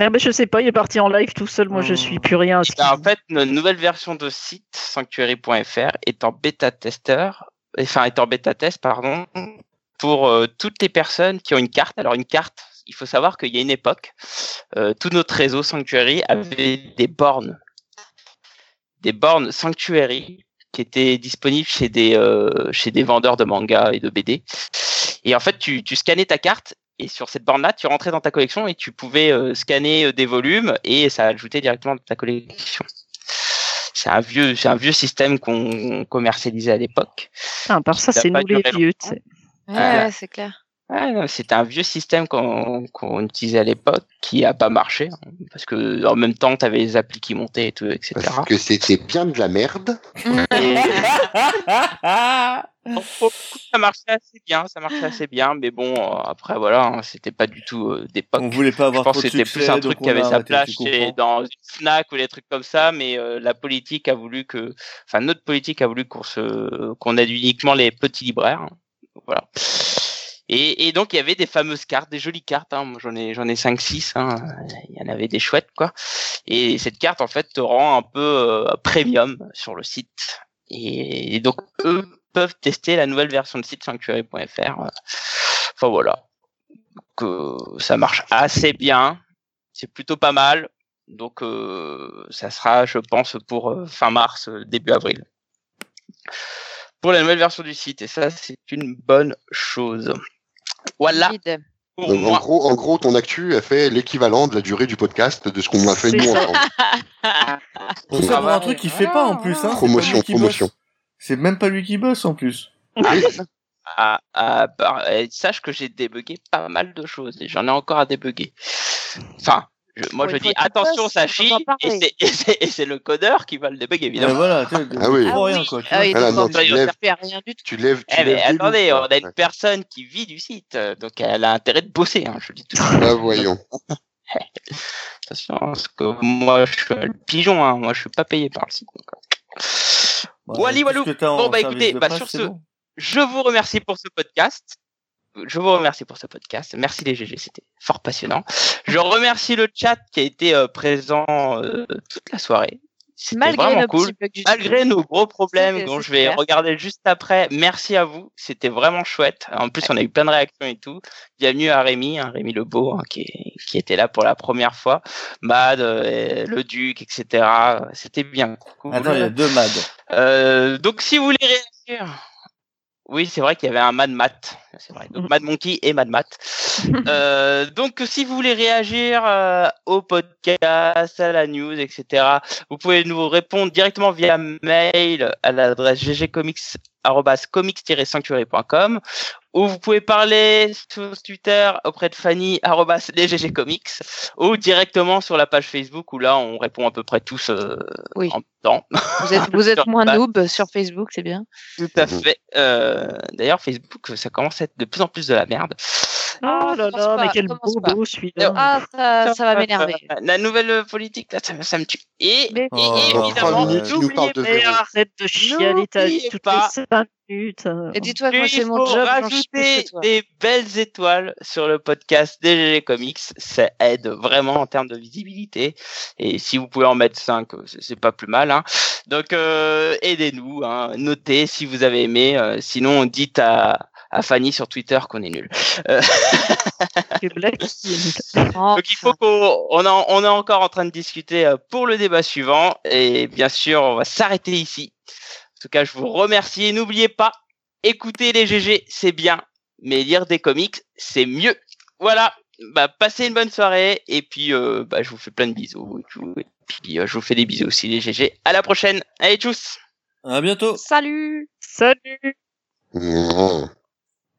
Ah ben, je sais pas, il est parti en live tout seul. Moi, je Oh. suis plus rien. il a, en fait, notre nouvelle version de site sanctuary.fr est en bêta testeur enfin est en bêta test, pardon, pour euh, toutes les personnes qui ont une carte. Alors une carte, il faut savoir qu'il y a une époque, euh, tout notre réseau Sanctuary avait des bornes, des bornes Sanctuary qui étaient disponibles chez des euh, chez des vendeurs de manga et de BD. Et en fait, tu, tu scannais ta carte et sur cette borne-là, tu rentrais dans ta collection et tu pouvais euh, scanner des volumes et ça ajoutait directement dans ta collection. C'est un vieux, c'est un vieux système qu'on commercialisait à l'époque. Ah, par ça, c'est nous les vieux. Ouais, Ah. ouais, c'est clair. C'était un vieux système qu'on qu'on utilisait à l'époque qui a pas marché hein, parce que en même temps, tu avais les applis qui montaient et tout, etc. Parce que c'était bien de la merde. ça marchait assez bien, ça marchait assez bien, mais bon, euh, après voilà, hein, c'était pas du tout euh, d'époque. On voulait pas Je avoir pense trop que c'était plus un truc qui avait sa place chez, dans une Fnac ou des trucs comme ça, mais euh, la politique a voulu que, enfin notre politique a voulu qu'on se, qu'on aide uniquement les petits libraires. hein. Voilà. Et, donc il y avait des fameuses cartes, des jolies cartes. Hein. J'en ai, j'en ai cinq six. Hein. Il y en avait des chouettes quoi. Et cette carte en fait te rend un peu euh, premium sur le site. Et, donc eux peuvent tester la nouvelle version de site sanctuary.fr. Enfin voilà. Donc, euh, ça marche assez bien. C'est plutôt pas mal. Donc euh, ça sera, je pense, pour euh, fin mars, euh, début avril. Pour la nouvelle version du site. Et ça, c'est une bonne chose. Voilà Vide. pour Donc, en gros, en gros, ton actu a fait l'équivalent de la durée du podcast de ce qu'on a fait nous ça. ensemble. Tout ça Ah pour un truc qu'il fait pas en plus, hein. Promotion, promotion. C'est même pas lui qui bosse en plus. Oui, Ah, ah, bah, sache que j'ai débugué pas mal de choses et j'en ai encore à débugger. Enfin, je- moi Bon, je dis attention, bosse, ça chie et c'est- le codeur qui va le débugger Mais évidemment. voilà, Ah oui. Ah rien quoi. du tout. tu lèves, tu Eh mais lèves attendez, loups, on a une personne qui vit du site, euh, donc elle a intérêt de bosser, hein, je dis tout. Ah, voyons. Attention, parce que moi je suis le pigeon, hein, moi je suis pas payé par le site. donc, euh. Bah, Wally Walou. en Bon, bah, service écoutez, bah, sur ce-. Je vous remercie pour ce podcast. Je vous remercie pour ce podcast. Merci les GG, c'était fort passionnant. Je remercie le chat qui a été euh, présent euh, toute la soirée. C'était Malgré vraiment nos cool. Malgré nos gros problèmes dont je vais clair. regarder juste après, merci à vous. C'était vraiment chouette. En plus, on a eu plein de réactions et tout. Bienvenue à Rémi, hein, Rémi Lebeau, hein, qui, était là pour la première fois. Mad, euh, le Duc, etc. C'était bien cool. Attends, il y a deux. Euh, donc si vous voulez réagir, oui c'est vrai qu'il y avait un Mad Mat, c'est vrai. Donc Mad Monkey et Mad Mat. Euh, donc si vous voulez réagir euh, au podcast, à la news, etc. Vous pouvez nous répondre directement via mail à l'adresse ggcomics@comics-sanctuary.com ou vous pouvez parler sur Twitter auprès de Fanny ou directement sur la page Facebook où là on répond à peu près tous euh, Oui. en même temps. Vous êtes, vous êtes Sur moins noob sur Facebook, c'est bien. Tout à fait. Euh, D'ailleurs, Facebook, ça commence à être de plus en plus de la merde. Oh Ah, là là, pas, mais quel commence bobo celui-là. Ah, ça, ça va m'énerver. Euh, La nouvelle politique, là, ça, ça me tue. Et, Mais- et Oh, évidemment, n'oubliez pas- Mais Véro. arrête de chialer ta vie N'oubliez toutes pas. les 5 minutes. Et dis-toi que moi, c'est mon job, rajouter des belles étoiles sur le podcast DGG Comics. Ça aide vraiment en termes de visibilité. Et si vous pouvez en mettre 5, c'est pas plus mal. Hein. Donc, euh, aidez-nous. Hein. Notez si vous avez aimé. euh, sinon, dites à, à Fanny sur Twitter qu'on est nul. Oh, Donc il faut qu'on on est, on est encore en train de discuter euh, pour le débat suivant et bien sûr on va s'arrêter ici. En tout cas je vous remercie et n'oubliez pas écouter les GG c'est bien mais lire des comics c'est mieux. Voilà bah passez une bonne soirée et puis euh, bah, je vous fais plein de bisous et puis euh, je vous fais des bisous aussi les GG. À la prochaine. Allez tchuss. À bientôt. Salut Salut Mmh.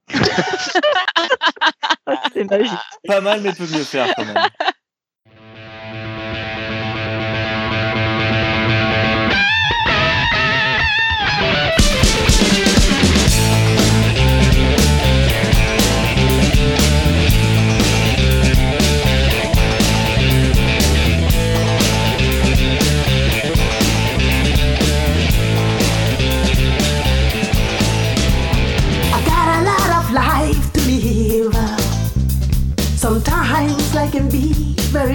C'est magique. Pas mal, mais peut mieux faire quand même.